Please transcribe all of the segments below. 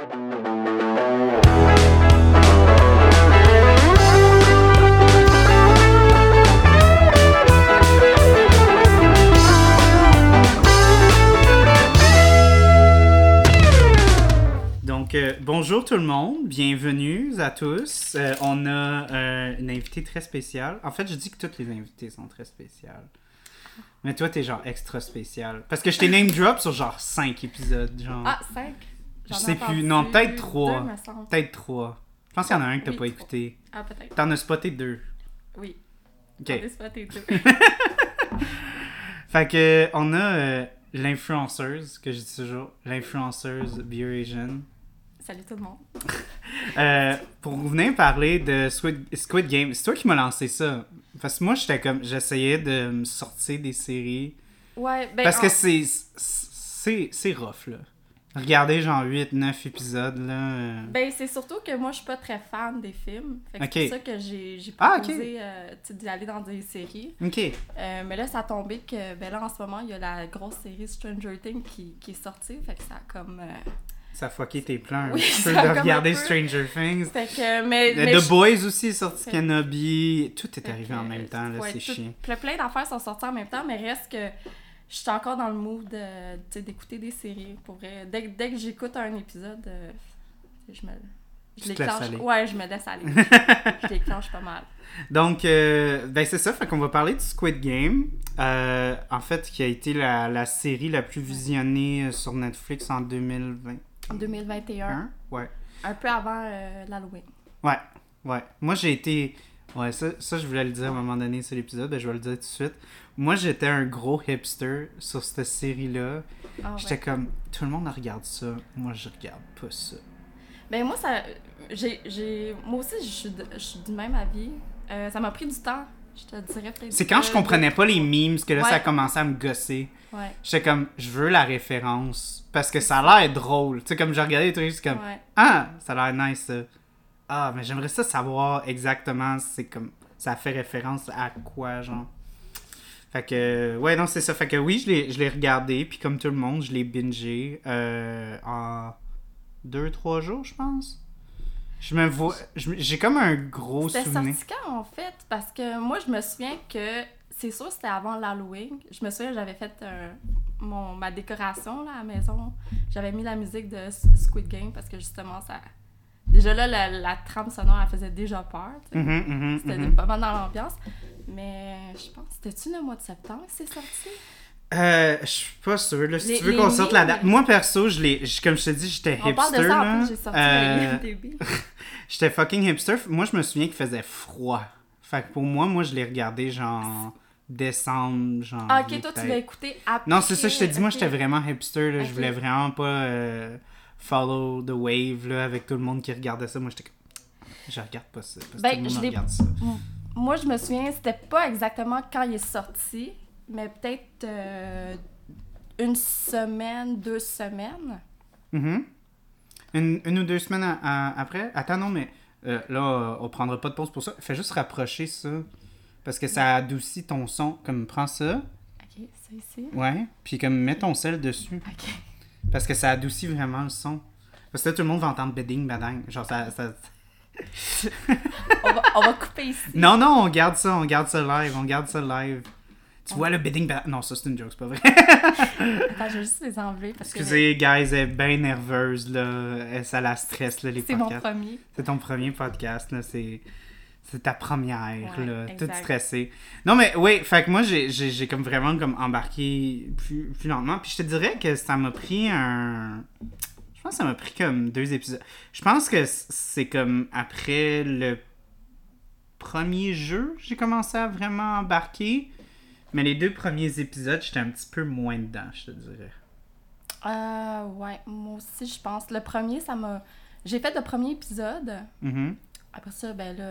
Donc, euh, bonjour tout le monde, bienvenue à tous. Euh, on a euh, une invitée très spéciale. En fait, je dis que toutes les invités sont très spéciales. Mais toi, t'es genre extra spécial. Parce que je t'ai name drop sur genre 5 épisodes. Genre. Ah, 5 je sais plus. Non, peut-être 3. Peut-être 3. Je pense qu'il y en a un que t'as Oui, pas trois. écouté. Ah, peut-être. T'en as spoté deux. Oui. Ok. J'en ai spoté deux. Fait que, on a euh, l'influenceuse, que je dis toujours, l'influenceuse BioAsian. Salut tout le monde. Euh, pour venir parler de Squid, Squid Game, c'est toi qui m'as lancé ça. Parce que moi, j'étais comme, j'essayais de me sortir des séries. Ouais, ben. Parce que c'est, c'est rough, là. Regardez genre 8-9 épisodes, là. euh. Ben, c'est surtout que moi, je suis pas très fan des films. Fait que c'est pour ça que j'ai j'ai Ah, proposé euh, tu sais, d'aller dans des séries. Ok. Euh, mais là, ça a tombé que, ben là, en ce moment, il y a la grosse série Stranger Things qui, qui est sortie. Fait que ça a comme. euh, Ça a fucké tes plans Oui, peu de un regarder Stranger Things. Fait que. Mais. The mais je- Boys aussi est sorti, Fait- Kenobi. Tout est arrivé que, en même temps, là, ouais, c'est tout- chiant. Plein d'affaires sont sorties en même temps, mais reste que je suis encore dans le mood de- d'écouter des séries. Pour vrai. Dès, que- dès que j'écoute un épisode, euh, je me. Je. Ouais, je me laisse aller. je l'éclenche pas mal. Donc, euh, ben c'est ça, fait qu'on va parler du Squid Game. Euh, en fait, qui a été la, la série la plus visionnée sur Netflix en 2020. En 2021, Hein? Ouais. un peu avant l'Halloween. Ouais, ouais. Moi, j'ai été. Ouais, ça, ça, je voulais le dire à un moment donné sur l'épisode, ben, je vais le dire tout de suite. Moi, j'étais un gros hipster sur cette série-là. Ah, J'étais ouais. comme, tout le monde regarde ça. Moi, je regarde pas ça. Ben moi, ça. J'ai, moi aussi, je suis, je suis du même avis. Euh, ça m'a pris du temps. Je te dirais. C'est quand je comprenais pas les memes que là, Ouais. ça a commencé à me gosser. Ouais. J'étais comme, je veux la référence. Parce que ça a l'air drôle. Tu sais, comme je regardais les trucs, c'est comme, Ouais. ah, ça a l'air nice ça. Ah, mais j'aimerais ça savoir exactement, c'est comme, ça fait référence à quoi, genre. Fait que, ouais, non, c'est ça. Fait que oui, je l'ai, regardé, puis comme tout le monde, je l'ai bingé euh, en deux, trois jours, je pense. Je me vois, j'ai comme un gros C'était souvenir. sorti quand, en fait? Parce que moi, je me souviens que... C'est sûr, c'était avant l'Halloween. Je me souviens, j'avais fait mon, ma décoration là, à la maison. J'avais mis la musique de Squid Game parce que justement, ça... Déjà là, la, la trame sonore, elle faisait déjà peur. Mhm, mhm, C'était mhm. pas mal dans l'ambiance. Mais je pense, c'était-tu le mois de septembre que c'est sorti? Euh, je suis pas sûr. Là, si Les- tu veux qu'on sorte la date. Moi, perso, je l'ai, comme je te dis, j'étais On parle de hipster. ça, là. en plus, j'ai sorti Euh, le début. J'étais fucking hipster. Moi, je me souviens qu'il faisait froid. Fait que pour moi, moi, je l'ai regardé genre décembre, genre. Ah, ok, toi, tu l'as écouté après. Non, c'est ça, je te dis, moi, j'étais vraiment hipster. Là. Je voulais vraiment pas euh, follow the wave là, avec tout le monde qui regardait ça. Moi, j'étais comme. Je regarde pas ça. Parce Ben, tout le monde je regarde ça. Moi, je me souviens, c'était pas exactement quand il est sorti, mais peut-être euh, une semaine, deux semaines. Mhm. une, une ou deux semaines à- à- après? Attends, non, mais euh, là, on prendra pas de pause pour ça. Fais juste rapprocher ça. Parce que ça adoucit ton son. Comme, prends ça. Ok, ça ici. Ouais. Puis, comme, mets ton sel dessus. Ok. Parce que ça adoucit vraiment le son. Parce que là, tout le monde va entendre bedding, badang. Genre, ça. ça... On va, on va couper ici. Non, non, on garde ça, on garde ça live, on garde ça live. Tu vois le bedding, badang. Non, ça, c'est une joke, c'est pas vrai. Attends, je vais juste les enlever parce Excusez, guys, elle est bien nerveuse, là. Elle, ça la stresse, là, les que c'est mon podcasts. premier. C'est ton premier podcast, là. C'est. C'est ta première, Ouais, là. exact. Toute stressée. Non, mais oui, fait que moi, j'ai- comme vraiment comme embarqué plus, plus lentement. Puis je te dirais que ça m'a pris un. Je pense que ça m'a pris comme deux épisodes. Je pense que c'est comme après le premier jeu, j'ai commencé à vraiment embarquer. Mais les deux premiers épisodes, j'étais un petit peu moins dedans, je te dirais. Euh, ouais, moi aussi, je pense. Le premier, ça m'a. J'ai fait le premier épisode. Mhm. Après ça, ben là.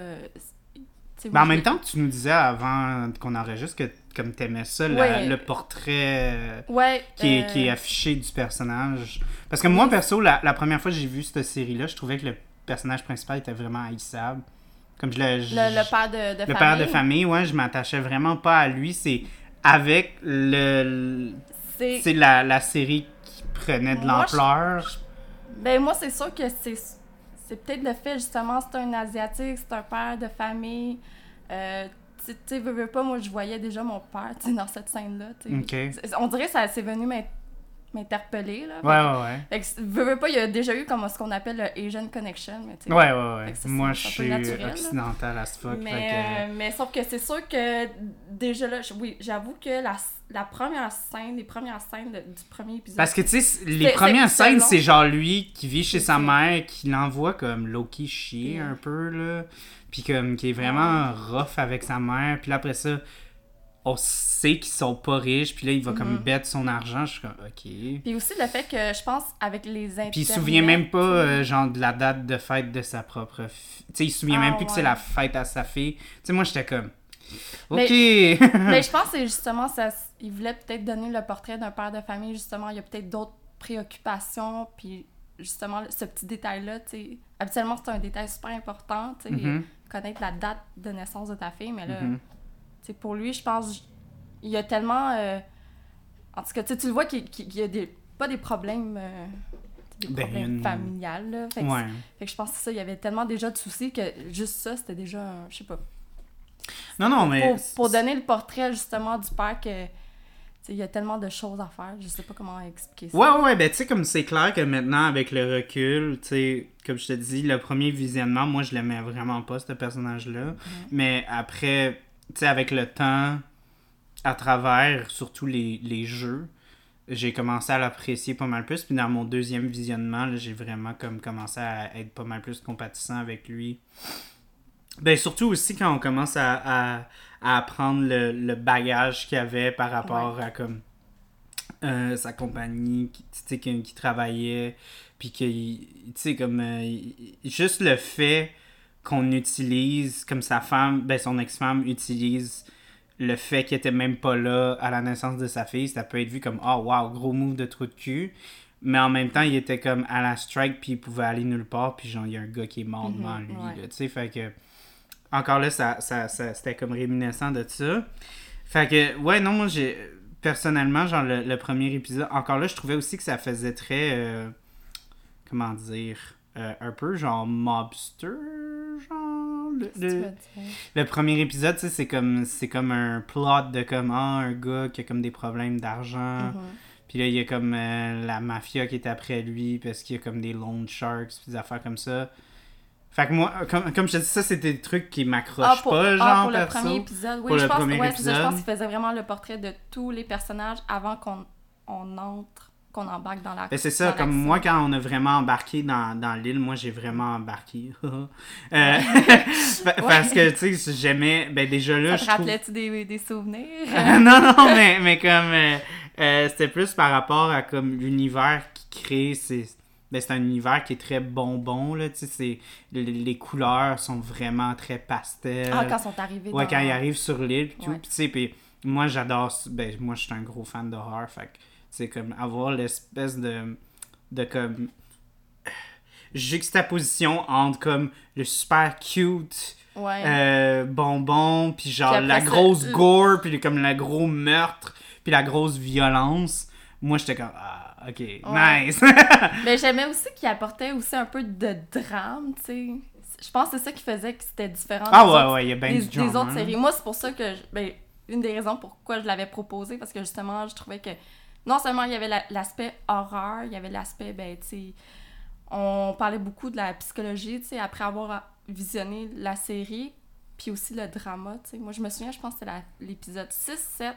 Ben, en même je- temps, tu nous disais avant qu'on enregistre que comme t'aimais ça, la- le portrait euh, Ouais. qui, est, euh, qui est affiché du personnage. Parce que moi, perso, la, la première fois que j'ai vu cette série-là, je trouvais que le personnage principal était vraiment haïssable. Comme je le... je- Le, le père de, de le famille. père de famille, ouais, je m'attachais vraiment pas à lui. C'est avec le... C'est. La, la série qui prenait de l'ampleur. Ben, moi, c'est sûr que c'est, c'est peut-être le fait, justement, c'est un Asiatique, c'est un père de famille. Euh, tu sais, veux, veux pas, moi, je voyais déjà mon père, tu dans cette scène-là. tu sais. Ok. C'est- On dirait que ça c'est venu m'in- m'interpeller, là. Ouais, ouais, ouais. Fait que, veux, veux pas, il y a déjà eu comme ce qu'on appelle le Asian Connection, mais tu sais. Ouais, ouais, ouais. Ça, Moi, je suis naturel, là. occidental as fuck. Mais, que- mais sauf que c'est sûr que déjà là, oui, j'avoue que la, la première scène, les premières scènes de- du premier épisode. Parce que, tu sais, les premières scènes, c'est genre lui qui vit chez sa mère, qui l'envoie comme Loki chier un peu, là. Puis comme, qui est vraiment rough avec sa mère. Puis là, après ça, on sait qu'ils sont pas riches. Puis là, il va comme Mhm. bête son argent. Je suis comme, OK. Puis aussi le fait que je pense avec les internets. Puis il se souvient même pas, euh, genre, de la date de fête de sa propre fille. Tu sais, il se souvient Ah, même plus que c'est la fête à sa fille. Tu sais, moi, j'étais comme, OK. Mais je pense que justement ça. Il voulait peut-être donner le portrait d'un père de famille, justement. Il y a peut-être d'autres préoccupations, puis justement, ce petit détail-là, tu sais. Habituellement, c'est un détail super important, tu sais. Mhm, Connaître la date de naissance de ta fille, mais là, mhm. tu sais, pour lui, je pense, il y a tellement. euh, En tout cas, tu le vois qu'il qu'il y a des, pas des problèmes. euh, des Ben, problèmes une- familiales, là. Fait que, Ouais. fait que je pense que ça, il y avait tellement déjà de soucis que juste ça, c'était déjà, je sais pas. Non, non, mais. Pour, pour donner le portrait, justement, du père que. Il y a tellement de choses à faire, je sais pas comment expliquer ça. Ouais, ouais, ouais, ben tu sais, comme c'est clair que maintenant, avec le recul, tu sais, comme je te dis, le premier visionnement, moi, je l'aimais vraiment pas, ce personnage-là. Mais après, tu sais, avec le temps, à travers surtout les, les jeux, j'ai commencé à l'apprécier pas mal plus. Puis dans mon deuxième visionnement, j'ai vraiment comme commencé à être pas mal plus compatissant avec lui. Ben surtout aussi quand on commence à, à, à apprendre le, le bagage qu'il avait par rapport à comme euh, sa compagnie qui, tu sais, qui, qui travaillait puis que tu sais comme euh, juste le fait qu'on utilise comme sa femme ben son ex-femme utilise le fait qu'il était même pas là à la naissance de sa fille ça peut être vu comme oh wow gros move de trou de cul. Mais en même temps il était comme à la strike puis il pouvait aller nulle part puis genre il y a un gars qui est mort Mhm, devant lui ouais. tu sais. Fait que encore là ça, ça, ça- c'était comme réminiscent de ça. Fait que ouais non moi j'ai personnellement genre le, le premier épisode encore là je trouvais aussi que ça faisait très euh, comment dire euh, un peu genre mobster genre le- le- premier épisode, tu sais, c'est comme c'est comme un plot de comme ah, un gars qui a comme des problèmes d'argent. Mhm. Puis là, il y a comme euh, la mafia qui est après lui parce qu'il y a comme des loan sharks des affaires comme ça. Fait que moi, comme, comme je te dis, ça, c'est des trucs qui m'accrochent Ah, pas, genre, ah, pour le premier épisode, oui, Pour je le pense, premier ouais, je pense qu'il faisait vraiment le portrait de tous les personnages avant qu'on on entre, qu'on embarque dans la Ben, c'est ça, comme moi, quand on a vraiment embarqué dans, dans l'île, moi, j'ai vraiment embarqué. Euh, Parce que, tu sais, j'aimais, ben déjà là, Ça je te trouve... rappelait-tu des, des souvenirs? non, non, mais, mais comme. euh, euh, c'était plus par rapport à comme l'univers qui crée. C'est, ben, c'est un univers qui est très bonbon, là. Tu sais, les, les couleurs sont vraiment très pastel. ah, quand ils sont arrivés ouais, dans... quand ils arrivent sur l'île, tout. Ouais. Puis, tu sais, puis moi, j'adore. Ben, moi, je suis un gros fan d'horreur. Fait que, c'est comme avoir l'espèce de. de comme. juxtaposition entre comme le super cute Ouais. euh, bonbon, puis genre Puis la grosse euh, gore, puis comme le gros meurtre, puis la grosse violence. Moi, j'étais comme, ah, ok, Ouais. nice. Mais j'aimais aussi qu'il apportait aussi un peu de drame, tu sais. Je pense que c'est ça qui faisait que c'était différent ah des ouais, autres ouais, il y a bien des, du des drama, autres hein. séries. Moi, c'est pour ça que, je- ben, une des raisons pourquoi je l'avais proposé, parce que justement, je trouvais que non seulement il y avait la- l'aspect horreur, il y avait l'aspect, ben, tu sais, on parlait beaucoup de la psychologie, tu sais, après avoir visionné la série, puis aussi le drama, tu sais. Moi, je me souviens, je pense que c'était l'épisode 6-7,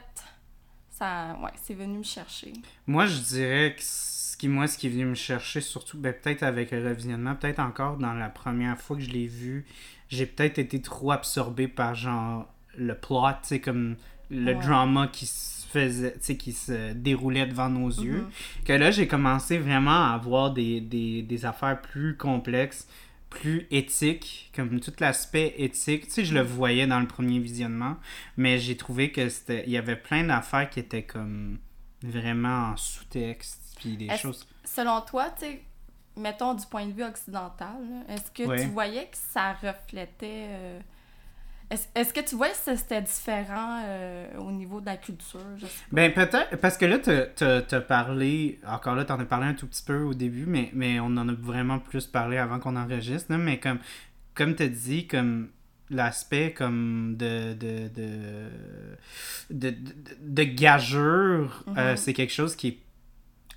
ça, ouais, c'est venu me chercher. Moi, je dirais que ce qui, moi, ce qui est venu me chercher, surtout, ben, peut-être avec le revisionnement, peut-être encore dans la première fois que je l'ai vu, j'ai peut-être été trop absorbé par, genre, le plot, tu sais, comme le Ouais. drama qui se faisait, tu sais, qui se déroulait devant nos yeux. Mhm. que là, j'ai commencé vraiment à avoir des, des, des affaires plus complexes, plus éthiques, comme tout l'aspect éthique. Tu sais, je le voyais dans le premier visionnement, mais j'ai trouvé que c'était il y avait plein d'affaires qui étaient comme vraiment en sous-texte, puis des choses... Selon toi, tu sais, mettons du point de vue occidental, est-ce que Ouais. tu voyais que ça reflétait. euh, Est-ce que tu vois si c'était différent euh, au niveau de la culture? Je sais pas. Ben peut-être, parce que là, t'as- t'as t'as parlé, encore là, t'en as parlé un tout petit peu au début, mais, mais on en a vraiment plus parlé avant qu'on enregistre, là, mais comme, comme t'as dit, comme l'aspect comme de de de de, de, de gageure, euh, c'est quelque chose qui est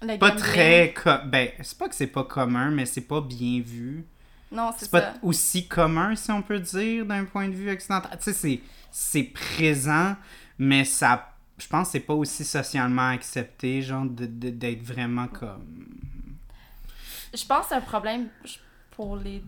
Le pas gambling. très ben c'est pas que c'est pas commun mais c'est pas bien vu Non, c'est pas aussi commun si on peut dire d'un point de vue occidental tu sais c'est présent mais ça je pense que c'est pas aussi socialement accepté genre d'être vraiment comme Je pense que c'est un problème pour les,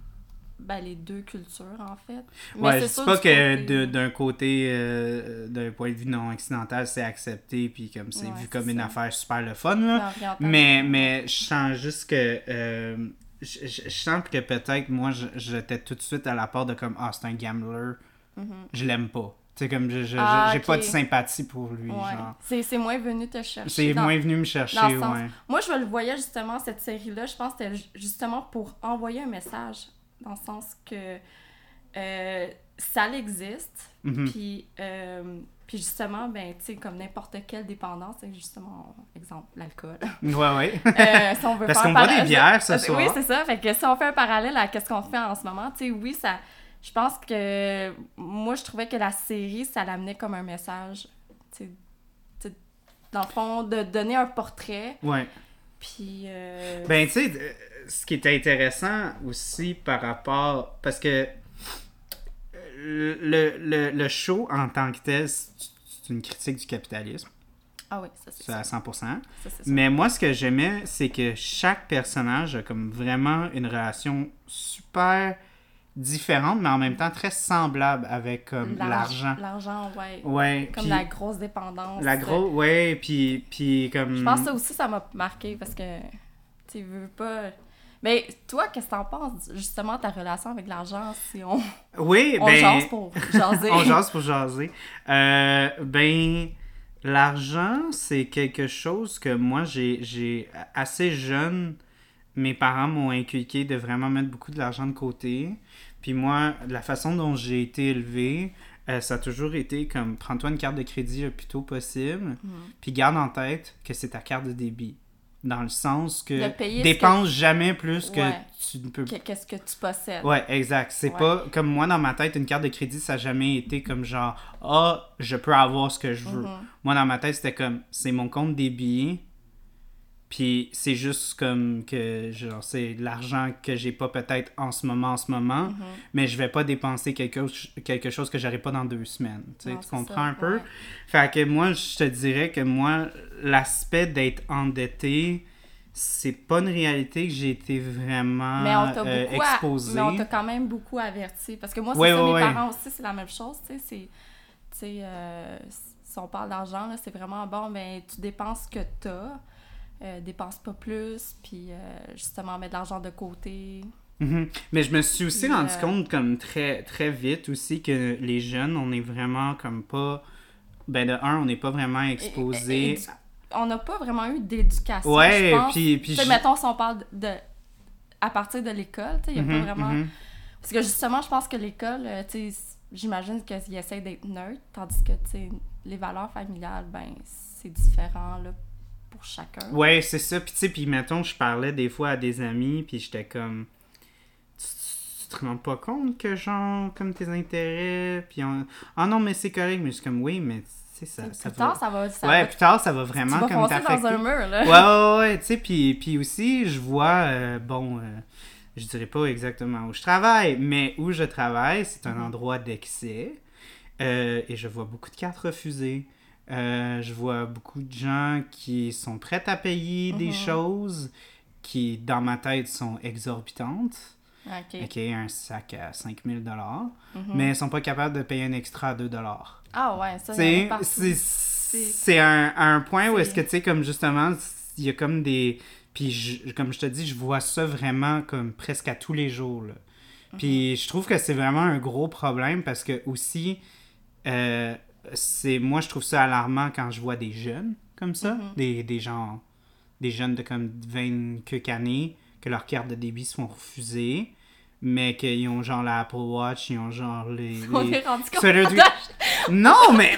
ben, les deux cultures, en fait. Mais ouais je sûr pas que d'un côté euh, d'un point de vue non occidental c'est accepté puis comme c'est Ouais, vu comme une affaire super le fun là. Mais, mais je sens juste que. euh, je, je- je sens que peut-être moi, j'étais tout de suite à la part de comme Ah, c'est un gambler. Mhm. Je l'aime pas. Tu sais, comme je, Ah, j'ai pas de sympathie pour lui. Ouais. Genre. C'est c'est moins venu te chercher. C'est dans- moins venu me chercher, sens- ouais. Moi, je le voyais justement, cette série-là, je pense que c'était ju- justement pour envoyer un message, dans le sens que euh, ça existe, Mhm. puis, euh, puis justement, ben, tu sais, comme n'importe quelle dépendance, c'est justement, exemple, l'alcool. Ouais, ouais. Euh, si on veut Parce qu'on boit des bières ce Euh, soir. Oui, c'est ça. Fait que si on fait un parallèle à ce qu'on fait en ce moment, tu sais, oui, ça. Je pense que moi, je trouvais que la série, ça l'amenait comme un message. Tu sais, dans le fond, de donner un portrait. ouais. Puis. euh, Ben, tu sais, ce qui est intéressant aussi par rapport. Parce que le, le, le show en tant que tel, c'est une critique du capitalisme. Ah oui, ça, c'est C'est ça. à 100%. ça, c'est ça. Mais moi, ce que j'aimais, c'est que chaque personnage a comme vraiment une relation super différente, mais en même temps très semblable avec comme l'argent. L'argent, ouais. Ouais, Comme la grosse dépendance. la grosse, ouais, puis puis comme. Je pense que ça aussi, ça m'a marqué parce que tu veux pas. Mais toi, qu'est-ce que t'en penses, justement, ta relation avec l'argent, si on, Oui, on ben. jase pour jaser? on jase pour jaser. Euh, ben, l'argent, c'est quelque chose que moi, j'ai, assez jeune, mes parents m'ont inculqué de vraiment mettre beaucoup de l'argent de côté. Puis moi, la façon dont j'ai été élevé, euh, ça a toujours été comme prends-toi une carte de crédit le plus tôt possible, Mhm. puis garde en tête que c'est ta carte de débit. Dans le sens que dépense jamais plus que Ouais. tu ne peux Que- Qu'est-ce que tu possèdes? Ouais, exact. C'est Ouais. pas comme moi dans ma tête, une carte de crédit, ça n'a jamais été comme genre Ah, je peux avoir ce que je veux. Mhm. Moi dans ma tête, c'était comme c'est mon compte des billets. Puis c'est juste comme que genre c'est l'argent que j'ai pas peut-être en ce moment en ce moment, Mhm. mais je vais pas dépenser quelque, quelque chose que j'aurai pas dans deux semaines. Tu sais, Non, tu c'est comprends ça, un peu? ouais. Fait que moi, je te dirais que moi, l'aspect d'être endetté, c'est pas une réalité que j'ai été vraiment Mais on t'a euh, beaucoup a- exposé. mais on t'a quand même beaucoup averti. Parce que moi, c'est Ouais, ça, ouais, mes parents aussi, c'est la même chose. Tu sais, c'est. Tu sais, euh, si on parle d'argent, c'est vraiment bon, ben, tu dépenses ce que t'as. Euh, dépense pas plus, puis euh, justement, mets de l'argent de côté. Mhm. Mais je me suis aussi Puis, rendu euh, compte comme très très vite aussi que les jeunes, on est vraiment comme pas ben de un, on n'est pas vraiment exposé. et- on n'a pas vraiment eu d'éducation. Ouais, je pense. puis puis je- mettons, si on parle de. à partir de l'école, tu sais, il n'y a pas vraiment. mhm. Parce que justement, je pense que l'école, tu sais, j'imagine qu'ils essayent d'être neutres, tandis que, tu sais, les valeurs familiales, ben, c'est différent, là, pour chacun. Ouais, c'est ça. Puis tu sais, puis mettons, je parlais des fois à des amis, puis j'étais comme tu, tu te rends pas compte que genre comme tes intérêts, puis on... ah non mais c'est correct, mais je suis comme oui, mais tu sais ça, Plus ça tard, va... ça va. Ça ouais, va plus tard ça va tu vraiment vas comme t'affecter. dans un mur, là. Ouais, ouais, ouais, tu sais, puis, puis aussi, je vois, euh, bon, euh, je dirais pas exactement où je travaille, mais où je travaille, c'est un Mhm. endroit d'excès, euh, et je vois beaucoup de cartes refusées. Euh, je vois beaucoup de gens qui sont prêts à payer des Mhm. choses qui, dans ma tête, sont exorbitantes. OK. Un sac à 5000 dollars, Mhm. mais ils sont pas capables de payer un extra à 2 dollars. Ah ouais, ça, c'est un, un point où est-ce que tu sais comme justement il y a comme des puis je- comme je te dis je vois ça vraiment comme presque à tous les jours là. puis je trouve que c'est vraiment un gros problème parce que aussi euh, c'est moi je trouve ça alarmant quand je vois des jeunes comme ça Mhm. des, des gens des jeunes de comme 20 quelques années que leurs cartes de débit se font refuser mais qu'ils ont genre la Apple Watch, ils ont genre les. On est rendu compte. Dream- Non, mais.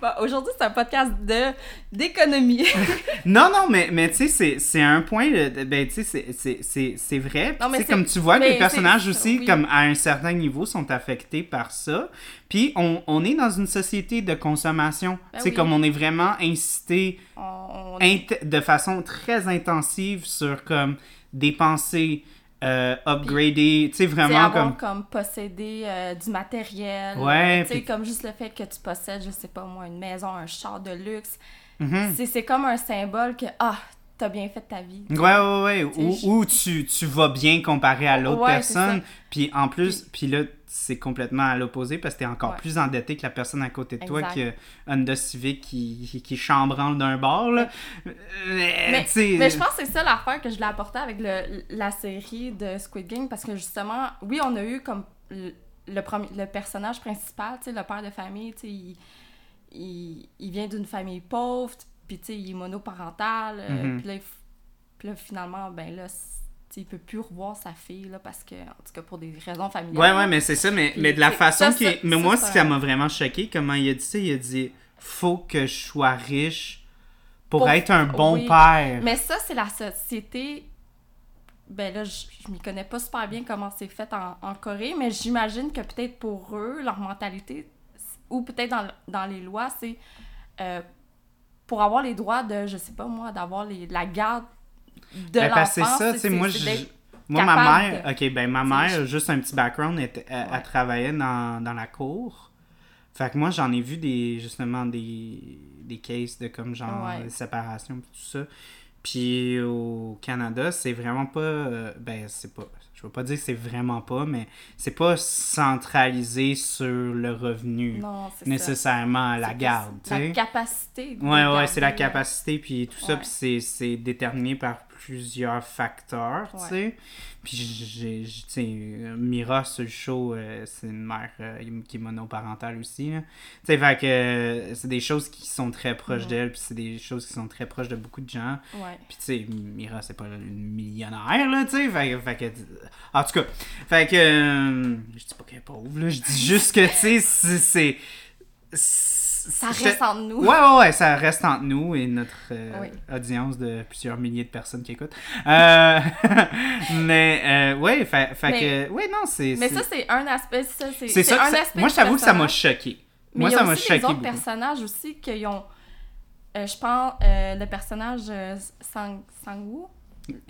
Bon, Aujourd'hui, c'est un podcast de d'économie. Non, non, mais, mais tu sais, c'est- c'est un point. de- Ben, tu sais, c'est- c'est- c'est c'est vrai. Puis, Non, mais c'est- comme tu vois que mais les personnages c'est- aussi, oui. comme à un certain niveau, sont affectés par ça. Puis, on, on est dans une société de consommation. Ben tu sais, oui. comme on est vraiment incité On- on- int- de façon très intensive sur comme dépenser, euh, upgrader, tu sais, vraiment comme. comme, posséder euh, du matériel. Ouais, Tu sais, comme juste le fait que tu possèdes, je sais pas moi, une maison, un char de luxe. Mhm. C'est- C'est comme un symbole que, ah, t'as bien fait ta vie. Ouais, ouais, ouais. Ou, je- ou tu, tu vas bien comparé à l'autre Ouais, personne. Puis en plus, puis là, c'est complètement à l'opposé parce que t'es encore Ouais. plus endetté que la personne à côté de toi qui a Honda Civic qui, qui, qui chambranle d'un bord, là. Mais, Mais, tu mais je pense que c'est ça l'affaire que je l'ai apporté avec le, la série de Squid Game parce que justement, oui, on a eu comme le, le, premier, le personnage principal, tu le père de famille, tu il, il, il vient d'une famille pauvre, puis tu il est monoparental, euh, Mhm. puis là, là, finalement, ben là, tu il peut plus revoir sa fille, là, parce que, en tout cas, pour des raisons familiales. Ouais, ouais, mais c'est ça, mais, Puis, mais de la façon ça, qui. ça- mais ça, moi, c'est ce qui un- m'a vraiment choqué, comment il a dit ça, il a dit faut que je sois riche pour, Pour- être un bon oui. père. Mais ça, c'est la société. Ben là, je, je m'y connais pas super bien comment c'est fait en, en Corée, mais j'imagine que peut-être pour eux, leur mentalité, ou peut-être dans, dans les lois, c'est euh, pour avoir les droits de, je sais pas moi, d'avoir la garde de Ben, que c'est ça, tu sais, moi, c'est moi ma mère, de- ok, ben ma mère, juste un petit background, elle, elle- elle Ouais. travaillait dans, dans la cour. Fait que moi, j'en ai vu des, justement, des, des cases de comme genre Ouais. séparations pis tout ça. Puis au Canada, c'est vraiment pas, euh, ben c'est pas, je veux pas dire que c'est vraiment pas, mais c'est pas centralisé sur le revenu Non, c'est ça. nécessairement à la C'est garde, tu sais. La capacité. Ouais, ouais, c'est la capacité, puis tout ça, puis c'est- c'est déterminé par plusieurs facteurs, tu sais. Puis, j'ai, tu sais, Mira sur le show, euh, c'est une mère euh, qui est monoparentale aussi, là. Tu sais, fait que euh, c'est des choses qui sont très proches d'elle, puis c'est des choses qui sont très proches de beaucoup de gens. Ouais. Puis, tu sais, Mira, c'est pas une millionnaire, là, tu sais. Fait, que- fait que. En tout cas, fait que. euh, je dis pas qu'elle est pauvre, là. Je dis juste que, tu sais, c'est. Ça reste entre nous. Ouais, ouais, ouais, ça reste entre nous et notre euh, Oui. audience de plusieurs milliers de personnes qui écoutent. Euh, mais, euh, ouais, fait, fait Mais- que. Ouais, non, c'est. Mais ça, c'est un aspect. Ça, c'est ça. un ça- aspect moi, je t'avoue que ça m'a choqué. Mais Moi, il y a ça m'a choqué. personnages aussi qui ont. euh, je pense le personnage Sang Sang-woo.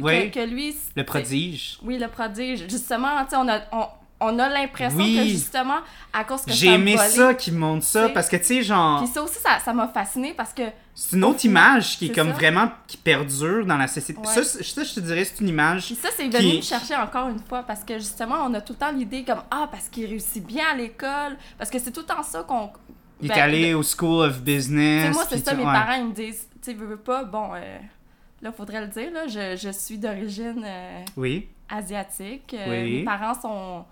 Oui, Que, que lui. le prodige. Oui, le prodige. Justement, tu sais, on a, on, on a l'impression Oui. que justement, à cause que J'ai aimé volé- ça qui montre ça parce que, tu sais, genre. Puis ça aussi, ça ça m'a fasciné parce que. C'est une autre image qui est comme ça. vraiment. qui perdure dans la société. Ouais. Ça, c'est- ça, je te dirais, c'est une image. Puis ça, c'est venu Qui- me chercher encore une fois parce que justement, on a tout le temps l'idée comme Ah, parce qu'il réussit bien à l'école. Parce que c'est tout le temps ça qu'on. Il est Ben, allé au School of Business. moi, c'est ça, mes ouais. parents, ils me disent, tu veux, veux pas, bon, euh, là, faudrait le dire, là, je, je suis d'origine euh, Oui. asiatique. Euh, Oui. Mes parents sont,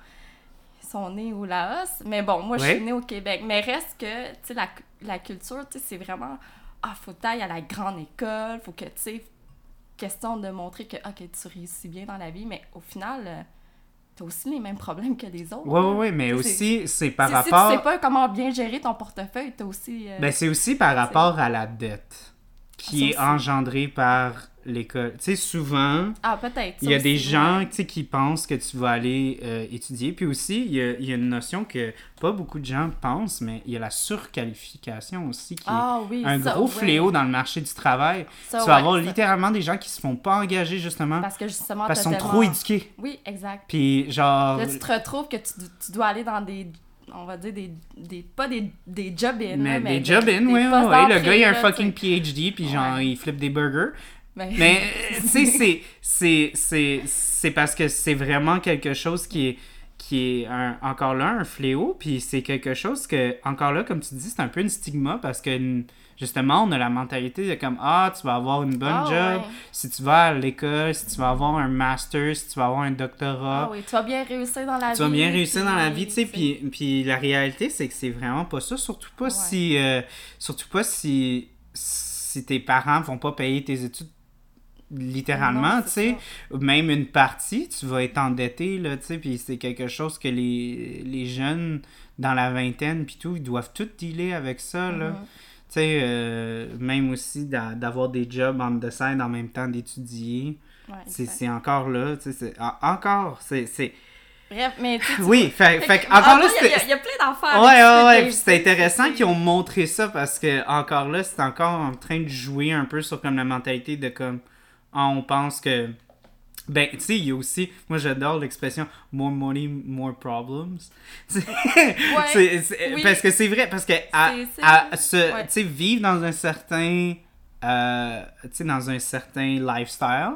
sont nés au Laos, mais bon, moi, je Oui. suis née au Québec. Mais reste que, tu sais, la, la culture, tu sais, c'est vraiment, ah, faut tailler à la grande école, faut que, tu sais, question de montrer que, ok, tu réussis bien dans la vie, mais au final, euh, t'as aussi les mêmes problèmes que les autres. Ouais, ouais, hein. ouais, mais aussi, c'est par rapport. si tu sais pas comment bien gérer ton portefeuille, t'as aussi... euh, Ben, c'est aussi par rapport à la dette qui est engendrée par l'école. Tu sais, souvent, Ah, peut-être. il y a des gens ouais. qui pensent que tu vas aller euh, étudier. Puis aussi, il y, a, il y a une notion que pas beaucoup de gens pensent, mais il y a la surqualification aussi qui Ah oui, est un ça, gros ouais. fléau dans le marché du travail. Ça, tu vas ouais, avoir littéralement des gens qui se font pas engager justement Parce que justement, parce qu'ils sont trop éduqués. Oui, exact. Puis genre... Là, tu te retrouves que tu, tu dois aller dans des, on va dire, des, des pas des, des job-in, Mais des des- job in, des oui, oui, oui. Le gars, il a un fucking. PhD, puis genre, Ouais. il flippe des burgers. Mais, Mais, euh, tu sais, c'est- c'est- c'est c'est parce que c'est vraiment quelque chose qui est, qui est un- encore là un fléau, puis c'est quelque chose que, encore là, comme tu dis, c'est un peu une stigma parce que, justement, on a la mentalité de comme, ah, tu vas avoir une bonne Ah, job ouais. si tu vas à l'école, si tu vas avoir un master, si tu vas avoir un doctorat. Ah oui, tu vas bien réussir dans la vie. Tu vas bien réussir dans la vie, tu sais, puis- puis, puis la réalité, c'est que c'est vraiment pas ça, surtout pas Ouais. si, euh, surtout pas si, si tes parents vont pas payer tes études littéralement, tu sais. Même une partie, tu vas être endetté, là, tu sais, puis c'est quelque chose que les, les jeunes dans la vingtaine, puis tout, ils doivent tout dealer avec ça, là. Mhm. Tu sais, euh, même aussi d'a- d'avoir des jobs en the side en même temps d'étudier. Ouais, C'est encore là, tu sais, encore, c'est... Bref, mais tu sais, tu Oui, fait, Fait fait encore là, il y a- y, plein d'affaires. Ouais, ouais, ouais, c'est intéressant qu'ils ont montré ça parce que, encore là, c'est encore en train de jouer un peu sur comme la mentalité de comme, on pense que. Ben, tu sais, il y a aussi, moi j'adore l'expression more money, more problems. C'est- c'est- oui. Parce que c'est vrai, parce que à, à se, ouais. tu sais, vivre dans un certain, euh, tu sais, dans un certain lifestyle,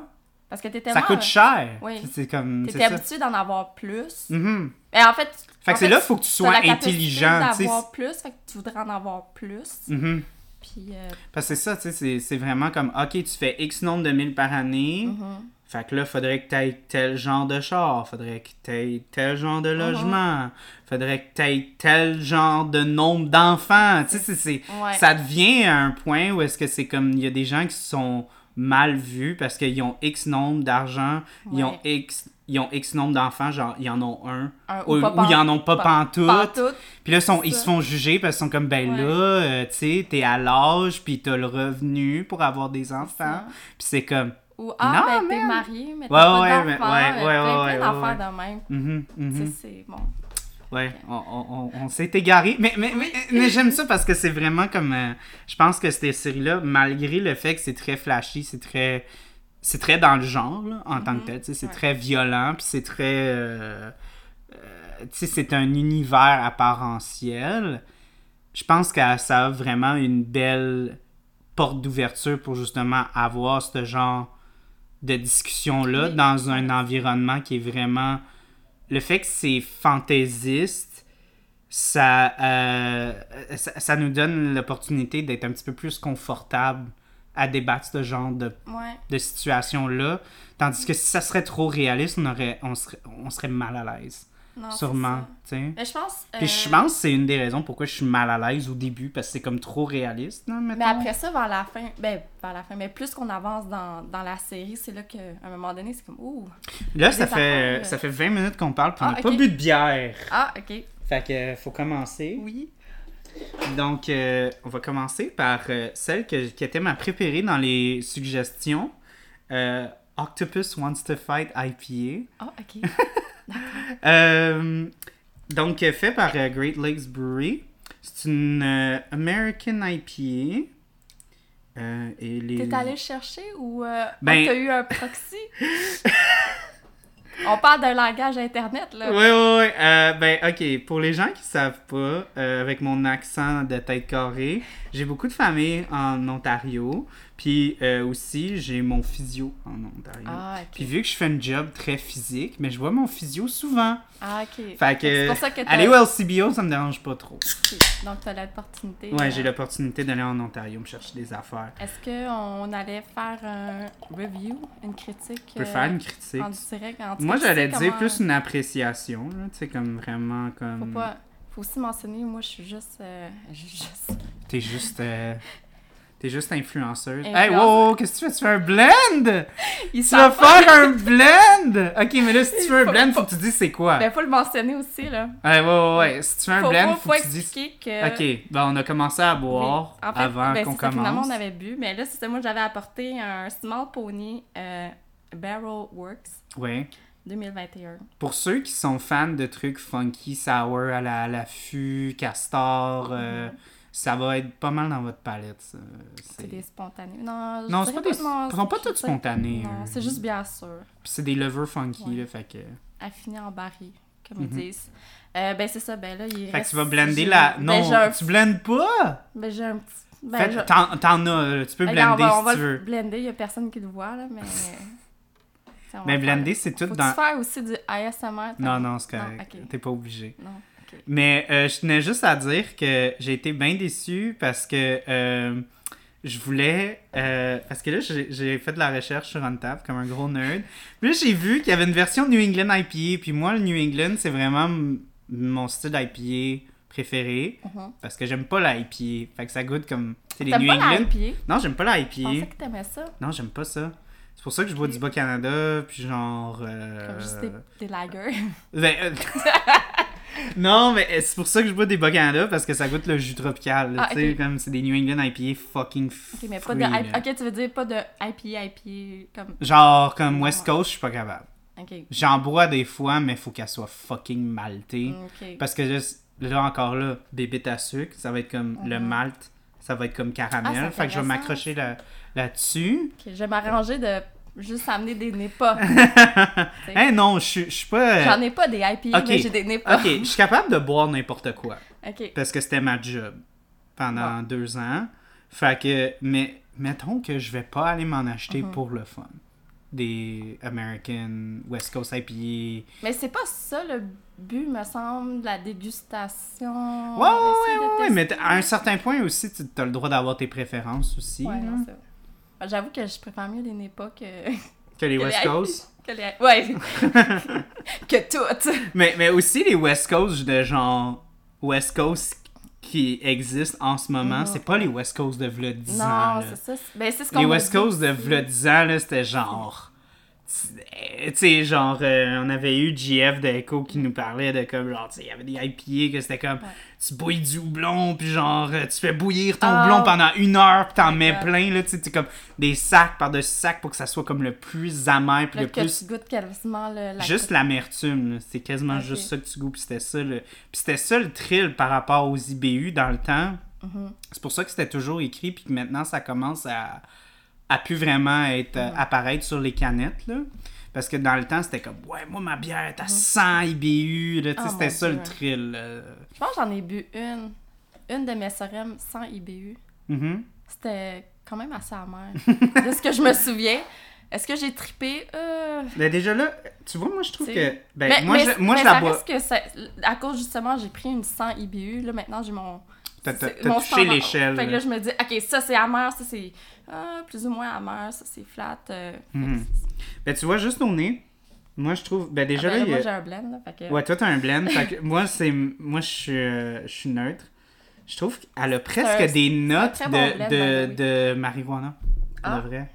Parce que t'es ça tellement... coûte cher. oui. C'est comme, ça. habitué d'en avoir plus. Mhm. Et en fait... Fait que c'est là, faut que tu sois intelligent, tu plus, fait que tu voudrais en avoir plus. Mhm. Puis... euh, Parce que c'est ça, tu sais, c'est- vraiment comme, OK, tu fais X nombre de mille par année, mhm. fait que là, faudrait que tu aies tel genre de char, faudrait que tu aies tel genre de logement, faudrait que tu aies tel genre de nombre d'enfants, tu sais, c'est- c'est- Ouais. ça devient un point où est-ce que c'est comme, il y a des gens qui sont mal vus parce qu'ils ont X nombre d'argent, ils ont. X... Ils ont X nombre d'enfants, genre, ils en ont un. Un- Ou, ou pas ou ils en ont pas, pas- pantoute. Pantoute. Puis là, ils, sont- se font juger parce qu'ils sont comme, ben Ouais. là, euh, tu sais, t'es à l'âge, puis t'as le revenu pour avoir des enfants. Puis c'est comme, Ou ah, Non, ben t'es marié, mais Ouais, t'as ouais, pas mais- d'enfant. ouais, euh, ouais, ouais, plein ouais, d'affaires de même. sais, c'est bon. Ouais, on, on, on- on s'est égaré. Mais, mais, mais, mais j'aime ça parce que c'est vraiment comme. euh, je pense que cette série-là, malgré le fait que c'est très flashy, c'est très. C'est très dans le genre, là, en tant que tel. tu sais, C'est Ouais. très violent, puis c'est très. euh, euh, c'est un univers apparentiel. Je pense que ça a vraiment une belle porte d'ouverture pour justement avoir ce genre de discussion-là Oui. dans un environnement qui est vraiment le fait que c'est fantaisiste, ça, euh, ça, ça nous donne l'opportunité d'être un petit peu plus confortable à débattre ce genre de, Ouais. de situation-là. Tandis que si ça serait trop réaliste, on, aurait, on, serait, on serait mal à l'aise. Non, Sûrement. ça. tu sais. Mais je pense. Puis euh, je pense que c'est une des raisons pourquoi je suis mal à l'aise au début, parce que c'est comme trop réaliste, non, Mais mettons? après ça, vers la fin, ben, vers la fin, mais plus qu'on avance dans, dans la série, c'est là qu'à un moment donné, c'est comme, ouh. Là, ça fait, affaires, euh. ça fait 20 minutes qu'on parle, puis on Ah, n'a pas bu de bière. Ah, ok. Fait que euh, faut commencer. Oui. Donc, euh, on va commencer par euh, celle que- qui était ma préférée dans les suggestions. Euh, Octopus Wants to Fight IPA. Ah, ok. Donc, fait par Great Lakes Brewery. C'est une American IPA. Euh, et les... T'es allé chercher ou euh, Ben- oh, t'as eu un proxy? On parle d'un langage internet, là. Ouais, ouais, ouais. Euh, ben, ok. Pour les gens qui savent pas, euh, avec mon accent de tête carrée, j'ai beaucoup de famille en Ontario. Puis euh, aussi, j'ai mon physio en Ontario. Ah. Puis vu que je fais un job très physique, mais je vois mon physio souvent. Ah, ok. Fait que, C'est pour ça que aller au LCBO, ça me dérange pas trop. Donc, t'as l'opportunité. Ouais, euh, j'ai l'opportunité d'aller en Ontario me chercher des affaires. Est-ce qu'on allait faire un review, une critique? Peux euh, faire une critique. En direct, en Moi, j'allais tu dire comment- plus une appréciation, là. Tu sais, comme vraiment Faut comme. pas... Faut aussi mentionner, moi, je suis juste... euh, je suis juste... T'es juste. T'es juste influenceuse. Hey, wow, wow, qu'est-ce que tu fais? Tu fais un blend? Ils Tu vas faire un blend? Ok, mais là, si tu fais un blend, faut faut- que tu dises c'est quoi. Ben, faut le mentionner aussi, là. Ouais, ouais, ouais. Si tu fais un Faut, blend, faut, faut, que tu dises. expliquer que... Ok, ben on a commencé à boire Oui. En fait, avant ben, qu'on c'est ça, Finalement, commence. on avait bu, mais là, c'est moi, j'avais apporté un Small Pony euh, Barrel Works Ouais. 2021. Pour ceux qui sont fans de trucs funky, sour, à la, à la fût, castor, euh, Mhm. Ça va être pas mal dans votre palette. ça. C'est C'est- des spontanés. Non, Non, c'est pas des. non, Ils sont pas dirais- spontanées. Non, c'est juste bien sûr. Puis c'est des levures funky, Ouais. là, fait que. Affiné en baril, comme ils disent. Euh, ben, c'est ça, ben là, il Fait que reste- tu vas blender la. ben, Non, un- tu blendes pas! Ben, j'ai un petit... Ben, Fait, je- t'en, t'en as, tu peux blender on va, on va si tu veux. blender, il y a personne qui le voit, là, mais... Mais faire- blender, c'est tout Faut-tu dans. faire aussi du ASMR? Non, non, c'est Non, correct. ok. T'es pas obligé. Non, ok. Mais euh, je tenais juste à dire que j'ai été bien déçu parce que euh, je voulais. euh, parce que là, j'ai fait de la recherche sur Untap comme un gros nerd. Puis là, j'ai vu qu'il y avait une version New England IPA. Puis moi, le New England, c'est vraiment mon style IPA préféré. Mhm. Parce que j'aime pas la IPA. Fait que ça goûte comme. C'est les New pas la England. IPA? Non, j'aime pas la Je pensais IPA. que t'aimais ça. Non, j'aime pas ça. C'est pour ça que je bois du Bas-Canada, puis genre... euh, Comme juste des, des lagers. ben, euh, non, mais euh, c'est pour ça que je bois des Bas-Canada, parce que ça goûte le jus tropical, Ah, tu sais, comme c'est des New England IPA fucking Ok, mais pas fruits, de là. Ok, tu veux dire pas de IPA, IPA comme. Genre, comme West Coast, je suis pas capable. Ok. J'en bois des fois, mais faut qu'elle soit fucking maltée. Ok. Parce que là, là, encore là, bébite à sucre, ça va être comme le Mhm. malt, ça va être comme caramel. Ah, c'est fait que je vais m'accrocher là- là-dessus. Ok, je vais m'arranger de juste amener des NEPA. Hein, non, je suis- pas. J'en ai pas des IPA, Ok. mais j'ai des NEPA. Ok, je suis capable de boire n'importe quoi. Ok. Parce que c'était ma job pendant deux ans. Fait que, mais mettons que je vais pas aller m'en acheter Mhm. pour le fun. Des American West Coast IPA. Mais c'est pas ça le but, me semble, de la dégustation. Ouais, ouais, ouais, ouais, mais à un certain point aussi, tu as le droit d'avoir tes préférences aussi. Ouais, là. non, J'avoue que je préfère mieux les NEPA que, que les que West les Coast? que les. Ouais! que toutes! Mais, mais aussi les West Coast de genre West Coast qui existent en ce moment, Mhm. c'est pas les West Coast de v'là 10 ans. Non, c'est ça. Ben, c'est ce qu'on Les West dit Coast de v'là 10 ans, là, c'était genre. Tu sais, genre, euh, on avait eu GF de Echo qui nous parlait de comme, genre, tu sais, il y avait des IPA que c'était comme, Ouais. Tu bouilles du houblon, puis genre, euh, tu fais bouillir ton Ah. houblon pendant une heure, puis t'en mets plein, là, tu sais, comme des sacs par-dessus sacs pour que ça soit comme le plus amer, puis le que plus tu goûtes quasiment le, la Juste l'amertume, là. c'est quasiment juste ça que tu goûtes, puis c'était ça le... Puis c'était ça le thrill par rapport aux IBU dans le temps. Mhm. C'est pour ça que c'était toujours écrit, puis que maintenant ça commence à, à plus vraiment être, euh, Mhm. apparaître sur les canettes, là. Parce que dans le temps, c'était comme, ouais, moi ma bière est à 100 IBU, là, tu sais, Oh, c'était ça le thrill. là. Je pense que j'en ai bu une. Une de mes sorem sans IBU. Mhm. C'était quand même assez amer. de ce que je me souviens. Est-ce que j'ai trippé? Euh... Ben, déjà là, tu vois, moi je trouve que. Ben, mais moi, mais- je, moi mais je la bois. que ça- à cause justement, j'ai pris une 100 IBU. Là, maintenant, j'ai mon. T'as touché l'échelle. Fait que là. je me dis, ok, ça c'est amer, ça c'est ah, plus ou moins amer, ça c'est flat. euh, Mhm. c'est- Ben, tu vois, juste au nez, moi je trouve. Ben, Ah, déjà ben là, il moi j'ai un blend. Là, fait que... Ouais, toi, t'as un blend. fait que moi, c'est, moi je, suis, euh, je suis neutre. Je trouve qu'elle a presque un- des notes de, bon blend, de, de marijuana. Ah. de vrai.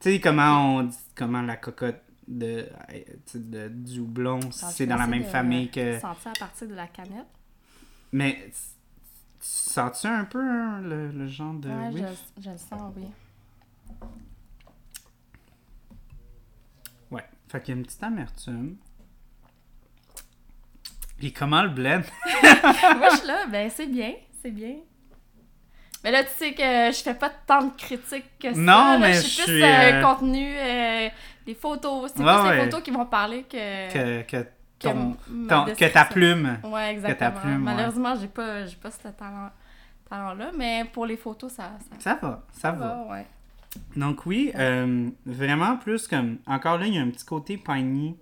Tu sais, comment on dit, comment la cocotte de, de du Alors, c'est dans la même famille que. sentir à partir de la canette. Mais, tu sens-tu un peu hein, le, le genre de. ouais, oui? je, je le sens, oui. Ouais. Fait qu'il y a une petite amertume. Puis comment le blend? Moi, je suis là, ben c'est bien, c'est bien. Mais là, tu sais que je fais pas tant de critiques que ça. Non, là. mais je suis plus euh, euh, contenu, euh, les photos. C'est Ouais, plus ouais. les photos qui vont parler que, Que, que, que ton, que ta plume. Ouais, exactement. plume, ouais. Malheureusement, j'ai pas, j'ai pas ce talent, talent-là, mais pour les photos, ça, ça, Ça va, ça va. va, ouais. Donc oui, euh, vraiment plus comme... Encore là, il y a un petit côté piney.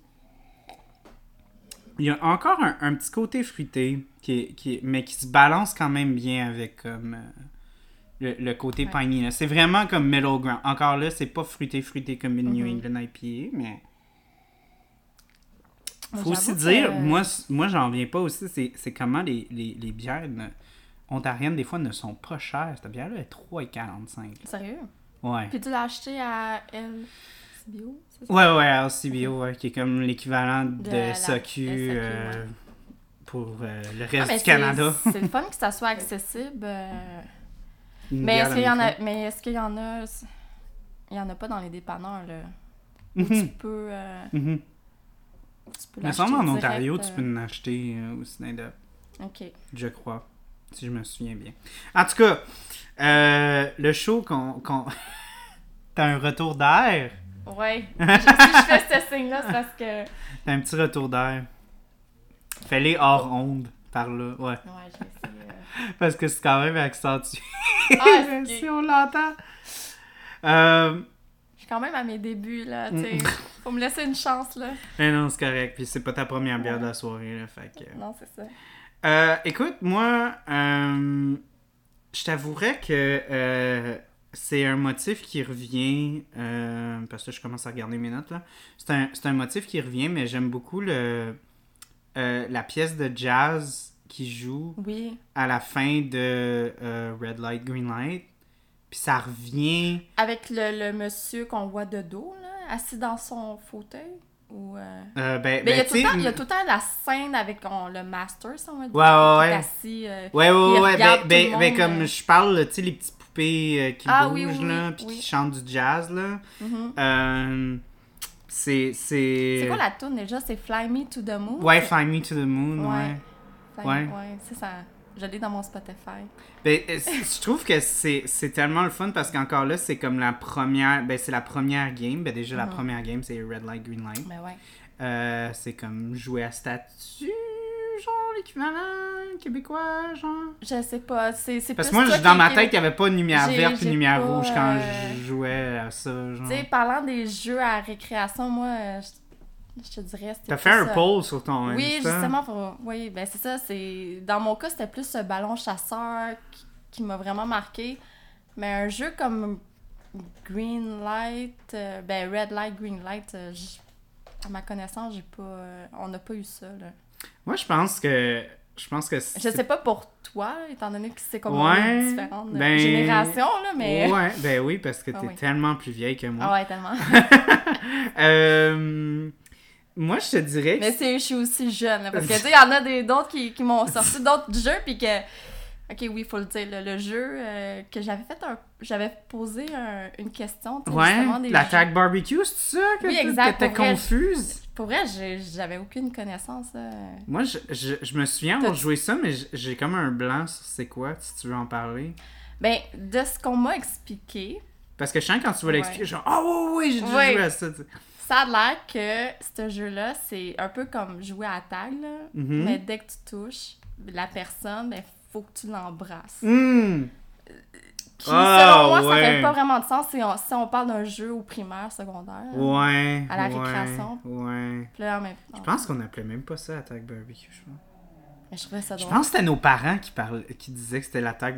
Il y a encore un, un petit côté fruité, qui est, qui est- mais qui se balance quand même bien avec comme, euh, le, le côté Ouais. piney. C'est vraiment comme middle ground. Encore là, c'est pas fruité fruité comme une New Mhm. England IPA, mais... Faut aussi dire, que- moi, moi j'en viens pas aussi, c'est c'est comment les, les, les bières ne- ontariennes, des fois, ne sont pas chères. Cette bière-là est 3,45. Sérieux? Ouais. Puis tu l'as acheté à LCBO, c'est ça? Ouais, ouais, LCBO, ouais, qui est comme l'équivalent de, De euh, ouais. pour euh, le Ah, reste mais du Canada. C'est le fun que ça soit accessible. euh, Mais est-ce qu'il y en a mais qu'il y en a il y en a pas dans les dépanneurs là? Où Mhm, tu peux euh, mhm. tu peux semble en Ontario, tu peux en acheter au Snyder, OK. je crois, si je me souviens bien. En tout cas, euh, le show qu'on... qu'on- T'as un retour d'air? Ouais. Je- si je fais ce signe là, c'est parce que T'as un petit retour d'air. Fais-les hors onde, par là, ouais. ouais, j'ai essayé. euh, Parce que c'est quand même accentué. Ah, si on l'entend. Euh, Je suis quand même à mes débuts là. Mm. Faut me laisser une chance là. mais non, c'est correct. Puis c'est pas ta première bière de la soirée, là, fait que... Non, c'est ça. Euh, écoute, moi, euh, je t'avouerais que euh, c'est un motif qui revient, euh, parce que je commence à regarder mes notes, là. C'est un, un motif qui revient, mais j'aime beaucoup le, euh, la pièce de jazz qui joue Oui. à la fin de Red Light, Green Light. Puis ça revient... Avec le, le monsieur qu'on voit de dos là, assis dans son fauteuil? Ou, euh, Euh, ben, Mais il y, a ben, tout le temps, il y a tout le temps la scène avec on- le master, si on va dire. Ouais, ouais, qui est ouais. assis, euh, Ouais, ouais, il ouais, ben, ben, ben, comme euh. je parle, tu sais, les petites poupées euh, qui Ah, bougent, oui, oui, là, puis oui. qui chantent du jazz, là. Euh, c'est, c'est... C'est quoi la tune déjà? C'est Fly Me to the Moon? Ouais, Fly Me to the Moon, ouais. Ouais. Ouais. ouais. c'est ça. Je l'ai dans mon Spotify. Ben, euh, je trouve que c'est, tellement le fun parce qu'encore là, c'est comme la première, ben, c'est la première game. Ben, déjà, la Mhm. première game, c'est Red Light, Green Light. Mais ouais. Euh, c'est comme jouer à statut, genre l'équivalent québécois, genre. Je sais pas. C'est Parce que moi, je- dans ma tête, il n'y avait pas de lumière verte et lumière pas, rouge quand euh, je jouais à ça, genre. Tu sais, parlant des jeux à récréation, moi, euh, je, je te dirais. T'as fait un euh, poll sur ton Oui, Insta? justement, pour... oui, ben c'est ça. C'est Dans mon cas, c'était plus ce ballon chasseur qui, qui m'a vraiment marqué. Mais un jeu comme Green Light, euh, ben Red Light, Green Light, euh, à ma connaissance, j'ai pas, euh, on n'a pas eu ça. Là. Moi, je pense que. Je pense que Je sais pas pour toi, étant donné que c'est comme Ouais, une différente ben- génération, là, mais. Ouais, ben oui, parce que Ah t'es oui. tellement plus vieille que moi. Ah ouais, tellement. Euh, moi, je te dirais que. Mais c'est, je suis aussi jeune, là, parce que tu sais, il y en a des, d'autres qui, qui m'ont sorti d'autres jeux, puis que. Ok, oui, il faut le dire, le, le jeu euh, que j'avais fait un. J'avais posé un- une question, Ouais, l'attaque barbecue, c'est ça que Oui, exact, vrai. confuse? Pour vrai, j'avais aucune connaissance. là. Moi, je, je, je me souviens avoir joué ça, mais j'ai comme un blanc sur c'est quoi, si tu veux en parler. Ben, de ce qu'on m'a expliqué, Parce que je sens que quand tu vas Ouais. l'expliquer, genre, ah oui, oui, j'ai déjà Ouais. joué à ça. tu sais. Ça a l'air que ce jeu-là, c'est un peu comme jouer à tag, là. Mhm. Mais dès que tu touches la personne, ben, faut que tu l'embrasses. Hmm. Puis, Ah, selon moi, ça ouais. fait pas vraiment de sens si on, si on parle d'un jeu au primaire, secondaire. là. Ouais. À la ouais, récréation. Ouais. Puis là, en même temps. Je pense qu'on appelait même pas ça attaque barbecue, je pense. Je trouvais ça Je drôle. pense que c'était nos parents qui, parlaient, qui disaient que c'était l'attaque.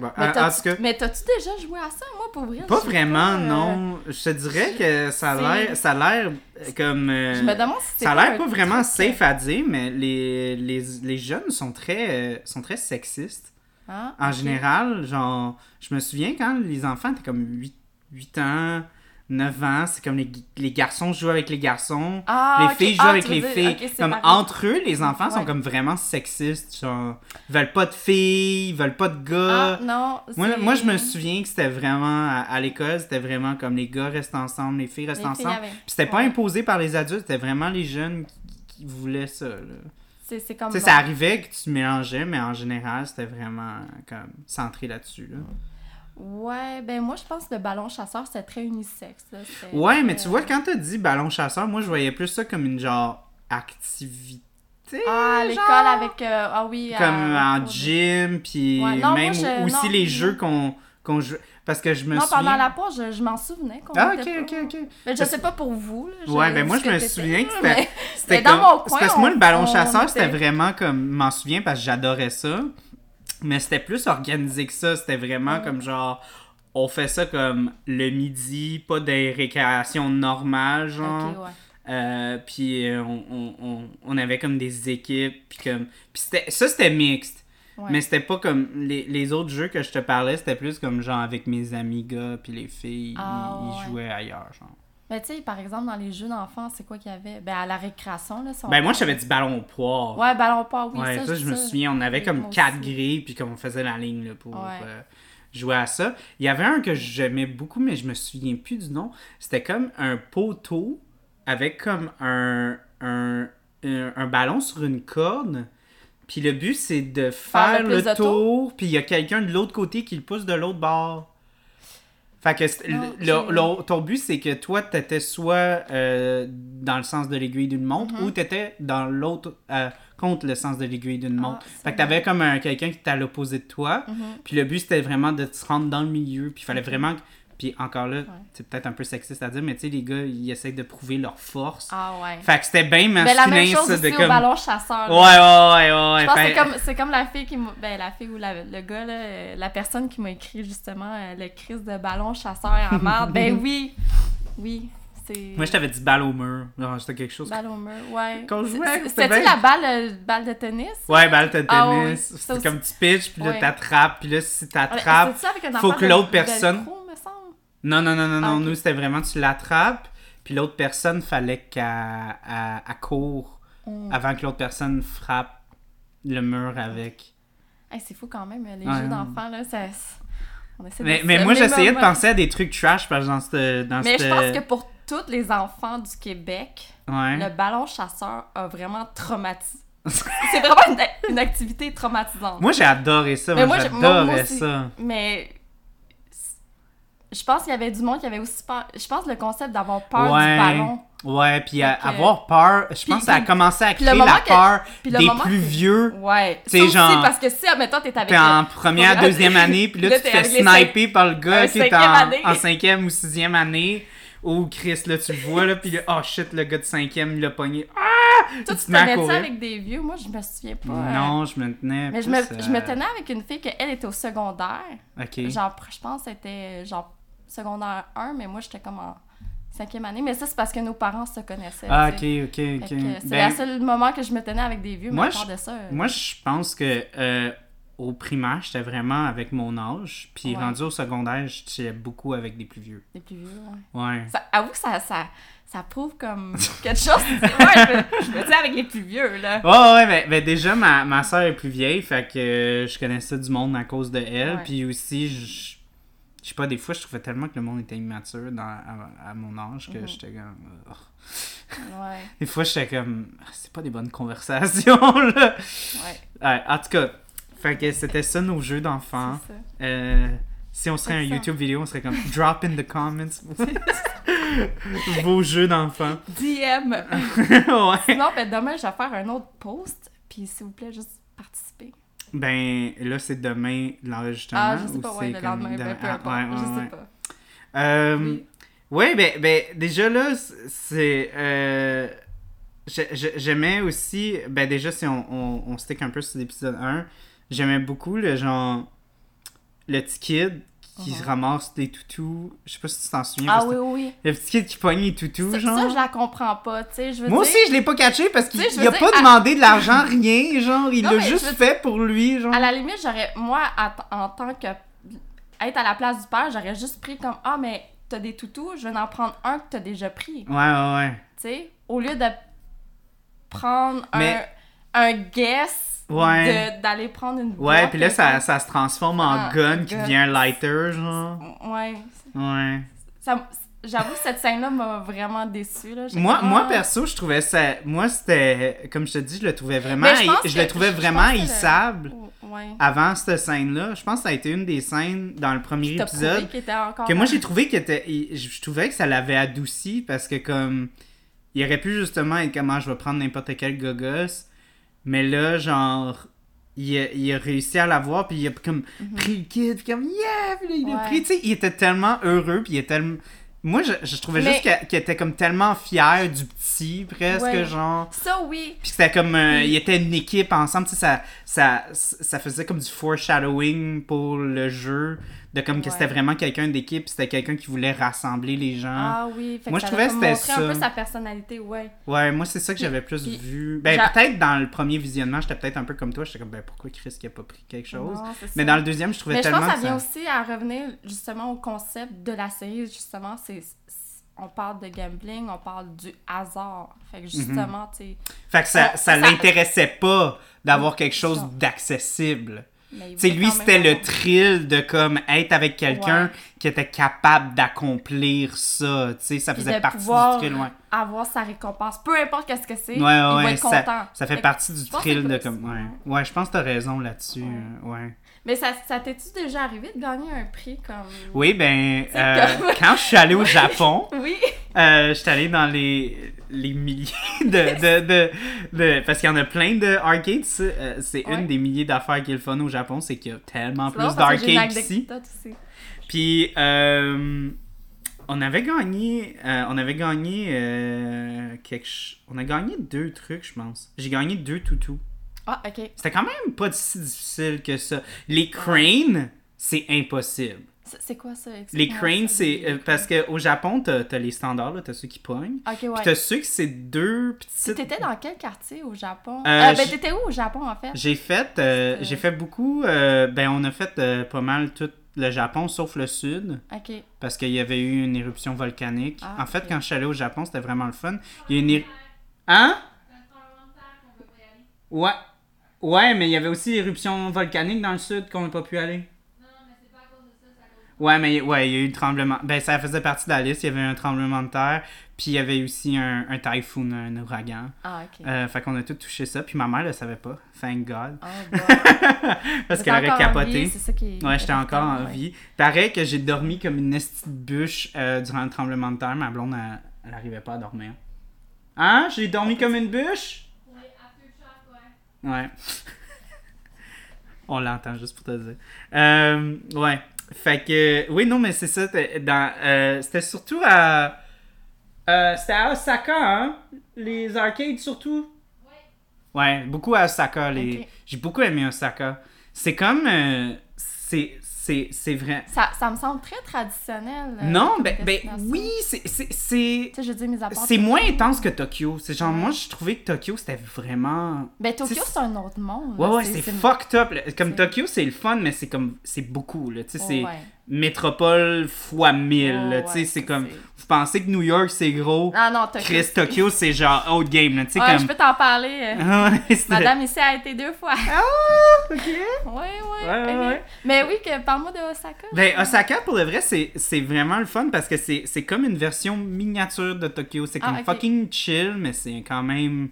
Mais t'as-tu déjà joué à ça, moi, pour vrai? pas vraiment, euh, non. Je te dirais que ça a l'air, ça a l'air euh, comme. euh, Je me demande si Ça a l'air pas vraiment safe à dire, mais les, les, les jeunes sont très, euh, sont très sexistes. Hein? En général, genre, je me souviens quand les enfants étaient comme 8, 8 ans, 9 ans, c'est comme les, les garçons jouent avec les garçons, Ah, les filles jouent Ah, avec les dire- filles. comme pareil. entre eux, les enfants sont comme vraiment sexistes, genre, ils veulent pas de filles, ils veulent pas de Ah, gars. non. moi, je me souviens que c'était vraiment, à, à l'école, c'était vraiment comme les gars restent ensemble, les filles restent Les filles ensemble. Puis c'était pas ouais. imposé par les adultes, c'était vraiment les jeunes qui, qui voulaient ça, là. C'est c'est comme. Ça arrivait que tu mélangeais, mais en général, c'était vraiment comme centré là-dessus. Là. Ouais, ben moi, je pense que le ballon chasseur, c'était très unisexe. là. Ouais, mais tu vois, euh, quand t'as dit ballon chasseur, moi, je voyais plus ça comme une genre activité. Ah, à l'école genre, avec. euh, ah oui. Comme en gym, puis Ouais, non, même moi, je- aussi non, les non. jeux qu'on qu'on joue. Parce que je me Non, souviens. pendant la pause, je, je m'en souvenais. qu'on Ah, ok, ok, ok. Mais je Parce- sais pas pour vous. Là, Ouais, ben moi, je me souviens que c'était. C'était dans mon c'est coin, parce que moi, le ballon on chasseur, c'était était- vraiment comme. m'en souviens parce que j'adorais ça. Mais c'était plus organisé que ça. C'était vraiment comme genre. On fait ça comme le midi, pas des récréations normales, genre. Ouais. Euh, puis euh, on, on, on, avait comme des équipes. Puis comme. Puis c'était, ça, c'était mixte. Ouais. Mais c'était pas comme. Les, les autres jeux que je te parlais, c'était plus comme genre avec mes amis gars, puis les filles, ils- Ah, ils, ouais. jouaient ailleurs, genre. Mais tu sais, par exemple, dans les jeux d'enfants, c'est quoi qu'il y avait? Ben, à la récréation, là. si on Ben, moi, j'avais dit ballon au poire. Ouais, ballon pas, oui. Ouais, ça, je me ça. souviens, on avait comme quatre grilles, puis qu'on faisait la ligne là, pour Ouais. euh, jouer à ça. Il y avait un que j'aimais beaucoup, mais je me souviens plus du nom. C'était comme un poteau avec comme un, un, un, un ballon sur une corde. Puis le but, c'est de faire, le le, tour, puis il y a quelqu'un de l'autre côté qui le pousse de l'autre bord. Fait que le- le- ton but, c'est que toi, t'étais soit euh, dans le sens de l'aiguille d'une montre Mhm. ou t'étais dans l'autre, euh, contre le sens de l'aiguille d'une Ah, montre. c'est fait que t'avais comme un, quelqu'un qui était à l'opposé de toi. Mhm. Puis le but, c'était vraiment de te rendre dans le milieu. Puis il fallait vraiment. Puis encore là, c'est peut-être un peu sexiste à dire, mais tu sais, les gars, ils essayent de prouver leur force. Ah, ouais. Fait que c'était bien Ben, masculin, la même chose ça, aussi de au comme. ballon chasseur. Ouais, là. ouais, ouais, ouais. Je pense que c'est comme, c'est comme la fille qui m'a- Ben, la fille ou la- le gars, là, euh, la personne qui m'a écrit justement euh, le crise de ballon chasseur en marde. ben oui. Oui. Moi, je t'avais dit balle au mur. Non, c'était quelque chose. Balle au mur, ouais. Qu'on jouait, C'est- c'était C'était-tu bien. la balle, euh, balle de tennis? Ouais, balle de tennis. Ah oui, aussi. comme tu pitches, puis là, Ouais. t'attrapes, puis là, si Ouais, t'attrapes. faut que l'autre personne- velcro? Non, non, non, non, non. Nous, c'était vraiment, tu l'attrapes, puis l'autre personne, fallait qu'elle elle- elle court Mm. avant que l'autre personne frappe le mur avec. Hey, c'est fou quand même, les Ouais. jeux d'enfants, là, ça... On Mais, de mais se moi, j'essayais de penser à des trucs trash, parce que dans cette... Dans Mais je pense que pour tous les enfants du Québec, Ouais. le ballon chasseur a vraiment traumatisé. c'est vraiment une, une activité traumatisante. Moi, j'ai adoré ça. Mais Moi, j'adorais ça. Mais je pense qu'il y avait du monde qui avait aussi peur. Je pense que le concept d'avoir peur Ouais. du ballon. Ouais, puis que- avoir peur, je pense que ça a commencé à créer la que- peur puis le des plus que- vieux. Ouais. Aussi, genre- parce que si, admettons, t'es avec. T'es en première, deuxième année, puis là, Là, tu te fais sniper par le gars qui est en, année. en cinquième ou sixième année. Oh, Chris, là, tu le vois, là, puis là, oh shit, le gars de cinquième, il l'a pogné. Ah! Toi, tu tu te te mets à tenais-tu courir. avec des vieux? Moi, je me souviens pas. Non, je me tenais. Mais je me, je me tenais avec une fille qu'elle était au secondaire. Ok. Genre, je pense que c'était genre secondaire 1, mais moi, j'étais comme en cinquième année. Mais ça, c'est parce que nos parents se connaissaient. Ah, ok, ok, ok. C'est Ben, le seul moment que je me tenais avec des vieux, mais Moi, je- de ça... euh, Moi, je pense que euh, au primaire, j'étais vraiment avec mon âge, puis Ouais. rendu au secondaire, j'étais beaucoup avec des plus vieux. Les plus vieux, ouais. Ouais. Ça, avoue que ça, ça, ça prouve comme quelque chose. Ouais, je, me- tiens avec les plus vieux, là. Ouais, ouais, mais, mais déjà, ma, ma soeur est plus vieille, fait que je connaissais du monde à cause de elle. Puis aussi, je je sais pas, des fois, je trouvais tellement que le monde était immature dans, à, à mon âge que Mhm. j'étais comme. ugh. Ouais, Des fois, j'étais comme. Ah, C'est pas des bonnes conversations, là. ouais. Ouais, en tout cas, fait que c'était ça nos jeux d'enfants. Euh, si on serait un ça. YouTube vidéo, on serait comme drop in the comments vos jeux d'enfants. DM. ouais. Sinon, ben, demain, je vais faire un autre post. Puis, s'il vous plaît, juste participer. Ben là, c'est demain l'enregistrement. Ah, je sais ou pas, c'est ouais, le lendemain, ben, demain- peu Ah, importe. ouais, ouais, je sais pas. Euh, Oui. Ouais, ben, ben déjà là, c'est. euh, j'ai- j'ai- J'aimais aussi. Ben déjà, si on, on, on stick un peu sur l'épisode 1, j'aimais beaucoup le genre. Le petit kid qui se Mhm. ramasse des toutous. Je sais pas si tu t'en souviens. Ah oui, oui, Le petit kid qui pogne les toutous. Ça, genre. ça, je la comprends pas, tu sais. Moi dire, aussi, je l'ai pas catché parce qu'il a pas à- demandé de l'argent, rien, genre. Il l'a juste fait pour lui, genre. à la limite, j'aurais. Moi, en tant que. Être à la place du père, j'aurais juste pris comme Ah, mais t'as des toutous, je vais en prendre un que t'as déjà pris. Ouais, ouais, ouais. Tu sais, au lieu de prendre Mais- un, un guess Ouais. d'aller prendre une Ouais, puis là, ça, ça se transforme en Ah, gun qui devient un lighter, genre. Ouais. Ouais. Ça- J'avoue que cette scène-là m'a vraiment déçue. Là. Moi, moi, Ah. perso, je trouvais ça. Moi, c'était. Comme je te dis, je le trouvais vraiment. Je le trouvais vraiment le- Ouais. avant cette scène-là. Je pense que ça a été une des scènes dans le premier épisode. était encore. Que moi, j'ai trouvé que je je trouvais que ça l'avait adouci parce que, comme. Il aurait pu justement être comment je vais prendre n'importe quel gogos. Mais là, genre. Il a, il a réussi à l'avoir, puis il a comme pris le kid, puis comme yeah! Puis là, il a pris, tu sais, il était tellement heureux, puis il était tellement. Moi, je, je trouvais Mais- juste qu'il était comme tellement fier du petit, presque, Ouais. genre. Ça, oui. Puis c'était comme. euh, Oui. Il était une équipe ensemble, tu sais, ça, ça, ça faisait comme du foreshadowing pour le jeu, de comme que Ouais. c'était vraiment quelqu'un d'équipe, c'était quelqu'un qui voulait rassembler les gens. Ah oui. Fait Moi, que je ça trouvais c'était montré un ça. peu sa personnalité, ouais. Ouais, moi, c'est ça que j'avais plus puis vu. Ben, peut-être dans le premier visionnement, j'étais peut-être un peu comme toi, j'étais comme, ben, pourquoi Chris qui a pas pris quelque chose? Non, Mais ça. dans le deuxième, je trouvais Mais je tellement pense que ça vient aussi à revenir justement au concept de la série. Justement, c'est on parle de gambling, on parle du hasard. Fait Mhm. que justement, tu sais. Fait que ça, ça ça- l'intéressait pas d'avoir quelque chose ça. d'accessible. Voulait lui, c'était le thrill de comme être avec quelqu'un Ouais. qui était capable d'accomplir ça. Ça faisait de partie pouvoir du thrill, ouais. avoir sa récompense. Peu importe qu'est-ce que c'est, Ouais, il va être ça, content. ça fait partie du thrill de c'est comme. Ouais, ouais je pense que t'as raison là-dessus. Ouais. Mais ça, ça t'es-tu déjà arrivé de gagner un prix comme... Oui, ben, euh, comme- quand je suis allé au Japon, Oui. euh, j'étais allé dans les, les milliers de, de, de, de- Parce qu'il y en a plein de arcades. euh, c'est Ouais. une des milliers d'affaires qui est le fun au Japon, c'est qu'il y a tellement plus d'arcades ici. Puis, euh, on avait gagné, on avait gagné quelque On a gagné deux trucs, je pense. J'ai gagné deux toutous. Ah, ok. C'était quand même pas si difficile que ça. Les cranes, c'est impossible. C'est quoi ça? Les cranes, c'est. euh, parce qu'au Japon, t'as as les standards, là, t'as ceux qui pognent. Ok, Puis ouais. t'as ceux qui c'est deux petites. T'étais dans quel quartier au Japon? Euh, Euh, ben, t'étais où au Japon, en fait? J'ai fait, euh, j'ai fait beaucoup. euh, ben, on a fait euh, pas mal toutes le Japon, sauf le sud, Ok. parce qu'il y avait eu une éruption volcanique. Ah, en fait, quand je suis allé au Japon, c'était vraiment le fun. Il y a une... Hein? Ouais. Ouais, mais il y avait aussi l'éruption volcanique dans le sud qu'on n'a pas pu aller. Ouais, mais ouais, il y a eu le tremblement. Ben, ça faisait partie de la liste. Il y avait un tremblement de terre, puis il y avait aussi un, un typhoon, un ouragan. Ah, ok. Euh, fait qu'on a tout touché ça, puis ma mère le savait pas. Thank God. Oh, bon. Parce qu'elle aurait capoté. C'est ça qui Ouais, j'étais encore en ouais. vie. Pareil que j'ai dormi comme une petite bûche euh, durant le tremblement de terre. Ma blonde, elle, elle arrivait pas à dormir. Hein? J'ai dormi comme une bûche? Ouais. On l'entend juste pour te dire. Euh, ouais. Fait que, oui, non, mais c'est ça. Dans, euh, c'était surtout à. euh, c'était à Osaka, hein? Les arcades surtout? Ouais, beaucoup à Osaka. Les... J'ai beaucoup aimé Osaka. C'est comme. c'est, c'est, c'est vrai. Ça, ça me semble très traditionnel. euh, non, ben, ben oui, c'est. c'est, c'est... Tu sais, je à part. C'est moins intense que Tokyo. C'est genre, moi, je trouvais que Tokyo, c'était vraiment. Ben, Tokyo, C'est- un autre monde. Ouais, ouais, c'est fucked up. là. Comme Tokyo, c'est le fun, mais c'est comme. C'est beaucoup, là. Tu sais, c'est Ouais. Métropole fois mille, là. Ouais, Tu sais, ouais, c'est comme. Vous pensez que New York, c'est gros? Ah non, Tokyo. Chris, Tokyo, c'est genre haute game, là. Tu sais, Ouais, comme. je peux t'en parler. euh, Ah Madame ici a été deux fois. Ah, ok. ouais, ouais. Ouais. Mais oui, que parle-moi de Osaka. Ben, Osaka, pour le vrai, c'est vraiment le fun parce que c'est comme une version miniature de Tokyo. C'est Ah, comme fucking chill, mais c'est quand même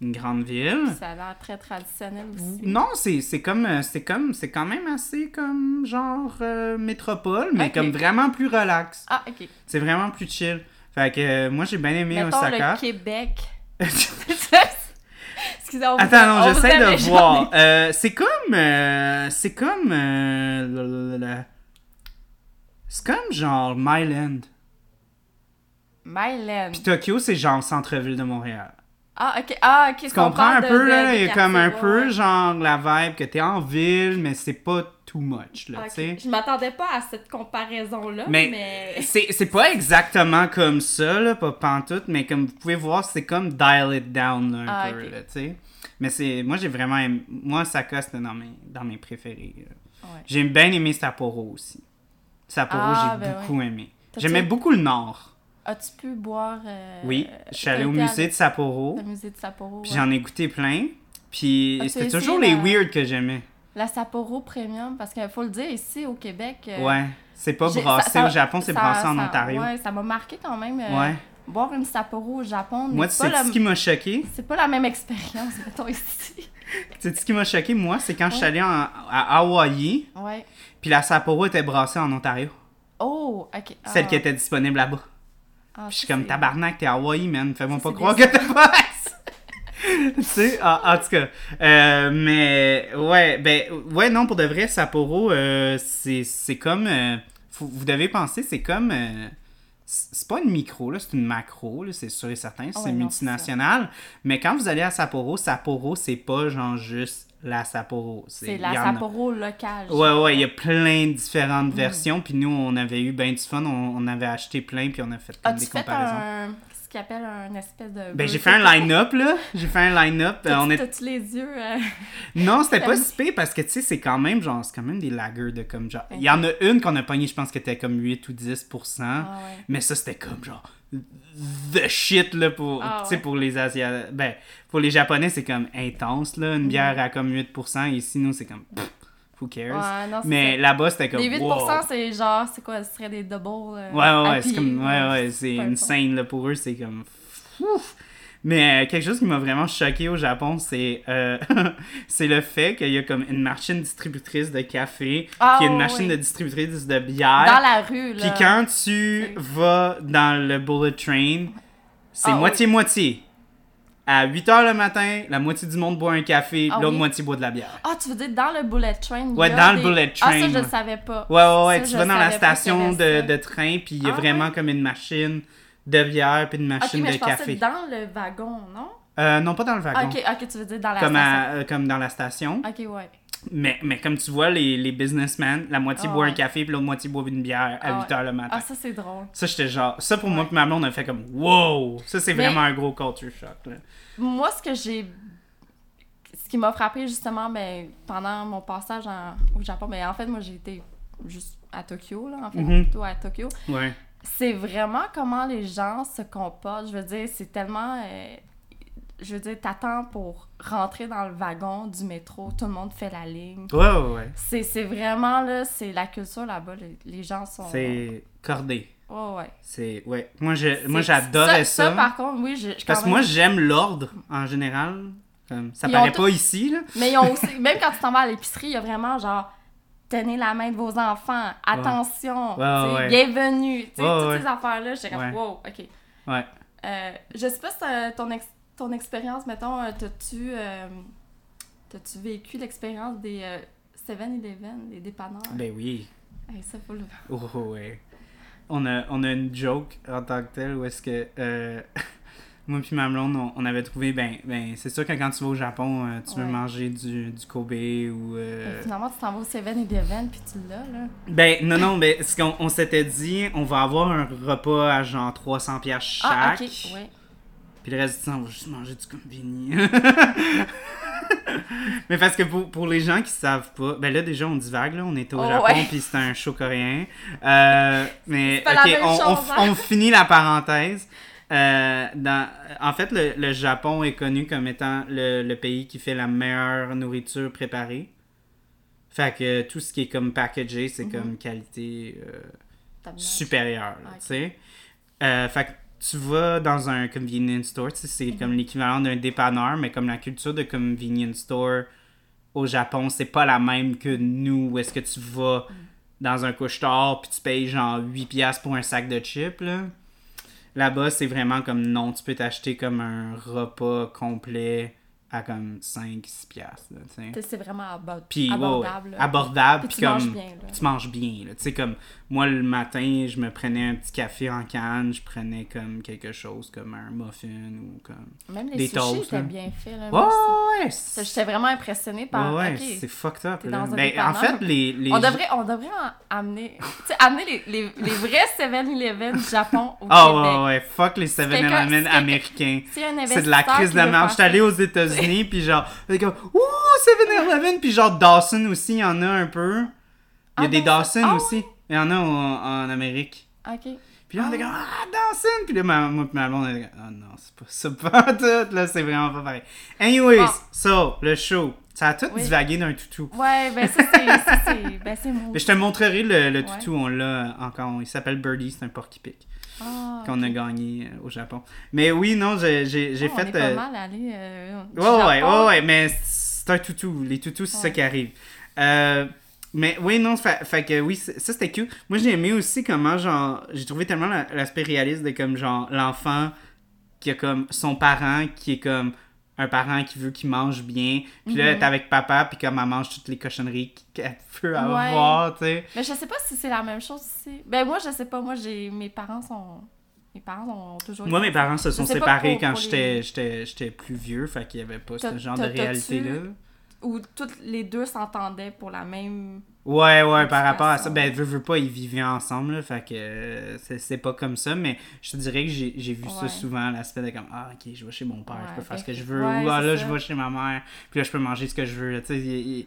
une grande ville. Ça a l'air très traditionnel aussi. Non, c'est c'est comme euh, c'est comme c'est quand même assez comme genre euh, métropole, mais comme vraiment plus relax. Ah, ok. C'est vraiment plus chill. Fait que euh, moi j'ai bien aimé Mettons Osaka. le Québec. Excusez, on vous- Attends, non, j'essaie de voir. Euh, c'est comme c'est comme c'est comme genre Myland. Myland. Puis Tokyo, c'est genre centre-ville de Montréal. Ah, ok. Ah, ok. Tu comprends un peu, là? Il y a comme un peu, genre genre, la vibe que t'es en ville, mais c'est pas too much, là, tu sais. Je m'attendais pas à cette comparaison-là, Mais- mais... C'est pas exactement comme ça, là, pas pantoute, mais comme vous pouvez voir, c'est comme dial it down, là, un Ah, peu, ok. là, tu sais. Mais c'est... Moi, j'ai vraiment aimé... Moi, Osaka, c'était dans mes, dans mes préférés. Ouais. J'ai bien aimé Sapporo aussi. Sapporo, Ah, j'ai ben beaucoup aimé. J'aimais beaucoup le nord. As-tu pu boire... euh, Oui, je suis t'as allé au musée de Sapporo, Le musée de Sapporo, puis ouais. j'en ai goûté plein. Puis c'était toujours les la- weird que j'aimais. La Sapporo Premium, parce qu'il faut le dire, ici, au Québec... euh, Ouais, c'est pas brassé ça- ça- au Japon, c'est brassé en ça- Ontario. Ouais, ça m'a marqué quand même. euh, Ouais. Boire une Sapporo au Japon, Moi, tu sais ce qui m'a choqué? c'est pas la même expérience, mettons, ici. Tu sais ce qui m'a choqué, moi? C'est quand je suis Ouais. allé en- à Hawaï, Ouais. puis la Sapporo était brassée en Ontario. Oh, ok. Celle Ah. qui était disponible là-bas. Ah, Puis je suis comme tabarnak, t'es à Hawaï, man. Fais-moi pas croire que t'as pas tu sais, en, en tout cas. Euh, mais, ouais, ben, ouais, non, pour de vrai, Sapporo, euh, c'est comme. euh, faut- vous devez penser, c'est comme. c'est pas une micro, là, c'est une macro, là, c'est sûr et certain, Ah c'est multinational. Mais quand vous allez à Sapporo, Sapporo, c'est pas genre juste la Sapporo. C'est la a- Sapporo locale. Ouais, ouais, il y a plein de différentes versions. Puis nous, on avait eu bien du fun. On, on avait acheté plein, puis on a fait comme des fait comparaisons. un. Ce qu'ils appellent un espèce de. Ben, j'ai fait un line-up, là. J'ai fait un line-up. On est... T'as-tu les yeux. euh, Non, c'était pas si pire parce que, tu sais, c'est quand même, genre, c'est quand même des lagers de comme, genre... Il y en a une qu'on a pogné, je pense que était comme 8 ou 10 Ah ouais. Mais ça, c'était comme, genre, the shit, là, pour, Ah tu sais, ouais. pour les Asiatiques. Ben, pour les Japonais, c'est comme intense, là. Une Mhm. bière à comme 8 Ici, nous, c'est comme, pff, who cares? Ouais, non, c'est Mais là-bas, c'était comme, Les 8%, wow. c'est genre, c'est quoi, ce serait des doubles. euh, Ouais, ouais, ouais, c'est comme, ouais, ouais, c'est importe. insane, là, pour eux, c'est comme, ouf. Mais euh, quelque chose qui m'a vraiment choqué au Japon, c'est euh, c'est le fait qu'il y a comme une machine distributrice de café, puis il y a une machine ouais. de distributrice de Dans bière. la rue, là. Puis quand tu vas dans le bullet train, c'est Ah, moitié-moitié. À 8 h le matin, la moitié du monde boit un café, Ah, l'autre oui? moitié boit de la bière. Ah, tu veux dire dans le bullet train? Ouais, a dans le bullet Ah, ça, train, je le savais pas. Ouais, ouais, ouais. Ça, tu vas dans la station de, de train, puis il y a vraiment comme une machine de bière, puis une machine mais de je café. dans le wagon, non? Euh, non, pas dans le Ah, wagon. ok, ok, tu veux dire dans la comme, station. à- euh, comme dans la station. Ok, ouais. Mais, mais comme tu vois, les, les businessmen, la moitié Ah, boit un café, puis l'autre moitié boit une bière à Ah, 8 h le matin. Ah, ça, c'est drôle. Ça, j'étais genre. Ça, pour moi, puis ma blonde, on a fait comme wow! Ça, c'est Mais- vraiment un gros culture shock. Là. Moi, ce que j'ai. Ce qui m'a frappé justement ben, pendant mon passage en- au Japon, ben, en fait, moi j'ai été juste à Tokyo, là, en fait, Mhm. plutôt à Tokyo. Ouais. C'est vraiment comment les gens se comportent. Je veux dire, c'est tellement. euh, je veux dire, t'attends pour rentrer dans le wagon du métro, tout le monde fait la ligne. Ouais, ouais, ouais. C'est c'est vraiment, là, c'est la culture là-bas. Les, les gens sont. C'est cordé. Ouais, ouais. C'est. Ouais. Moi, je- moi j'adorais ça. ça. par contre, oui, je. Parce que moi, j'aime l'ordre en général. Comme, ça Ils paraît pas ici, là. Mais ils ont aussi, même quand tu t'en vas à l'épicerie, il y a vraiment genre, tenez la main de vos enfants, attention, Ouais, bienvenue, tu sais, Ouais, toutes ces affaires-là, j'étais comme, wow, ok. Ouais. Euh, je sais pas si euh, ton, ex- ton expérience, mettons, euh, t'as-tu euh, t'as-tu vécu l'expérience des euh, 7-Eleven, des dépanneurs? Ben oui. Hey, ça, faut le... Oh, oh, ouais. On a, on a une joke en tant que telle où est-ce que euh, moi puis ma blonde, on, on avait trouvé, ben, ben c'est sûr que quand tu vas au Japon, euh, tu veux manger du, du Kobe ou... euh, que Finalement, tu t'en vas au 7-Eleven, puis tu l'as, là. Ben, non, non, mais ce qu'on on s'était dit, on va avoir un repas à genre 300 pièces chaque. Ah, ok. Puis le reste du temps, on va juste manger du conveni. Mais parce que pour, pour les gens qui savent pas, ben là déjà on divague, là, on était au Oh, Japon ouais. puis c'était un show coréen. Euh, mais ok, on, hein. on finit la parenthèse. Euh, dans, en fait, le, le Japon est connu comme étant le, le pays qui fait la meilleure nourriture préparée. Fait que tout ce qui est comme packagé, c'est Mhm. comme qualité euh, supérieure, là. Euh, fait que tu vas dans un convenience store, c'est Mhm. comme l'équivalent d'un dépanneur, mais comme la culture de convenience store au Japon, c'est pas la même que nous, où est-ce que tu vas Mhm. dans un couche-tard puis tu payes genre 8 piastres pour un sac de chips, là. Là-bas, c'est vraiment comme non, tu peux t'acheter comme un repas complet à comme 5-6 piastres, là, tu sais. Tu sais, C'est vraiment abo- ouais, abordable. abordable, Puis tu manges bien, là. tu manges bien, là. Tu sais, comme, moi, le matin, je me prenais un petit café en canne, je prenais comme quelque chose, comme un muffin ou comme... Même les des sushis étaient là. bien faits, là. Ouais. J'étais vraiment impressionnée par... Ouais, c'est fucked up, là. Ben, en fait, les... les On devrait, on devrait en amener, tu sais, amener les, les, les vrais 7-Eleven du Japon au Ah Québec. ouais, ouais, fuck les quelqu'un- 7-Eleven si quelqu'un- américains. C'est de la crise de la faire J'étais allé aux États-Unis, puis genre, avec comme, ouh, 7-Eleven, puis genre Dawson aussi, il y en a un peu. Il y a Ah, des Dawson. Dawson Ah, aussi. Il y en a en, en Amérique. OK. Puis là, on Ah. était comme, ah, Dawson! Puis là, ma, moi, ma blonde, on était comme, ah non, c'est pas ça, pas tout, là, c'est vraiment pas pareil. Anyways, Bon. so, le show, ça a tout Oui. divagué d'un toutou. Ouais, ben ça, c'est... c'est- Ben, c'est. Mais je te montrerai le, le Ouais. toutou, on l'a encore, il s'appelle Birdie, c'est un porc-épic Ah, qu'on a gagné euh, au Japon. Mais oui, non, j'ai Oh, fait... On est pas euh, mal allé euh, Ouais, ouais, Japon. ouais, ouais, mais c'est un toutou. Les toutous, c'est ça Ouais. qui arrive. Euh, mais oui, non, fait, fait que oui, ça c'était cute. Moi, j'ai aimé aussi comment, genre, j'ai trouvé tellement la- l'aspect réaliste de comme, genre, l'enfant qui a comme son parent qui est comme un parent qui veut qu'il mange bien. Puis là, Mhm. t'es avec papa, puis comme elle mange toutes les cochonneries qu'elle peut Ouais. avoir, tu sais. Mais je sais pas si c'est la même chose ici. Ben moi, je sais pas. Moi, j'ai... Mes parents sont... Mes parents ont toujours... Moi, mes parents se sont séparés pour- quand les- j'étais j'étais plus vieux, fait qu'il y avait pas ce genre de réalité-là. Où toutes les deux s'entendaient pour la même... Ouais, ouais, par rapport à ça, ben, veux, veux pas, ils vivaient ensemble, là, fait que euh, c'est c'est pas comme ça, mais je te dirais que j'ai j'ai vu ça souvent, l'aspect de comme, ah, ok, je vais chez mon père, je peux faire ce que je veux, ouais, ou ah, c'est là, ça. je vais chez ma mère, puis là, je peux manger ce que je veux, là, tu sais, il-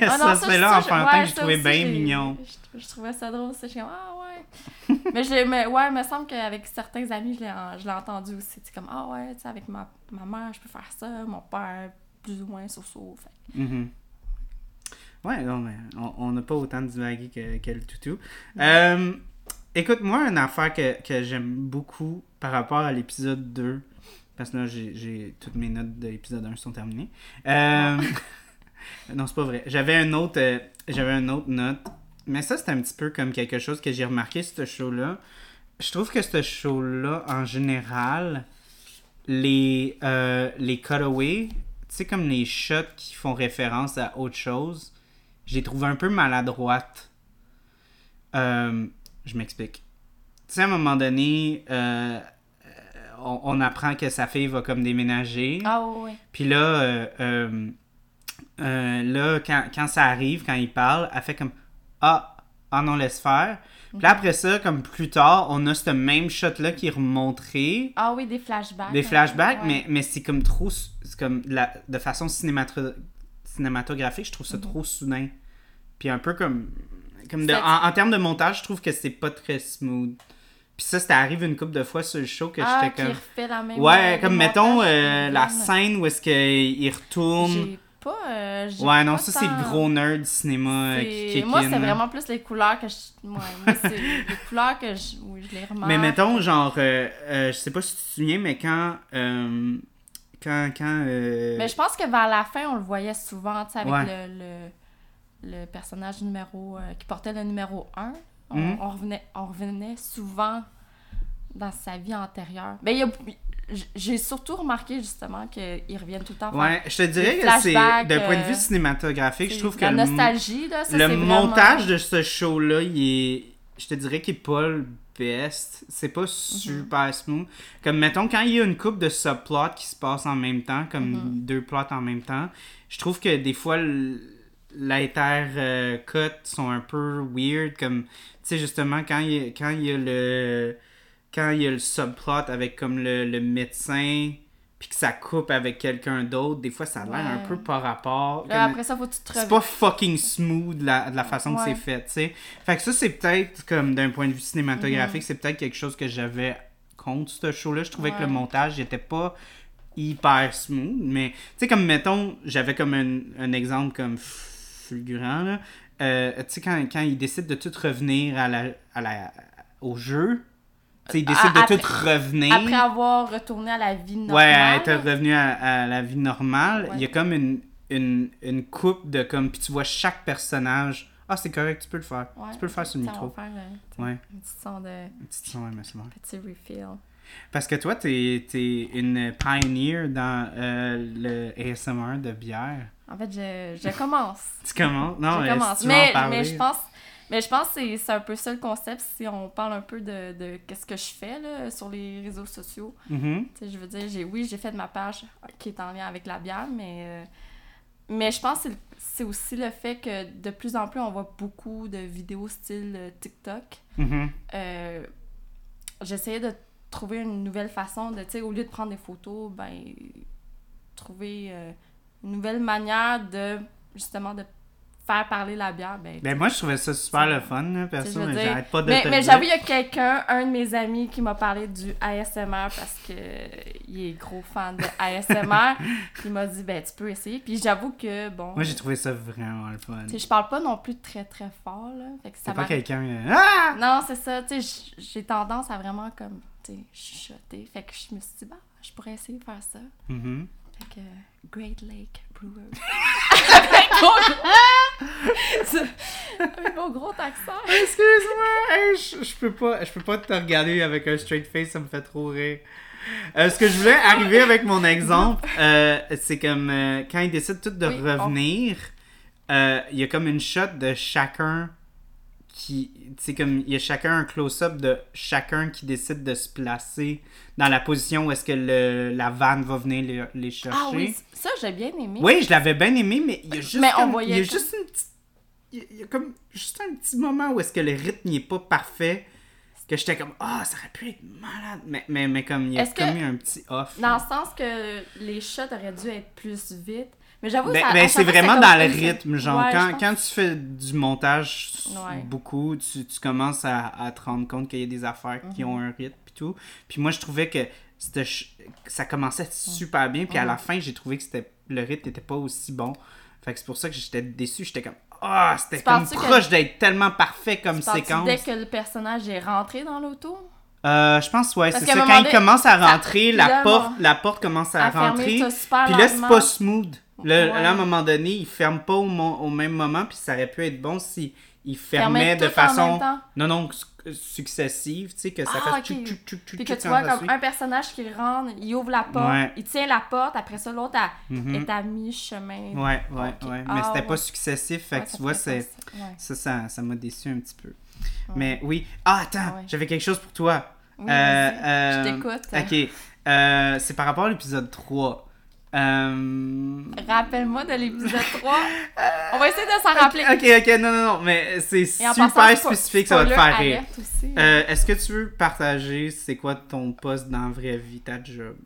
Ah ça, aspect-là ça, enfantin que trouvé aussi, bien mignon. Je, je trouvais ça drôle, c'est comme ah ouais. mais je, mais ouais, il me semble qu'avec certains amis, je je l'ai entendu aussi. C'est comme ah ouais, tu sais, avec ma, ma mère, je peux faire ça, mon père, plus ou moins so-so. Fait. Mhm. Ouais, non, mais on- n'a pas autant divagué que, que le toutou. Euh, écoute, moi, une affaire que, que j'aime beaucoup par rapport à l'épisode 2, parce que là, j'ai- toutes mes notes de l'épisode 1 sont terminées. Euh, non, c'est pas vrai. J'avais un autre, euh, j'avais une autre note, mais ça, c'est un petit peu comme quelque chose que j'ai remarqué, ce show-là. Je trouve que ce show-là, en général, les, euh, les cutaways, sais, comme les shots qui font référence à autre chose, je les trouve un peu maladroites. Euh, je m'explique. Tu sais, à un moment donné, euh, on, on apprend que sa fille va comme déménager. Ah ouais. Puis là, euh, euh, là quand, quand ça arrive, quand il parle, elle fait comme Ah, ah non, laisse faire. Puis là, après ça, comme plus tard, on a ce même shot-là qui est remontré. Ah oui, des flashbacks. Des flashbacks, Ouais. mais, mais c'est comme trop. C'est comme de la, de façon cinémato- cinématographique, je trouve ça Mhm. trop soudain. Puis un peu comme. comme de, en, en termes de montage, je trouve que c'est pas très smooth. Puis ça, c'était arrivé une couple de fois sur le show que ah, j'étais comme. refait la même Ouais, le comme mettons euh, la scène où est-ce qu'il retourne. Pas. euh, Ouais, non, pas ça, c'est le gros nerd du cinéma euh, qui C'est- kick Moi, in, c'est vraiment plus les couleurs que je. Ouais, moi, c'est les couleurs que je. Oui, je les remarque. Mais mettons, genre, euh, euh, je sais pas si tu te souviens, mais quand. quand. quand Mais je pense que vers la fin, on le voyait souvent, tu sais, avec Ouais. le, le, le personnage numéro. qui portait le numéro 1. On, Mhm. on revenait, on revenait souvent dans sa vie antérieure. Mais il y a. J'ai surtout remarqué justement qu'ils reviennent tout le temps. Ouais, je te dirais que c'est. D'un point de euh, vue cinématographique, je trouve que. La nostalgie, là, ça, le vraiment- montage de ce show-là, il est. Je te dirais qu'il est pas le best. C'est pas Mhm. super smooth. Comme, mettons, quand il y a une coupe de subplots qui se passe en même temps, comme Mhm. deux plots en même temps, je trouve que des fois, l- l'inter euh, cut sont un peu weird. Comme, tu sais, justement, quand il, y a- quand il y a le. Quand il y a le subplot avec comme le, le médecin, puis que ça coupe avec quelqu'un d'autre, des fois, ça a l'air un peu par rapport. Là, comme- après ça, faut que tu te c'est pas fucking smooth la, de la façon que c'est fait, tu sais. Fait que ça, c'est peut-être, comme d'un point de vue Mhm. cinématographique, c'est peut-être quelque chose que j'avais contre ce show-là. Je trouvais que le montage était pas hyper smooth, mais tu sais, comme mettons, j'avais comme un, un exemple comme fulgurant, là. Euh, tu sais, quand, quand ils décident de tout revenir à la, à la, au jeu, sais, ils À- décident de après- tout revenir. Après avoir retourné à la vie normale. Ouais, à être revenu à, à la vie normale, Ouais. il y a comme une, une, une coupe de comme. Puis tu vois chaque personnage. Ah, c'est correct, tu peux le faire. Ouais. Tu peux le faire sur le micro. faire euh, Ouais. un petit son de Un petit son, bon. petit refill. Parce que toi, t'es es une pioneer dans euh, le ASMR de bière. En fait, je, je commence. Tu commences? Non, je commence. mais, mais je pense, mais je pense que c'est- un peu ça le concept si on parle un peu de, de qu'est-ce que je fais là, sur les réseaux sociaux. Mhm. Sais, je veux dire, j'ai, oui, j'ai fait ma page qui est en lien avec la bière, mais, euh, mais je pense que c'est, aussi le fait que de plus en plus, on voit beaucoup de vidéos style euh, TikTok. Mhm. Euh, j'essayais de trouver une nouvelle façon de, tu sais, au lieu de prendre des photos, ben, trouver euh, une nouvelle manière de, justement, de faire parler la bière. Ben, Ben, moi, je trouvais ça super le fun, là, perso, mais j'arrête pas de mais, mais j'avoue, il y a quelqu'un, un de mes amis, qui m'a parlé du ASMR parce que il est gros fan de ASMR. il m'a dit, ben, tu peux essayer. Puis j'avoue que, bon. Moi, j'ai trouvé ça vraiment le fun. tu je parle pas non plus très très fort, là. Fait que ça pas quelqu'un. euh, Ah! Non, c'est ça. Tu sais, j'ai tendance à vraiment, comme, tu sais, chuchoter. Fait que je me suis dit, bah, je pourrais essayer de faire ça. Mhm. Fait que, Great Lake Brewer. avec, mon... gros accent. Excuse-moi, hey, je, je peux pas, je peux pas te regarder avec un straight face, ça me fait trop rire. Euh, ce que je voulais arriver avec mon exemple, euh, c'est comme euh, quand ils décident tous de Oui, revenir, euh, il y a comme une shot de chacun qui, c'est comme il y a chacun un close-up de chacun qui décide de se placer dans la position où est-ce que le, la vanne va venir les, les chercher. Ah oui, ça, j'ai bien aimé. Oui, je l'avais bien aimé, mais il y a juste, Mais comme- il y a juste une petite... Il y a- comme juste un petit moment où est-ce que le rythme n'est pas parfait, que j'étais comme, ah, ça aurait pu être malade, mais, mais, mais comme, il y a comme que- eu un petit off. Dans le sens que les shots auraient dû être plus vite. Mais j'avoue, Ben, ça- ben, c'est vraiment dans le rythme, genre, Ouais, quand, quand tu fais du montage Ouais. beaucoup, tu, tu commences à, à te rendre compte qu'il y a des affaires qui Mhm. ont un rythme et tout. Puis moi, je trouvais que, ça commençait super bien, puis à la fin, j'ai trouvé que le rythme n'était pas aussi bon. Fait que c'est pour ça que j'étais déçu, j'étais comme, ah, c'était comme penses-tu que- proche d'être tellement parfait comme Tu séquence. dès que le personnage est rentré dans l'auto? Euh, je pense, ouais, c'est ça. Quand il commence à rentrer, la, porte, la porte commence à, À rentrer. Puis là, c'est pas smooth. Là, Ouais. là, à un moment donné, il ferme pas au, au même moment, puis ça aurait pu être bon si il fermait Fermer de façon. Non, non, su- successive, tu sais, que ça Ah, fasse ok. tchou, tchou, tchou, Puis que tu vois comme un personnage qui rentre, il ouvre la porte, Ouais. il tient la porte, après ça, l'autre elle- Mhm. est à mi-chemin. Ouais, ouais, Ok. ouais. Ah, Mais c'était pas ouais. successif, fait que tu vois, c'est. Ça, ça, ça m'a déçu un petit peu. Mais oui. Ah, attends, j'avais quelque chose pour toi. Oui, Euh, vas-y. euh, Je t'écoute. Ok. Euh, c'est par rapport à l'épisode 3. Euh... Rappelle-moi de l'épisode 3. On va essayer de s'en rappeler. Ok, ok, non, non, non, mais c'est super passant, spécifique, ça va te faire rire. aussi. Euh, Est-ce que tu veux partager c'est quoi ton poste dans la vraie vie, ta job?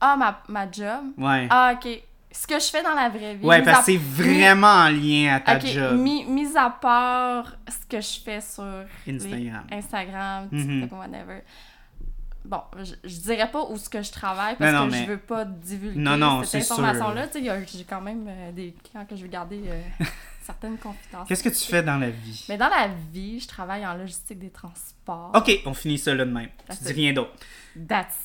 Ah, ma, ma job? Ouais. Ah, ok. ce que je fais dans la vraie vie. Ouais, parce que c'est vraiment en lien à ta Ok, job. mis, mis à part ce que je fais sur les- Instagram. Mhm. TikTok, whatever. Bon, je, je dirais pas où ce que je travaille parce non, que mais- je veux pas divulguer Non, non, cette information-là. Tu sais, j'ai quand même euh, des clients que je veux garder euh, certaines confidences. Qu'est-ce que tu fais dans la vie? Mais dans la vie, je travaille en logistique des transports. Ok, on finit ça là de même. Tu That's dis it. rien d'autre.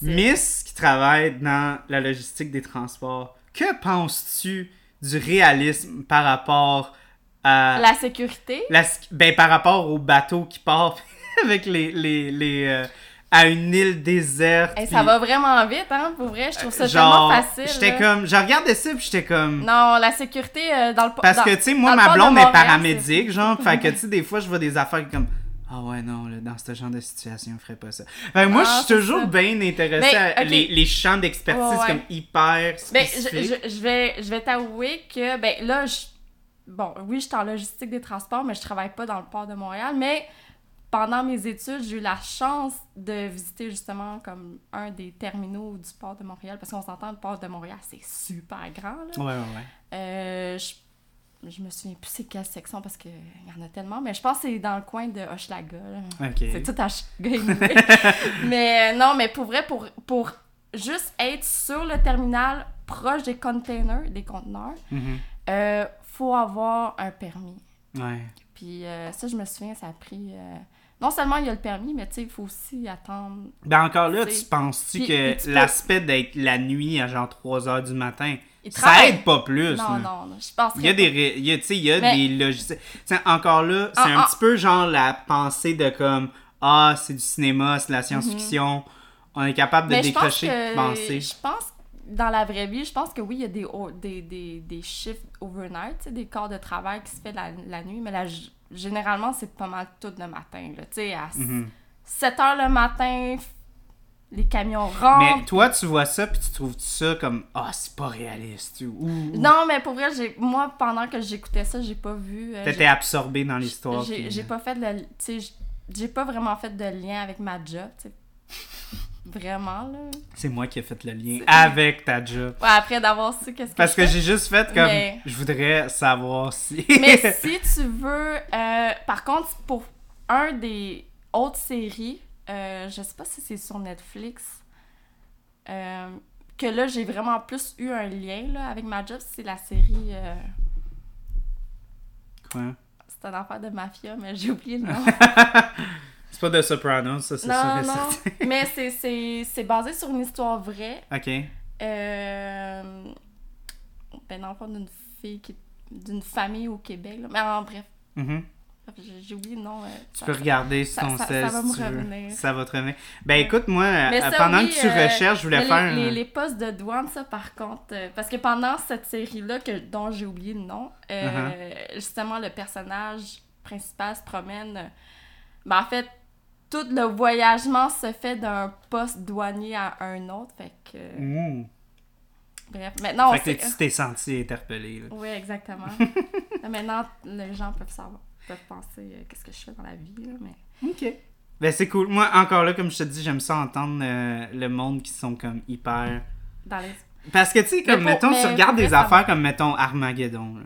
Miss qui travaille dans la logistique des transports, que penses-tu du réalisme par rapport à. La sécurité, la- ben, par rapport au bateau qui part avec les. les, les euh, à une île déserte. Hey, puis- ça va vraiment vite, hein, pour vrai. Je trouve ça genre, tellement facile. J'étais comme. Je regardais ça, puis j'étais comme. Non, la sécurité euh, dans le Parce dans- que, tu sais, moi, ma blonde est paramédic, genre. Fait que, tu sais, des fois, je vois des affaires comme. Ah ouais, non, là, dans ce genre de situation, je ferais pas ça. Fait que moi, Ah, je suis c'est toujours bien intéressée à les, les champs d'expertise ouais. comme hyper Ben, spécifiques. je, je, je vais, je vais t'avouer que, ben là, je, bon, oui, je suis en logistique des transports, mais je travaille pas dans le port de Montréal. Mais pendant mes études, j'ai eu la chance de visiter justement comme un des terminaux du port de Montréal. Parce qu'on s'entend, le port de Montréal, c'est super grand. Là. Ouais, ouais, ouais. Euh, je, je me souviens plus c'est quelle section parce qu'il y en a tellement, mais je pense que c'est dans le coin de Hochelaga. là. Ok. C'est tout à mais euh, non, mais pour vrai, pour, pour juste être sur le terminal proche des containers, des conteneurs, euh, faut avoir un permis. Ouais. Puis euh, ça, je me souviens, ça a pris... euh, non seulement il y a le permis, mais tu sais, il faut aussi attendre. Ben encore là, C'est- tu penses-tu que peux- l'aspect d'être la nuit à genre 3 heures du matin, ça aide pas plus? Non, non, non, je pense Il y a des, ré- il y a, il y a Mais- des logiciels. Encore là, c'est Ah, un ah. petit peu genre la pensée de comme ah c'est du cinéma, c'est de la science-fiction. On est capable de. Mais décrocher, de penser. je pense, dans la vraie vie, je pense que oui, il y a des, des, des, des shifts overnight, tu sais, des corps de travail qui se fait la, la nuit, mais g- généralement, c'est pas mal tout le matin, là, tu sais, à Mhm. 7 heures le matin, les camions rentrent. Mais toi, tu vois ça puis tu trouves ça comme ah c'est pas réaliste ou, ou Non, mais pour vrai, moi, pendant que j'écoutais ça, j'ai pas vu... euh, t'étais absorbé dans l'histoire. j'ai, puis- pas fait de... Tu sais, j- j'ai pas vraiment fait de lien avec ma job. Vraiment, là. C'est moi qui ai fait le lien avec ta job. Ouais, après d'avoir su qu'est-ce que Parce que j'ai juste fait comme Mais- je voudrais savoir si. Mais si tu veux, euh, par contre, pour un des autres séries, euh, je sais pas si c'est sur Netflix, euh, que là j'ai vraiment plus eu un lien là, avec ma job, c'est la série. euh, Quoi? c'est une affaire de mafia, mais j'ai oublié le nom. C'est pas de Sopranos, ça, c'est sûr et certain. mais c'est- basé sur une histoire vraie. Ok. Euh, ben, dans le fond, d'une fille qui d'une famille au Québec. là. Mais en bref, Mhm. j'ai j'ai oublié le nom. euh, Tu ça- peux regarder sur ton ça- va si me revenir. Ça va te revenir. Ben écoute, moi, euh, ça, pendant oui, que tu euh, recherches, je voulais faire. Les, les, postes de douane, ça, par contre, euh, parce que pendant cette série-là, que, dont j'ai oublié le nom, Uh-huh. justement, le personnage principal se promène. Ben, en fait, tout le voyagement se fait d'un poste douanier à un autre. Fait que. Bref, maintenant, on Fait que sait. t'es- tu t'es senti interpellé. là. Oui, exactement. maintenant, les gens peuvent savoir, peuvent penser euh, qu'est-ce que je fais dans la vie, là, mais. Ok. Ben c'est cool. Moi, encore là, comme je te dis, j'aime ça entendre euh, le monde qui sont comme hyper. Dans les... Parce que tu sais, comme Mais mettons, tu regardes des affaires comme mettons Armageddon.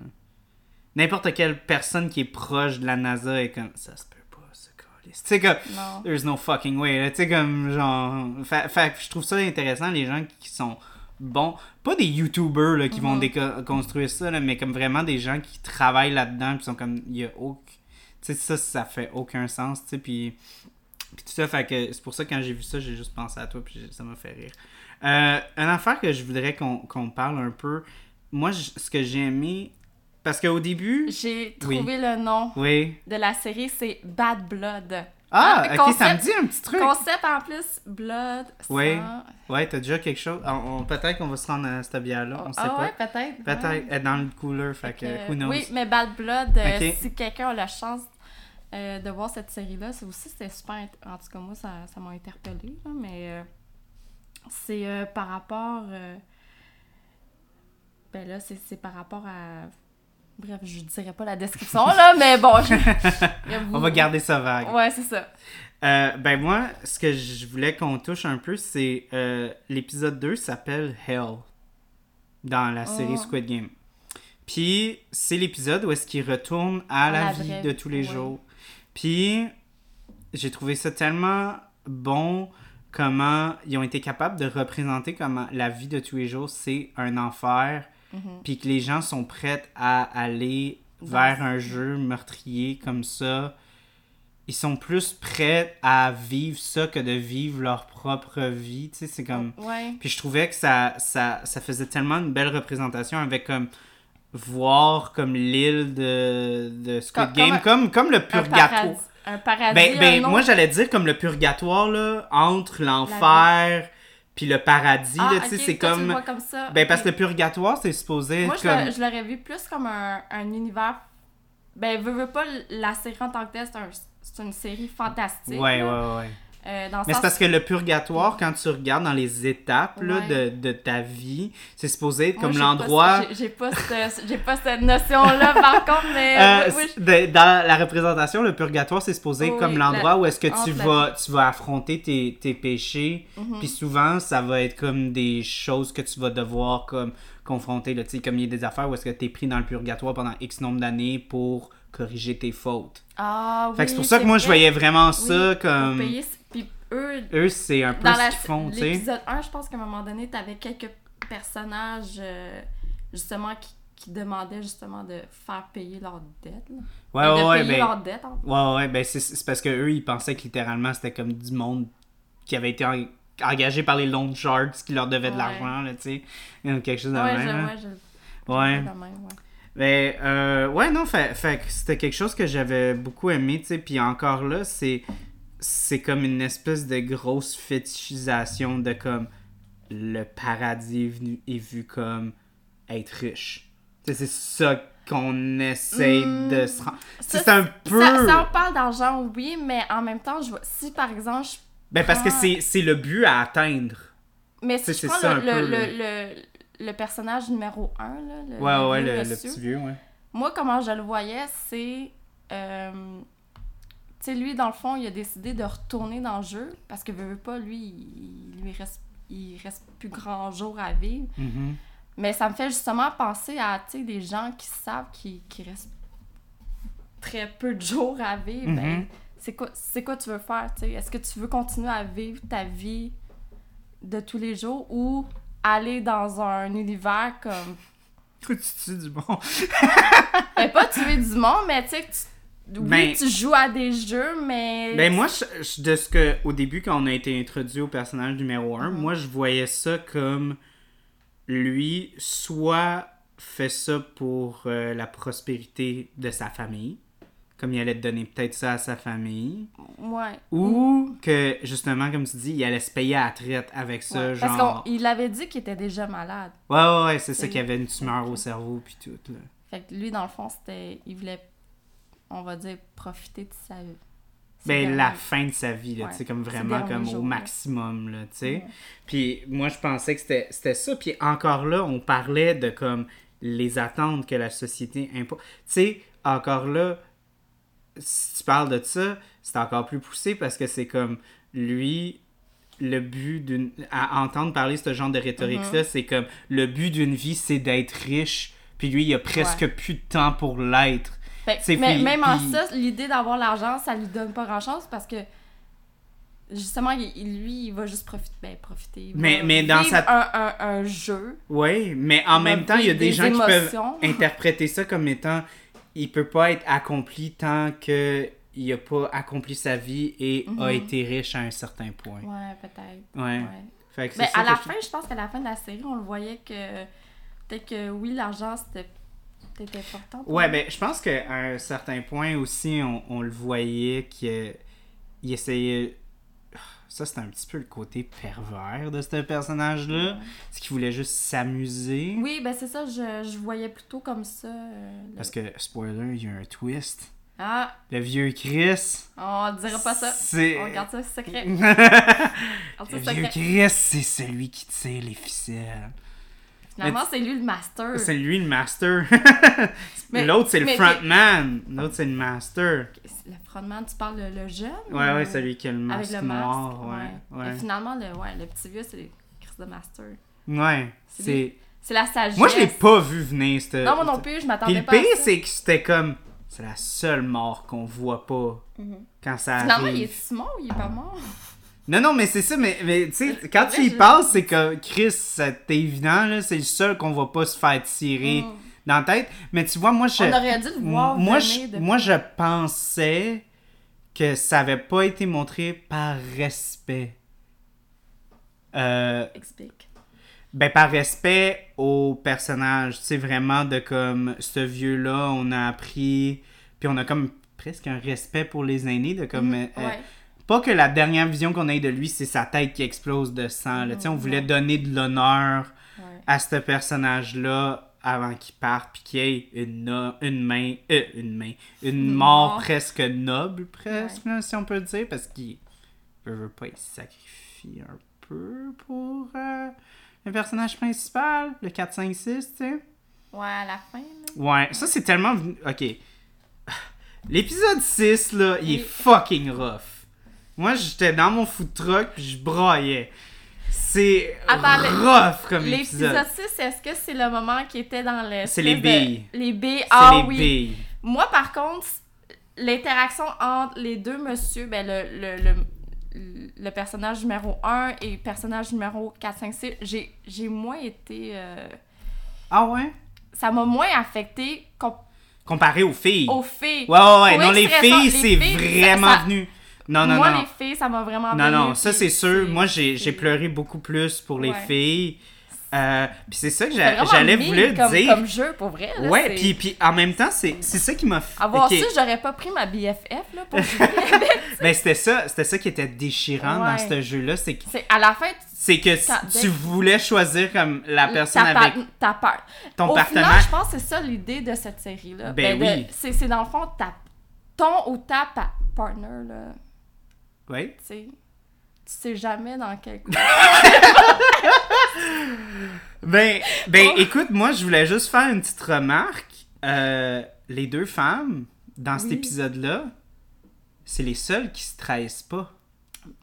N'importe quelle personne qui est proche de la NASA est comme ça se peut pas, ce calice. Tu sais, comme. Non. There's no fucking way. là. Tu sais, comme genre. Fait, fait je trouve ça intéressant, les gens qui sont bons. Pas des YouTubers là, qui vont Mhm. déconstruire ça, là, mais comme vraiment des gens qui travaillent là-dedans, qui sont comme. Il y a aucun. Tu sais, ça, ça fait aucun sens, tu sais, puis. Puis tout ça, fait que c'est pour ça que quand j'ai vu ça, j'ai juste pensé à toi, puis ça m'a fait rire. Euh, une affaire que je voudrais qu'on parle un peu. Moi, je- ce que j'ai aimé. Parce qu'au début. J'ai Oui. trouvé le nom Oui. de la série, c'est Bad Blood. Ah, Ah, ok, ça me concept- dit un petit truc. Concept en plus, Blood. Oui. Ouais, t'as déjà quelque chose. Peut-être qu'on va se rendre à cette bière-là. On sait ah pas. ouais, peut-être. Peut-être ouais. être dans le cooler, fait que Euh, who knows. Oui, mais Bad Blood, euh, si quelqu'un a la chance euh, de voir cette série-là, c'est aussi c'était super. En tout cas, moi, ça ça m'a interpellée, là, mais euh, c'est par rapport. ben là, c'est c'est par rapport à. Bref, je dirais pas la description, là, mais bon. je- On va garder ça vague. Ouais, c'est ça. Euh, ben moi, ce que je voulais qu'on touche un peu, c'est euh, l'épisode 2 s'appelle Hell. dans la série Oh. Squid Game. Puis c'est l'épisode où est-ce qu'il retourne à la, la vie de tous les ouais. jours. Puis j'ai trouvé ça tellement bon comment ils ont été capables de représenter comment la vie de tous les jours c'est un enfer Mhm. puis que les gens sont prêts à aller vers un jeu meurtrier comme ça. Ils sont plus prêts à vivre ça que de vivre leur propre vie. Tu sais, c'est comme... Ouais. Puis je trouvais que ça, ça, ça faisait tellement une belle représentation avec comme voir comme l'île de, de Squid Comme- Game, comme comme, comme le Un purgatoire. paradis. Un paradis. Ben, ben un moi j'allais dire comme le purgatoire là, entre l'enfer puis le paradis. Ah, là, tu sais, ok, c'est comme... comme ça. Ben parce que le purgatoire c'est supposé Moi, être je comme... l'a- je l'aurais vu plus comme un, un univers. Ben, veux, veux pas, la série en tant que telle, c'est un- c'est une série fantastique. Ouais, ouais, ouais. Euh, dans Mais c'est parce que le purgatoire, quand tu regardes dans les étapes là, Ouais. de, de ta vie, c'est supposé être comme l'endroit... ce- J'ai pas, cette- j'ai pas cette notion-là, par contre, mais. Euh, oui, oui, de- dans la représentation, le purgatoire, c'est supposé être Oui, comme l'endroit la- où est-ce que tu vas, tu vas affronter tes, tes péchés. Mhm. Puis souvent, ça va être comme des choses que tu vas devoir comme confronter. Là, Tu sais, comme il y a des affaires où est-ce que tu es pris dans le purgatoire pendant X nombre d'années pour corriger tes fautes. Ah, oui. fait que c'est pour ça que moi, je voyais vraiment ça Oui, comme... Payer, puis eux, Eux, c'est un peu dans ce qu'ils font, tu sais. l'épisode 1, je pense qu'à un moment donné, t'avais quelques personnages, euh, justement, qui, qui demandaient justement de faire payer leurs dettes. là. Ouais, de ouais, ouais, payer ben, leurs dettes, en fait. Ouais, ouais, ben c'est, parce que eux ils pensaient que littéralement c'était comme du monde qui avait été en- engagé par les loan sharks qui leur devaient de Ouais. l'argent, là, tu sais. Quelque chose de Ouais, même. je, hein. ouais, je, Ouais. je- de même, ouais. Mais, euh, ouais, non, fait, fait que c'était quelque chose que j'avais beaucoup aimé, tu sais. Puis encore là, c'est, c'est comme une espèce de grosse fétichisation de comme le paradis est, venu, est vu comme être riche. Tu sais, c'est ça qu'on essaye Hmm. de se rendre. C'est un peu. Ça, ça, on parle d'argent, oui, mais en même temps, je vois, si par exemple, je, Ben, parce que c'est, c'est le but à atteindre. mais C'est- je prends ça le, un le, peu, le, le, personnage numéro 1, là, le, Ouais, le ouais, vieux le, petit vieux, ouais. moi, comment je le voyais, c'est. euh, tu sais, lui, dans le fond, il a décidé de retourner dans le jeu parce que, veut, veut pas, lui, il, lui reste, il reste plus grand jour à vivre. Mhm. Mais ça me fait justement penser à, tu sais, des gens qui savent qu'il qu'il reste très peu de jours à vivre. Ben, Mhm. c'est quoi, c'est quoi tu veux faire, tu sais? Est-ce que tu veux continuer à vivre ta vie de tous les jours ou aller dans un univers comme... Tu tues du bon. Ben, pas tuer du monde, mais tu sais, que tu... Oui, Ben- tu joues à des jeux, mais... Ben moi, je- je- de ce que au début quand on a été introduit au personnage numéro 1, Mhm. moi je voyais ça comme lui soit fait ça pour euh, la prospérité de sa famille, comme il allait donner peut-être ça à sa famille, Ouais. ou que justement comme tu dis, il allait se payer à la traite avec ça, Ouais, genre. Parce qu'il avait dit qu'il était déjà malade. Ouais ouais ouais, c'est ça qu'il avait une tumeur au cerveau puis tout là. Fait que lui, dans le fond, c'était... Il voulait, on va dire, profiter de sa vie. Ben, la fin de sa vie, là, Ouais. tu sais, comme vraiment comme au jours, maximum, là, tu sais. Ouais. Puis moi, je pensais que c'était c'était ça. Puis encore là, on parlait de comme les attentes que la société impose. Tu sais, encore là, si tu parles de ça, c'est encore plus poussé parce que c'est comme lui, le but d'une. À entendre parler ce genre de rhétorique-là, Mm-hmm. c'est comme le but d'une vie, c'est d'être riche. Puis lui, il a presque Ouais. plus de temps pour l'être. C'est mais- puis- même en puis- ça, l'idée d'avoir l'argent, ça lui donne pas grand-chose parce que justement, il- lui, il va juste profiter. Ben, profiter. Mais- mais dans sa- un, un, un jeu. Oui, mais en même temps, il y a des, des gens qui peuvent interpréter ça comme étant il peut pas être accompli tant que il a pas accompli sa vie et a Mhm. été riche à un certain point. Ouais, peut-être. Ouais. Ouais. Fait que Mais à la fin, je pense qu'à la fin de la série, on le voyait que peut-être que oui, l'argent c'était peut-être important. Ouais, lui. ben je pense qu'à un certain point aussi, on, on le voyait qu'il il essayait. Ça, c'était un petit peu le côté pervers de ce personnage-là. C'est qu'il voulait juste s'amuser? Oui, ben c'est ça, je, je voyais plutôt comme ça. euh, le- Parce que, spoiler, il y a un twist. Ah, Le vieux Chris. on dira pas ça. C'est. On garde ça secret. Le On vieux. Chris, c'est celui qui tire les ficelles. Finalement, c'est lui le master. C'est lui le master. L'autre, c'est le frontman. L'autre, c'est le master. Le frontman, tu parles le, le jeune Ouais, ou- ouais, celui qui a le Avec masque le masque. noir. Ouais, Et finalement, le, ouais, le petit vieux, c'est Chris de Master. Ouais, C'est c'est. La sagesse. Moi, je l'ai pas vu venir. Non, moi non plus, je Puis m'attendais le pas à pire, ça. c'est que c'était comme... C'est la seule mort qu'on voit pas quand ça Finalement, arrive. il est mort ou il est pas mort? Non, non, mais c'est ça, mais, mais tu sais, quand tu y je- penses, c'est que Chris, c'est évident, là, c'est le seul qu'on va pas se faire tirer Mm. Dans la tête. Mais tu vois, moi, je. On aurait dû le voir moi, je, de- moi, je pensais que ça avait pas été montré par respect. Euh, Explique. ben, par respect au personnage. Tu sais, vraiment, de comme, ce vieux-là, on a appris. Puis on a comme presque un respect pour les aînés, de comme. euh, Mhm, Ouais. pas que la dernière vision qu'on a eue de lui, c'est sa tête qui explose de sang. là. Sais, on voulait donner de l'honneur Ouais. à ce personnage-là avant qu'il parte, puis qu'il ait une, no- une main, euh, une main, une mort mort. presque noble, presque, si on peut le dire, parce qu'il veut, pas, il se sacrifie un peu pour euh, le personnage principal, le 4, 5, 6, tu sais. Ouais, à la fin, là. Ouais, ça c'est tellement... Ok. L'épisode 6, là, il est fucking rough. Moi, j'étais dans mon food truck, puis je braillais. C'est Attends, le- rough comme épisode. L'épisode 6, est-ce que c'est le moment qui était dans le. C'est les billes. Les billes, ah les oui. billes. Moi, par contre, l'interaction entre les deux monsieur, ben, le, le, le, le personnage numéro 1 et le personnage numéro 4, 5, 6, j'ai, j'ai moins été. euh, Ah ouais? ça m'a moins affecté com- Comparé aux filles. aux filles. Ouais, ouais, ouais. Pour Non, les filles, les c'est vraiment ça- venu. Non, non, Moi, non. les filles, ça m'a vraiment Non, non, ça c'est sûr. Moi, j'ai pleuré beaucoup plus pour les Ouais. filles. Euh, puis c'est ça que vraiment j'allais mille vouloir comme, dire. Comme jeu, pour vrai. là, ouais, c'est- puis, puis en même temps, c'est c'est ça qui m'a fait. Avoir ok. su, j'aurais pas pris ma BFF, là, pour jouer. Ben, c'était ça, c'était ça qui était déchirant dans Ouais. ce jeu-là. C'est que, c'est à la fin, tu c'est que Quand- tu voulais choisir comme la personne ta, avec ta part. ton Au partenaire. final, je pense que c'est ça l'idée de cette série-là. Ben de- oui. C'est c'est dans le fond ta, ton ou ta pa- partner, là. Tu sais. Tu sais jamais dans quel coup. Ben, ben Oh. écoute, moi, je voulais juste faire une petite remarque. Euh, les deux femmes, dans cet épisode-là, c'est les seules qui se trahissent pas.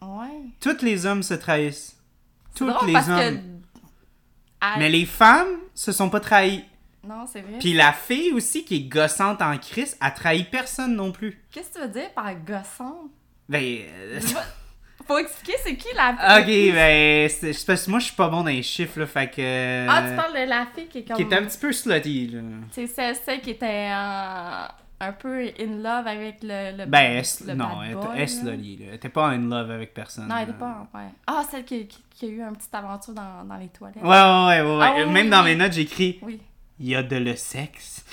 ouais. Tous les hommes se trahissent. Tous drôle les parce hommes. que. Mais les femmes se sont pas trahies. Non, c'est vrai. Puis la fille aussi, qui est gossante en crise, a trahi personne non plus. Qu'est-ce que tu veux dire par gossant? Ben. euh, Faut expliquer c'est qui la ok, ben. c'est parce que moi, je suis pas bon dans les chiffres, là. Fait que. Ah, tu parles de la fille qui est comme. Qui est un petit peu slutty, là. C'est celle, qui était en- un peu in love avec le. le Ben, elle, le non, bad elle, boy, elle est slutty, là. Elle était pas in love avec personne. Non, elle était pas ouais. Ah, celle qui, qui, qui a eu une petite aventure dans, dans les toilettes. Ouais, ouais, ouais, ouais. Ah, oui, Même oui, dans oui. mes notes, j'écris Oui. il y a de le sexe.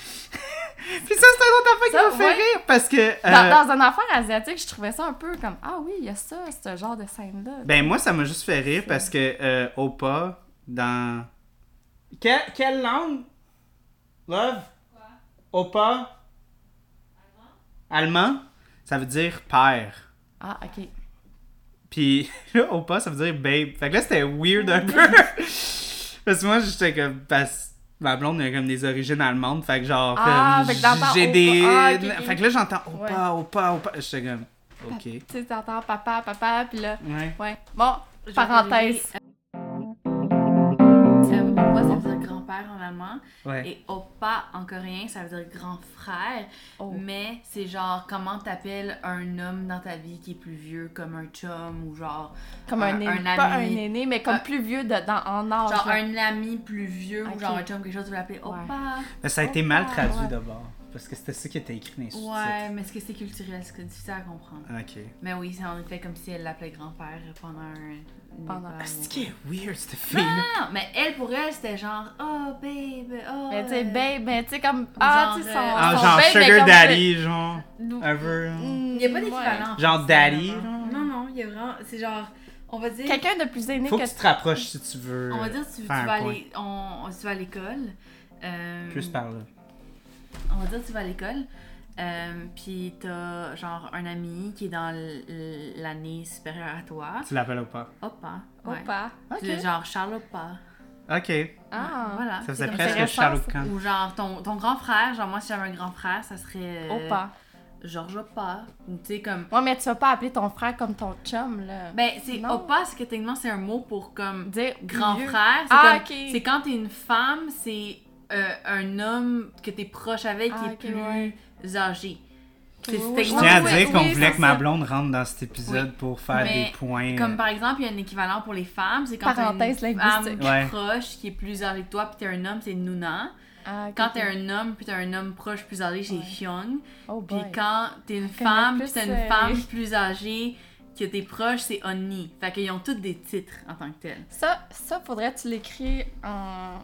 Puis ça, c'est un autre affaire qui Ça, m'a fait ouais. rire parce que. euh, Dans, dans une affaire asiatique, je trouvais ça un peu comme Ah oui, il y a ça, ce genre de scène-là. Ben, moi, ça m'a juste fait rire parce que euh, Opa, dans. Quelle, quelle langue? Love? Opa? Allemand? Ça veut dire père. Ah, ok. Puis là, Opa, ça veut dire babe. Fait que là, c'était weird un peu. parce que moi, j'étais comme. Parce ma blonde a comme des origines allemandes. Fait que genre. Ah, j'ai des. Ah. Fait que là, j'entends Opa, Ouais. Opa, Opa. J'étais comme. Ok. Tu sais, t'entends papa, papa, puis là. Ouais. Ouais. Bon, parenthèse. Grand-père en allemand. Ouais. Et Opa en coréen, ça veut dire grand frère. Oh. Mais c'est genre comment t'appelles un homme dans ta vie qui est plus vieux, comme un chum ou genre. Comme un, aîné. un Pas un ami. aîné, mais comme Un- plus vieux de, dans, en âge. Genre un ami plus vieux ou genre un chum, quelque chose, tu veux l'appeler Ouais. Opa. Mais ça a été Opa, mal traduit ouais. d'abord. Parce que c'était ça qui était écrit dans les sous-titres. Ouais, mais est-ce que c'est culturel? C'est difficile à comprendre. Ok. Mais oui, c'est en effet comme si elle l'appelait grand-père pendant un. Pendant- c'est qui est weird, cette Non, fille non, non, mais elle pour elle, c'était genre, oh babe, oh. Mais tu sais, euh, babe, mais tu sais, comme. Ah, tu sais, son. euh, Ah, genre Sugar Daddy, genre. nous- Ever. Mm, Il n'y a pas d'équivalent. en Genre daddy, genre? Non, non, il y a vraiment. C'est genre. On va dire. Quelqu'un de plus aîné Faut que. que tu te rapproches si tu veux. On va dire tu, un vas aller. Tu vas à l'école. euh, Plus par là. On va dire tu vas à l'école. Euh, puis t'as genre un ami qui est dans l'année supérieure à toi. Tu l'appelles ou pas Opa. Ouais. Opa. C'est genre Charles Opa. Ok. Ah. Voilà. Ça faisait presque Charles. Khan. Ou genre ton, ton grand frère, genre moi si j'avais un grand frère, ça serait. euh, Opa. Georges Opa. Tu sais, comme. Ouais, mais tu vas pas appeler ton frère comme ton chum, là. Ben, c'est. Opa, c'est que techniquement, c'est un mot pour comme Dire grand vieux. frère. C'est Ah, comme- ok. c'est quand t'es une femme, c'est euh, un homme que t'es proche avec Ah, qui ok, est plus ouais. âgé. C'est Oui, Je tiens à Oui, dire qu'on oui, voulait que ma blonde rentre dans cet épisode pour faire Mais des points. euh, Comme par exemple, il y a un équivalent pour les femmes, c'est quand t'as une Parenthèse femme. Ouais. proche qui est plus âgée que toi, puis t'es un homme, c'est Nuna. Ah, Quand t'es un homme, puis t'es un homme proche plus âgé, c'est Ouais. Hyung. Oh Puis quand t'es une femme, puis t'as une euh, femme plus âgée que t'es proche, c'est Onni. Fait qu'ils ont tous des titres en tant que tels. Ça, ça faudrait que tu l'écris en,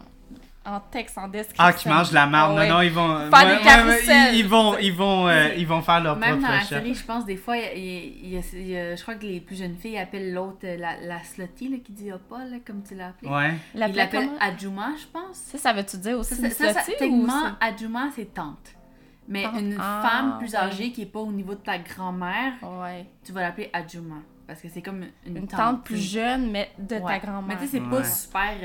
en texte, en description. Ah, qui mangent la marde. Ah ouais. Non, non, ils vont. Faire ouais, des ouais, carousels. ils, ils vont, ils vont, euh, ils vont faire leur Même dans propre la chat. série, je pense, des fois, il y a- il y a- il y a- je crois que les plus jeunes filles appellent l'autre euh, la, la slutty, là, qui dit Opa, là, comme tu l'as appelé. Ouais. Ils l'appellent? Adjuma, je pense. Ça, ça veut-tu dire aussi Ça, ça, ça, techniquement, c'est- Adjuma, c'est tante. Mais Tante. une Ah, femme plus ouais. âgée qui est pas au niveau de ta grand-mère, Ouais. tu vas l'appeler Adjuma. Parce que c'est comme une, Une tante plus jeune, mais de Ouais. ta grand-mère. Mais tu sais, c'est Ouais. pas super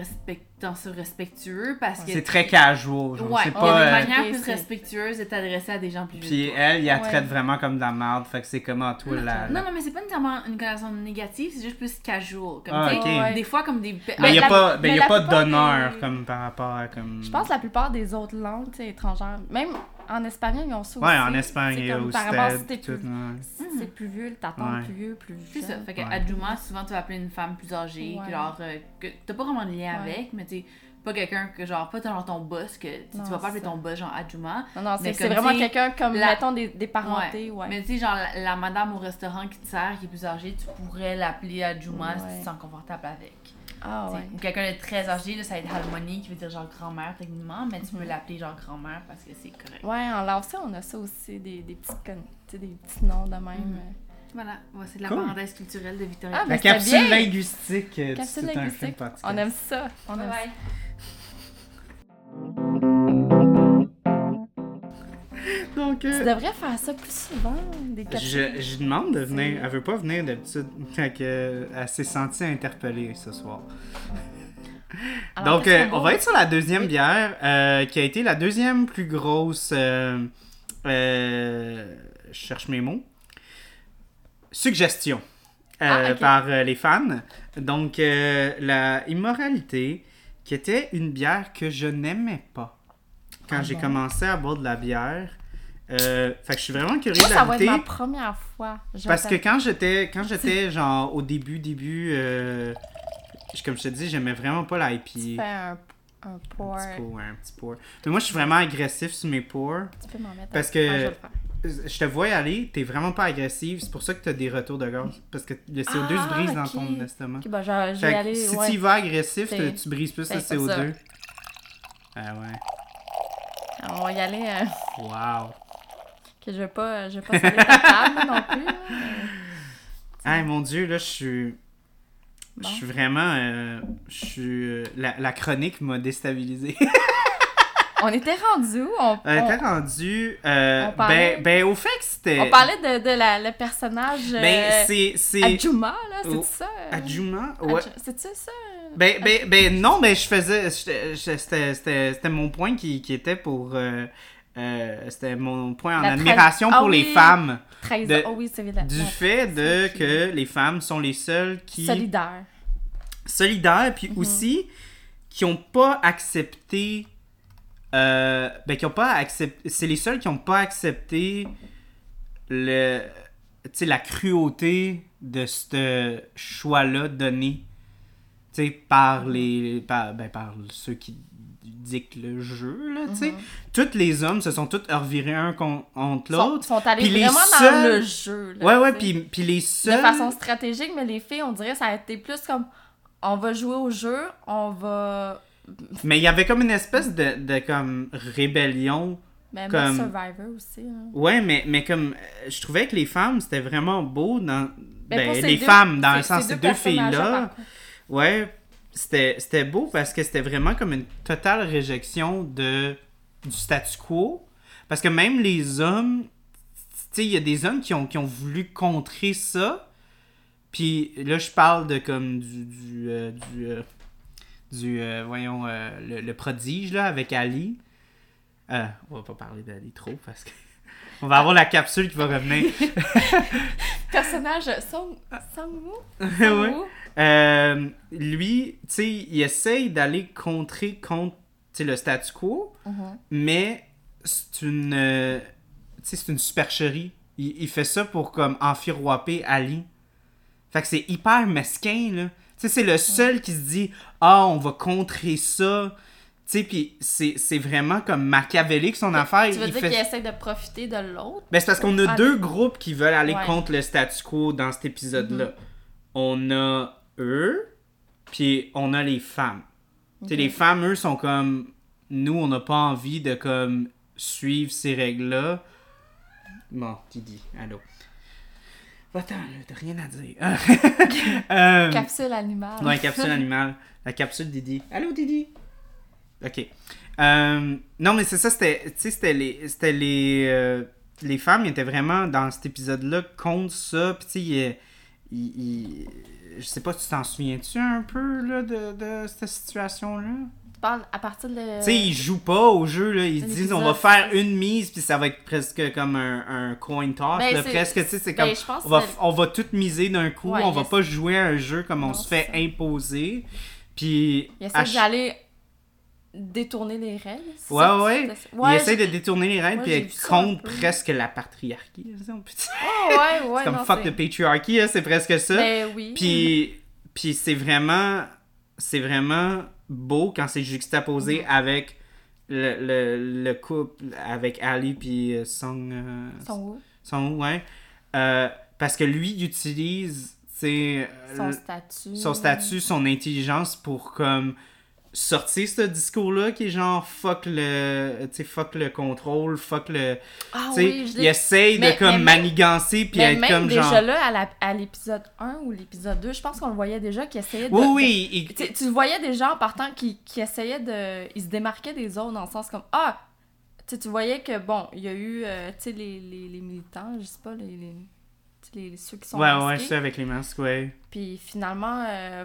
respectueux parce que. C'est très casual. Genre. Ouais, c'est il y a pas. euh, manières Ok, plus respectueuses de t'adresser à des gens plus vieux. Puis elle, il la Ouais. traite vraiment comme de la merde. Fait que c'est comment toi la. Non, non, mais c'est pas nécessairement une connotation négative, c'est juste plus casual. Comme, Ah. Des fois, comme des. Mais il y a la- pas, ben, mais y a pas d'honneur des- comme par rapport à comme. Je pense que la plupart des autres langues tu sais, étrangères, même en espagnol, ils ont ça Ouais, aussi. en Espagne C'est et comme au par rapport si stade. t'es tout, plus, ouais. si c'est plus vieux, ta tante Ouais. plus vieux, plus C'est ça. Fait que Ouais. Adjuma, souvent, tu vas appeler une femme plus âgée, Ouais. que genre, euh, que t'as pas vraiment de lien Ouais. avec, mais tu sais, pas quelqu'un que genre, pas genre ton boss, que tu vas pas appeler ton boss genre Adjuma. Non, non, Mais c'est vraiment quelqu'un comme, la- mettons, des, des parentés, ouais. Mais tu sais, genre, la, la madame au restaurant qui te sert, qui est plus âgée, tu pourrais l'appeler Adjuma si Ouais. tu te sens confortable avec. Ah, ouais. Ou quelqu'un de très âgé, là, ça va être Harmonie, qui veut dire genre grand-mère techniquement, mais tu peux Mhm. l'appeler genre grand-mère parce que c'est correct. Ouais, en Laosais, on a ça aussi, des, des, petits, con- tu sais, des petits noms de même. Mhm. Voilà, ouais, c'est de la Cool. parenthèse culturelle de Victoria. Ah, La capsule bien. linguistique. euh, Capsule c'est tout un film linguistique. On aime ça. On aime ça. Donc, Tu euh, devrais faire ça plus souvent, des je, je demande de venir. Elle veut pas venir d'habitude. Euh, elle s'est sentie interpellée ce soir. Alors, Donc, euh, on va être sur la deuxième Oui. bière, euh, qui a été la deuxième plus grosse. euh, euh, je cherche mes mots. Suggestion euh, Ah, par euh, les fans. Donc, euh, la immoralité, qui était une bière que je n'aimais pas quand Ah j'ai bon? commencé à boire de la bière. Euh, fait que je suis vraiment curieux Moi, ça la va être goûter. ma première fois. Parce que quand j'étais quand j'étais genre au début début euh, comme je te dis, j'aimais vraiment pas la Tu fais un, un pour. Un petit pour, ouais, un petit pour. Mais moi je suis vraiment agressif sur mes pours Tu peux m'en mettre parce que je te vois y aller, t'es vraiment pas agressive, c'est pour ça que t'as des retours de gaz parce que le CO2 se Ah, brise dans ton estomac. Ok, bah, je vais aller. si ouais. tu y vas agressif, tu brises plus le c'est pour CO2. Ah ouais. On va y aller. euh, Wow. Que je vais pas, je vais pas saler ta table non plus. mais- Hey mon dieu, là je suis Bon. je suis vraiment euh, je suis euh, la, la chronique m'a déstabilisé. On était rendu où? On, on- était rendue. euh, on parlait- ben, ben, au fait que c'était. on parlait de, de la, le personnage. Ben, euh, c'est. c'est... Adjuma, là, c'est Oh, ça? Adjuma? Ouais. Adju- C'est-tu ça? Ben, ben, ben, non, ben, je faisais. c'était mon point qui, qui était pour. euh, euh, c'était mon point en La admiration Ah pour les oui. femmes. 13 de- Oh oui. Du fait de que les femmes sont les seules qui. Solidaire. solidaires, puis Mhm. aussi qui ont pas accepté. euh, ben, qui ont pas accepté. C'est les seuls qui ont pas accepté le. La cruauté de ce choix-là donné. Tu sais, par Mhm. les. Par, ben, par ceux qui le jeu, là, tu sais. Mhm. Tous les hommes se sont tous revirés un con- contre l'autre. sont allés vraiment dans le jeu. là, Ouais, ouais, puis, puis les De seuls. façon stratégique, mais les filles, on dirait, ça a été plus comme on va jouer au jeu, on va. Mais il y avait comme une espèce de, de comme rébellion Comme- même Survivor aussi. hein. Ouais, mais, mais comme euh, je trouvais que les femmes, c'était vraiment beau dans. Ben, ces les deux- femmes, dans le sens, ces deux deux filles-là. Ouais, c'était c'était beau parce que c'était vraiment comme une totale réjection de, du statu quo. Parce que même les hommes, tu sais, il y a des hommes qui ont, qui ont voulu contrer ça. Puis là, je parle de comme du. du, euh, du, euh, du, euh, voyons, le, le prodige, là, avec Ali. On va pas parler d'Ali trop parce que. On va avoir la capsule qui va revenir. Personnage? Ouais. Song-woo? Euh, lui, tu sais, il essaye d'aller contrer contre le statu quo, Mhm. mais c'est une, euh, c'est une supercherie. Il, il fait ça pour comme enfiroiper Ali. Fait que c'est hyper mesquin, là. Tu sais, c'est le seul qui se dit « Ah, on va contrer ça. » Tu sais, puis c'est vraiment comme machiavélique son affaire. Tu veux Il dire fait- qu'il essaie de profiter de l'autre? ben, c'est parce qu'on a Ah, deux groupes qui veulent aller Ouais. contre le statu quo dans cet épisode-là. Mhm. On a eux, puis on a les femmes. Les femmes, eux, sont comme... Nous, on n'a pas envie de, comme, suivre ces règles-là. Bon, Didi, allô. Va-t'en, t'as rien à dire. Euh, Capsule animale. Ouais, capsule animale. La capsule Didi. Allô, Didi? Ok. Euh, non, mais c'est ça, c'était. Tu sais, c'était les. C'était les. euh, les femmes étaient vraiment dans cet épisode-là contre ça. Puis, tu sais, il- il- je sais pas, tu t'en souviens-tu un peu, là, de, de cette situation-là? Tu parles à partir de... Tu sais, ils jouent pas au jeu, là. Ils disent, on va faire une mise, puis ça va être presque comme un, un coin toss, Ben, là, presque, tu sais, c'est ben, comme. On va, on va tout miser d'un coup, Ouais, on va pas jouer à un jeu comme on se fait imposer. Puis. Il essaie d'aller détourner les règles. Ouais, ça? ouais. Il essaie de détourner les règles puis contre peu. presque la patriarchie. là, on peut dire. Oh, ouais, ouais, c'est comme non, fuck the patriarchy, là, c'est presque ça. Ben oui. Puis, puis c'est vraiment, c'est vraiment beau quand c'est juxtaposé Mhm. avec le, le, le couple avec Ali puis euh, Song. euh, Son où? Song, ouais. Euh, parce que lui, il utilise, Son statut. son statut, son intelligence pour comme sortir ce discours-là qui est genre fuck le, tu sais, fuck le contrôle, fuck le, Ah tu sais, oui, il essaye Mais- de comme mais manigancer puis Mais être même comme déjà genre, là, à la- à l'épisode 1 ou l'épisode 2, je pense qu'on le voyait déjà qu'il essayait de... oui de- oui, il- Tu, tu le voyais déjà en partant qui, qui essayait de. Il se démarquait des autres dans le sens comme Ah! Tu sais, tu voyais que bon, il y a eu euh, tu sais, les, les, les militants, je sais pas, les, les, tu sais, les- ceux qui sont ouais ouais, masqués. je sais avec les masques, ouais. Puis finalement, euh,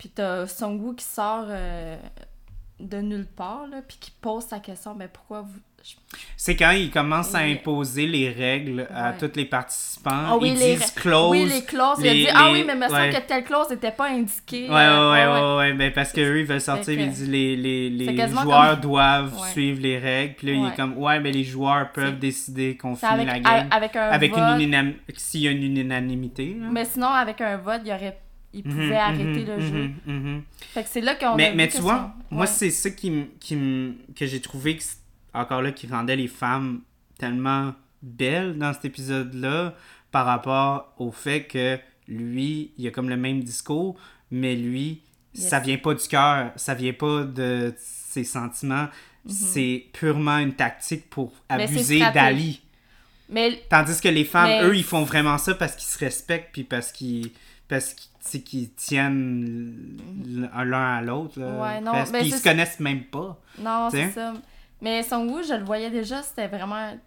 puis t'as Songwoo qui sort euh, de nulle part, là, puis qui pose sa question Mais pourquoi vous. je- C'est quand il commence à imposer les règles à Ouais. tous les participants, Ah oui, ils les disent. Oui, les clauses. il a dit Ah les- oui, mais il me semble ouais. que telle clause n'était pas indiquée. Ouais, ouais, euh, ouais, ouais, ouais, ben parce que eux, ils veulent sortir, que- ils disent les, les, les joueurs comme- doivent suivre les règles, puis là, il est comme, ouais, mais les joueurs peuvent décider qu'on finit avec, la game. avec un Avec vote. une unanimité, s'il y a une unanimité. là. Mais sinon, avec un vote, il, aurait... il Mhm, pouvait arrêter mhm, le mhm, jeu. Fait que c'est là qu'on Mais, mais tu vois, moi, ouais. c'est ça qui, m- qui m- que j'ai trouvé, que, encore là, qui rendait les femmes tellement belles dans cet épisode-là par rapport au fait que lui, il a comme le même discours, mais lui, Yes. ça vient pas du cœur, ça vient pas de ses sentiments, c'est purement une tactique pour abuser d'Ali. Mais Tandis que les femmes, Mais- eux, ils font vraiment ça parce qu'ils se respectent puis parce qu'ils parce qu'ils tiennent l'un à l'autre. Ouais, non, mais Puis ils se connaissent même pas. non, c'est ça. Mais Son Woo, je le voyais déjà, c'était vraiment.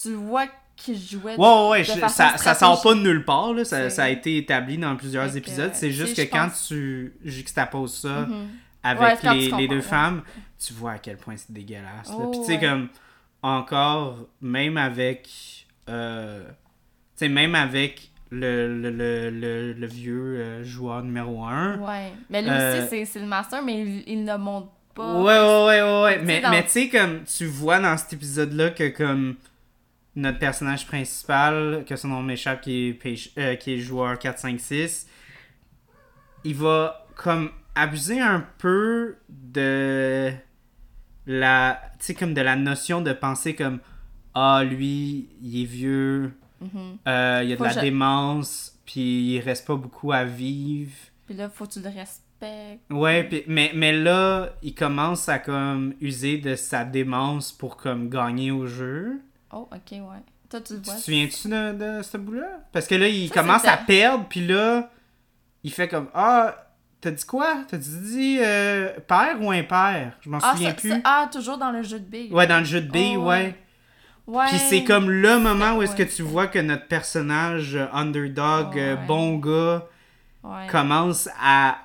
Tu vois qu'il jouait. de- Ouais, ouais, de je- ça, ça sort pas de nulle part. Là. Ça, a été établi dans plusieurs épisodes. C'est juste que quand pense- tu juxtaposes ça Mhm. Avec les, les deux ouais. femmes, tu vois à quel point c'est dégueulasse. Oh, Puis tu sais, ouais. comme encore, même avec. euh, tu sais, même avec le, le, le, le, le vieux euh, joueur numéro 1. Ouais. Mais lui Euh, aussi, c'est- c'est le master, mais il, il ne montre pas. Ouais, ouais, ouais, ouais, Mais, dans- mais tu sais, comme tu vois dans cet épisode-là que comme notre personnage principal, que son nom m'échappe, qui est, euh, qui est joueur 4, 5, 6, il va comme abuser un peu de la, tu sais, comme de la notion de penser comme, ah, lui, il est vieux, Mhm. euh, il y a de la je- démence, puis il reste pas beaucoup à vivre. Puis là, faut que tu le respectes. Ouais, pis- mais, mais là, il commence à comme user de sa démence pour comme gagner au jeu. Oh, ok, ouais. Toi, tu le Tu vois. te souviens-tu de, de ce bout-là? Parce que là, il Ça, commence à perdre, puis là, il fait comme Ah, t'as dit quoi? T'as dit euh, père ou impair? Je m'en Ah, souviens ça- plus. ça- ah, toujours dans le jeu de billes. Ouais, dans le jeu de billes, Oh, ouais. ouais. Ouais. Puis c'est comme le moment où est-ce que tu vois que notre personnage euh, underdog, euh, Ouais. bon gars, Ouais. commence à,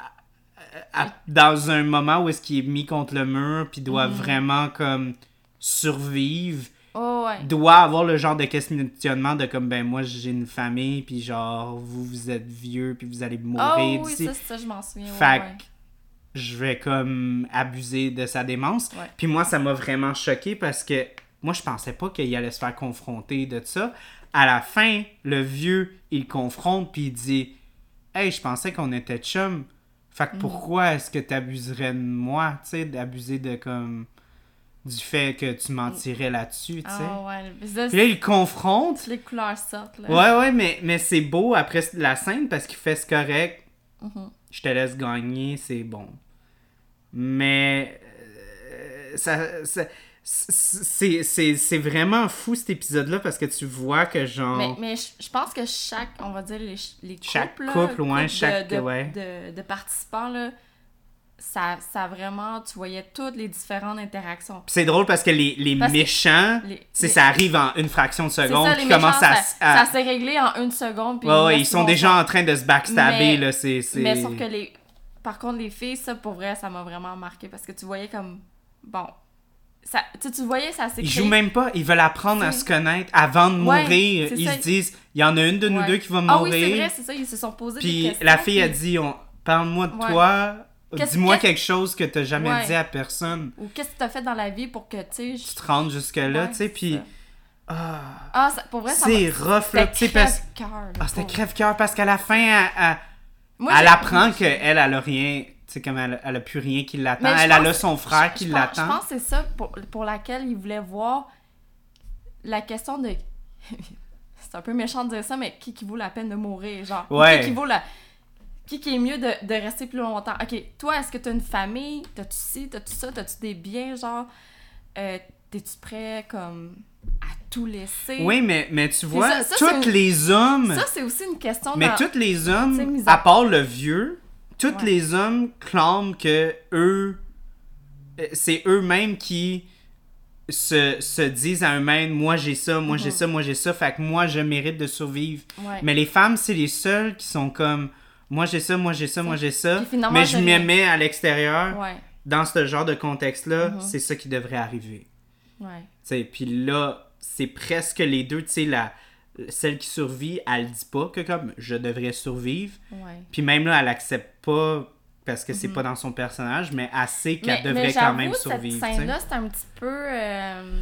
à- dans un moment où est-ce qu'il est mis contre le mur puis doit Mhm. vraiment comme survivre Oh, ouais. doit avoir le genre de questionnement de comme ben moi j'ai une famille puis genre vous vous êtes vieux puis vous allez Oh, mourir oui, d'ici ça, ça, je m'en souviens. fait je vais comme abuser de sa démence puis moi ça m'a vraiment choqué parce que moi je pensais pas qu'il allait se faire confronter de ça à la fin le vieux il confronte puis il dit hey je pensais qu'on était chum fait Mm. que pourquoi est-ce que tu abuserais de moi tu sais d'abuser de comme du fait que tu mentirais là-dessus tu sais? Ah, ouais. Puis là, il confronte. les couleurs sortent, là. Ouais, ouais, mais, mais c'est beau après la scène parce qu'il fait ce correct. Mhm. Je te laisse gagner, c'est bon. Mais. euh, ça, ça- c'est, vraiment fou cet épisode-là parce que tu vois que genre. Mais, mais je je pense que chaque, on va dire, les, les couples, Chaque là, couple, ouais, de- chaque- de, ouais. de, de participants, là, ça, ça vraiment, tu voyais toutes les différentes interactions. C'est drôle parce que les, les Parce que méchants, les- les- ça arrive en une fraction de seconde, ça, les méchants, à. ça, à- ça s'est réglé en une seconde. Puis ouais, ouais, ils sont déjà en train de se backstabber, Mais- là. C'est... Mais sauf que les... Par contre, les filles, ça, pour vrai, ça m'a vraiment marqué parce que tu voyais comme... Bon... Ça, tu, voyais, ça s'est Ils jouent même pas, ils veulent apprendre à se connaître avant de Ouais, mourir. Ils ça. se disent, il y en a une de nous Ouais. deux qui va Ah oui, mourir. c'est vrai, c'est ça, ils se sont posés des Puis la fille a puis- dit on, Parle-moi de Ouais. toi, dis-moi quelque chose que t'as jamais dit à personne. Ou qu'est-ce que t'as fait dans la vie pour que, tu sais... je- Tu te rendes jusque-là, tu sais, puis. Ah, Ah, ça- pour vrai, ça c'est rough, là, tu sais, parce. Ah, c'était crève-cœur parce qu'à la fin, elle, elle- Moi, elle j'ai- apprend qu'elle, elle a rien. Sais, comme elle, elle a plus rien qui l'attend. Elle a là son frère qui l'attend. Je pense que c'est ça pour, pour laquelle il voulait voir la question de. c'est un peu méchant de dire ça, mais qui qui vaut la peine de mourir, genre? Ouais. Qui qui vaut la. Qui qui est mieux de, de rester plus longtemps? Ok, toi, est-ce que t'as une famille? T'as-tu ci? T'as-tu ça? T'as-tu des biens, genre? Euh, T'es-tu prêt, comme, à tout laisser? Oui, mais, mais tu vois, ça- ça, tous c'est une- les hommes. Ça, c'est aussi une question Mais dans- tous les hommes, à part le vieux, tous Ouais. les hommes clament que eux, euh, c'est eux-mêmes qui se, se disent à eux-mêmes, moi j'ai ça, moi j'ai Mhm. ça, moi j'ai ça, fait que moi je mérite de survivre. Ouais. Mais les femmes, c'est les seules qui sont comme, moi j'ai ça, moi j'ai ça, moi j'ai ça, mais je mets à l'extérieur. Ouais, Dans ce genre de contexte-là, Mhm. c'est ça qui devrait arriver. Puis là, c'est presque les deux, tu sais, la... celle qui survit, elle dit pas que comme je devrais survivre. Ouais. Puis même là, elle accepte pas parce que c'est pas dans son personnage, mais elle sait qu'elle devrait mais quand même survivre. Cette scène-là, c'est un petit peu. euh,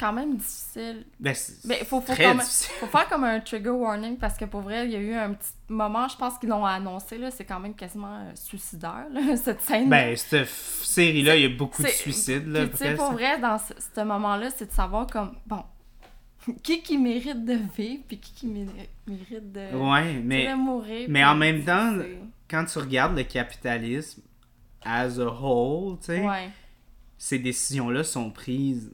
quand même difficile. Ben, Mais faut, faut, très comme- difficile. faut faire comme un trigger warning parce que pour vrai, il y a eu un petit moment, je pense qu'ils l'ont annoncé, là, c'est quand même quasiment euh, suicidaire, là, cette scène. Ben, cette série-là, il y a beaucoup de suicides. Là, tu sais, pour vrai, dans ce, ce moment-là, c'est de savoir comme, bon, qui qui mérite de vivre puis qui qui mé- mérite de, Ouais, de mais mourir. mais en même temps, quand tu regardes le capitalisme as a whole, tu sais, Ouais, ces décisions-là sont prises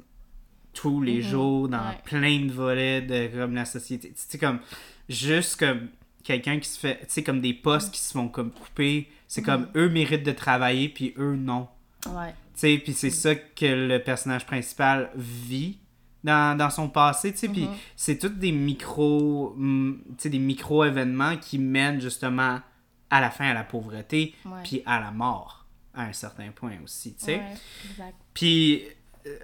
tous les Mhm, jours dans ouais. plein de volets de comme la société. Tu sais, comme juste comme quelqu'un qui se fait, tu sais, comme des postes qui se font comme couper, c'est comme Mhm. eux méritent de travailler puis eux non. ouais. Tu sais, puis c'est ça que le personnage principal vit dans, dans son passé, tu sais, puis Mhm. c'est tous des micro, tu sais, des micro-événements qui mènent justement à la fin à la pauvreté, puis à la mort, à un certain point aussi, tu sais. Puis, euh,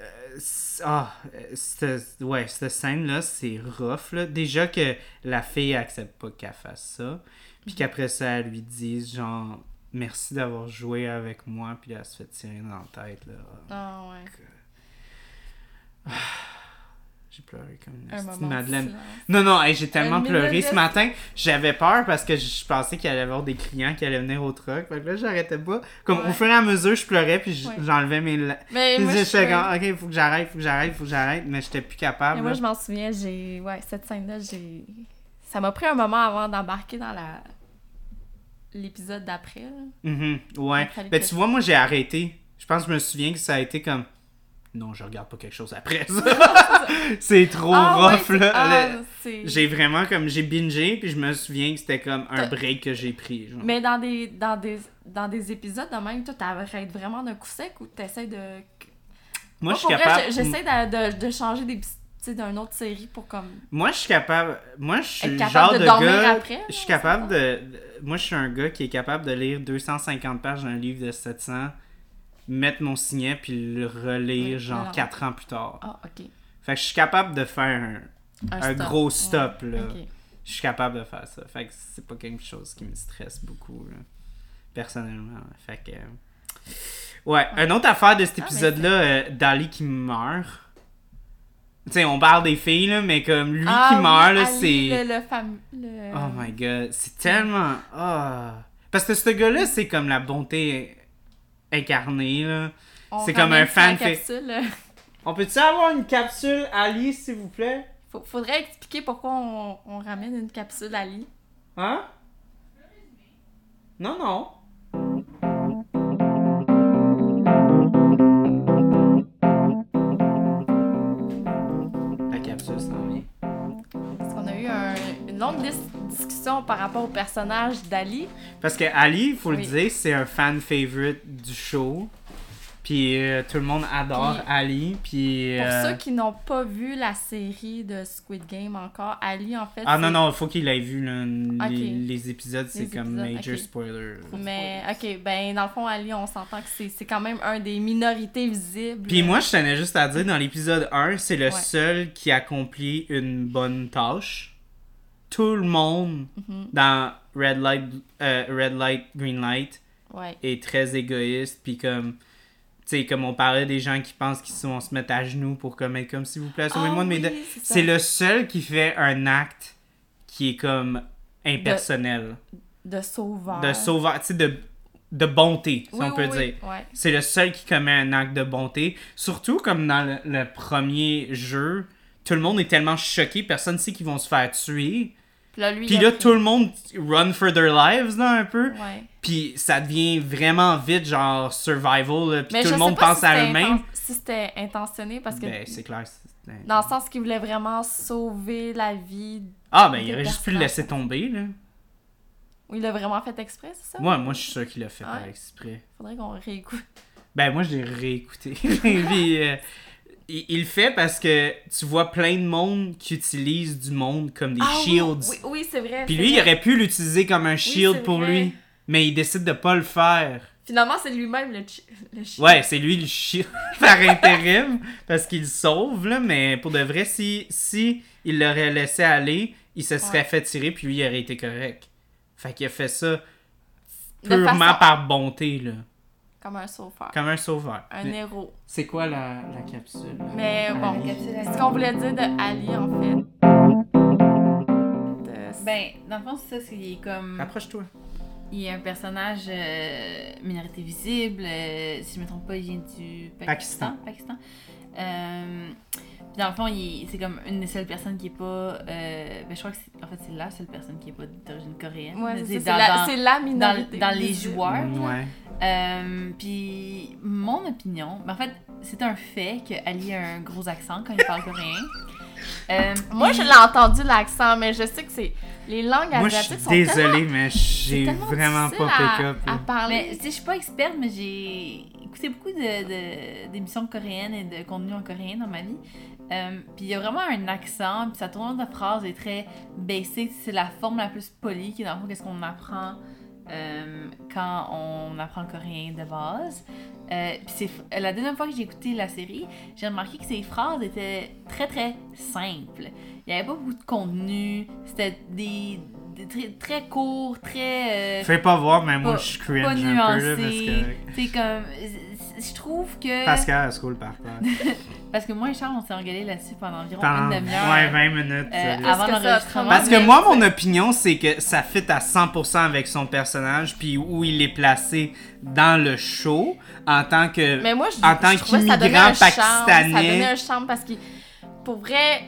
ah, cette, ouais, cette scène-là, c'est rough, là. Déjà que la fille accepte pas qu'elle fasse ça, puis qu'après ça, elle lui dise, genre, merci d'avoir joué avec moi, puis elle se fait tirer dans la tête, là. Ah ouais. J'ai pleuré comme une Un petite Madeleine. Non, non, hey, j'ai tellement Une pleuré ce matin. J'avais peur parce que je pensais qu'il allait y avoir des clients qui allaient venir au truck. Fait que là, j'arrêtais pas. Comme au fur et à mesure, je pleurais, puis j'enlevais mes... Mais Puis moi, je- comme, ok, il faut que j'arrête, faut que j'arrête, faut que j'arrête, mais j'étais plus capable. Mais moi, je m'en souviens, j'ai. Ouais, cette scène-là, j'ai. Ça m'a pris un moment avant d'embarquer dans la. l'épisode d'après, là. Mhm, ouais. Ben, tu vois, moi, j'ai arrêté. Je pense que je me souviens que ça a été comme. Non, je regarde pas quelque chose après ça. c'est trop Ah, rough, là. ah, J'ai vraiment comme. J'ai bingé, puis je me souviens que c'était comme un break que j'ai pris. genre. Mais dans des, dans, des, dans des épisodes de même, toi, t'arrêtes vraiment d'un coup sec ou t'essaies de. Moi, je suis capable. J'essaie de, de, de changer des petits- tu sais, d'une autre série pour comme. Moi, je suis capable. Moi, je suis genre de de, dormir gars. après, je suis capable de- Moi, je suis un gars qui est capable de lire 250 pages d'un livre de 700, mettre mon signet, puis le relire, Oui, genre non. 4 ans plus tard. Ah, ok. Fait que je suis capable de faire un, un stop. gros stop, Ouais. là. Ok. Je suis capable de faire ça. Fait que c'est pas quelque chose qui me stresse beaucoup, là, personnellement. Fait que. euh, Ouais, une autre affaire de cet Ah, épisode-là, euh, Dali qui meurt. Tu sais, on parle des filles, là, mais comme lui Ah qui meurt, là, c'est. Le, le fam- le- Oh my god, c'est tellement. Ah. Parce que ce gars-là, c'est comme la bonté incarnée, là. C'est comme un fan capsule, On peut-tu avoir une capsule Ali, s'il vous plaît? Faudrait expliquer pourquoi on, on ramène une capsule à lit. Hein? Non, non. Longue dis- discussion par rapport au personnage d'Ali. Parce que Ali, il faut le dire, c'est un fan favorite du show. Puis euh, tout le monde adore Puis- Ali. Puis. Pour euh, ceux qui n'ont pas vu la série de Squid Game encore, Ali, en fait. Ah non, non, il faut qu'il ait vu là, les, les épisodes, c'est comme major ok. spoiler. Mais, ok, ben, dans le fond, Ali, on s'entend que c'est c'est quand même un des minorités visibles. Puis moi, je tenais juste à dire, dans l'épisode 1, c'est le Ouais. seul qui accomplit une bonne tâche. Tout le monde Mhm. dans Red Light, euh, Red Light, Green Light Ouais. est très égoïste. Puis comme, tu sais, comme on parlait des gens qui pensent qu'ils vont se mettre à genoux pour comme être comme s'il vous plaît, sauvez-moi Ah de mes oui, c'est le seul qui fait un acte qui est comme impersonnel. De sauveur. De sauveur, tu sais, de, de bonté, si Oui, on peut oui, dire. ouais. C'est le seul qui commet un acte de bonté. Surtout comme dans le, le premier jeu, tout le monde est tellement choqué, personne ne sait qu'ils vont se faire tuer. Puis là, lui, Puis là, tout le monde run for their lives, là, un peu. Ouais. Puis ça devient vraiment vite, genre, survival, là, puis Mais tout le monde pense si à eux-mêmes. Si c'était intentionné, parce que Ben, c'est clair. dans le sens qu'il voulait vraiment sauver la vie. Ah, ben, il aurait juste pu le laisser tomber, là. Oui, il a vraiment fait exprès, c'est ça? Moi, moi, je suis sûr qu'il l'a fait Ouais. par exprès. Faudrait qu'on réécoute. Ben, moi, je l'ai réécouté. Puis, euh, il, il le fait parce que tu vois plein de monde qui utilise du monde comme des Ah shields. Oui, oui, c'est vrai. Puis lui, il aurait pu l'utiliser comme un shield pour vrai. lui. Mais il décide de pas le faire. Finalement, c'est lui-même le, le chien. Ouais, c'est lui le shield par intérim parce qu'il sauve, là. Mais pour de vrai, si, si il l'aurait laissé aller, il se serait Ouais. fait tirer, puis lui, il aurait été correct. Fait qu'il a fait ça purement façon- par bonté, là. Comme un sauveur. Comme un sauveur. Un Mais héros. C'est quoi la, la capsule? Mais bon, à ce qu'on voulait dire de Ali, en fait. de- Ben, dans le fond, c'est ça, c'est est comme. Rapproche-toi. Il est un personnage euh, minorité visible. euh, si je me trompe pas, il vient du Pakistan. Pakistan. Pakistan. Euh, puis dans le fond, il- c'est comme une des seules personnes qui est pas. euh, ben, je crois que c'est, en fait, c'est la seule personne qui est pas d'origine coréenne. Ouais, C'est la, la dans, minorité. dans les joueurs. Ouais. Euh, puis mon opinion, ben, en fait, c'est un fait que Ali a un gros accent quand il parle coréen. Euh, Moi, je l'ai entendu l'accent, mais je sais que c'est. Les langues Moi, je asiatiques suis sont tellement. désolé, mais j'ai vraiment pas à- pick-up. À, là. parler. Mais je suis pas experte, mais j'ai écouté beaucoup de, de- d'émissions coréennes et de contenu en coréen dans ma vie. Euh, puis il y a vraiment un accent, puis sa tournure de phrase est très basic. C'est la forme la plus polie qui est dans le fond qu'est-ce qu'on apprend euh, quand on apprend le coréen de base. Euh, puis c'est la deuxième fois que j'ai écouté la série, j'ai remarqué que ses phrases étaient très très simples. Il n'y avait pas beaucoup de contenu, c'était des, des très, très court, très euh, Fais pas voir, mais moi, pas- je cringe pas un peu, là, parce que... C'est comme. Je trouve que. Pascal, à school par terre. Parce que moi et Charles, on s'est engueulé là-dessus pendant environ Pendant une demi-heure. ouais, 20 minutes. euh, avant l'enregistrement. Parce que moi, mon opinion, c'est que ça fit à 100% avec son personnage, puis où il est placé dans le show, en tant que... Mais moi, je, en tant je trouvais que ça donnait qu'immigrant un charme, Ça pakistanais. donnait un charme parce que, pour vrai,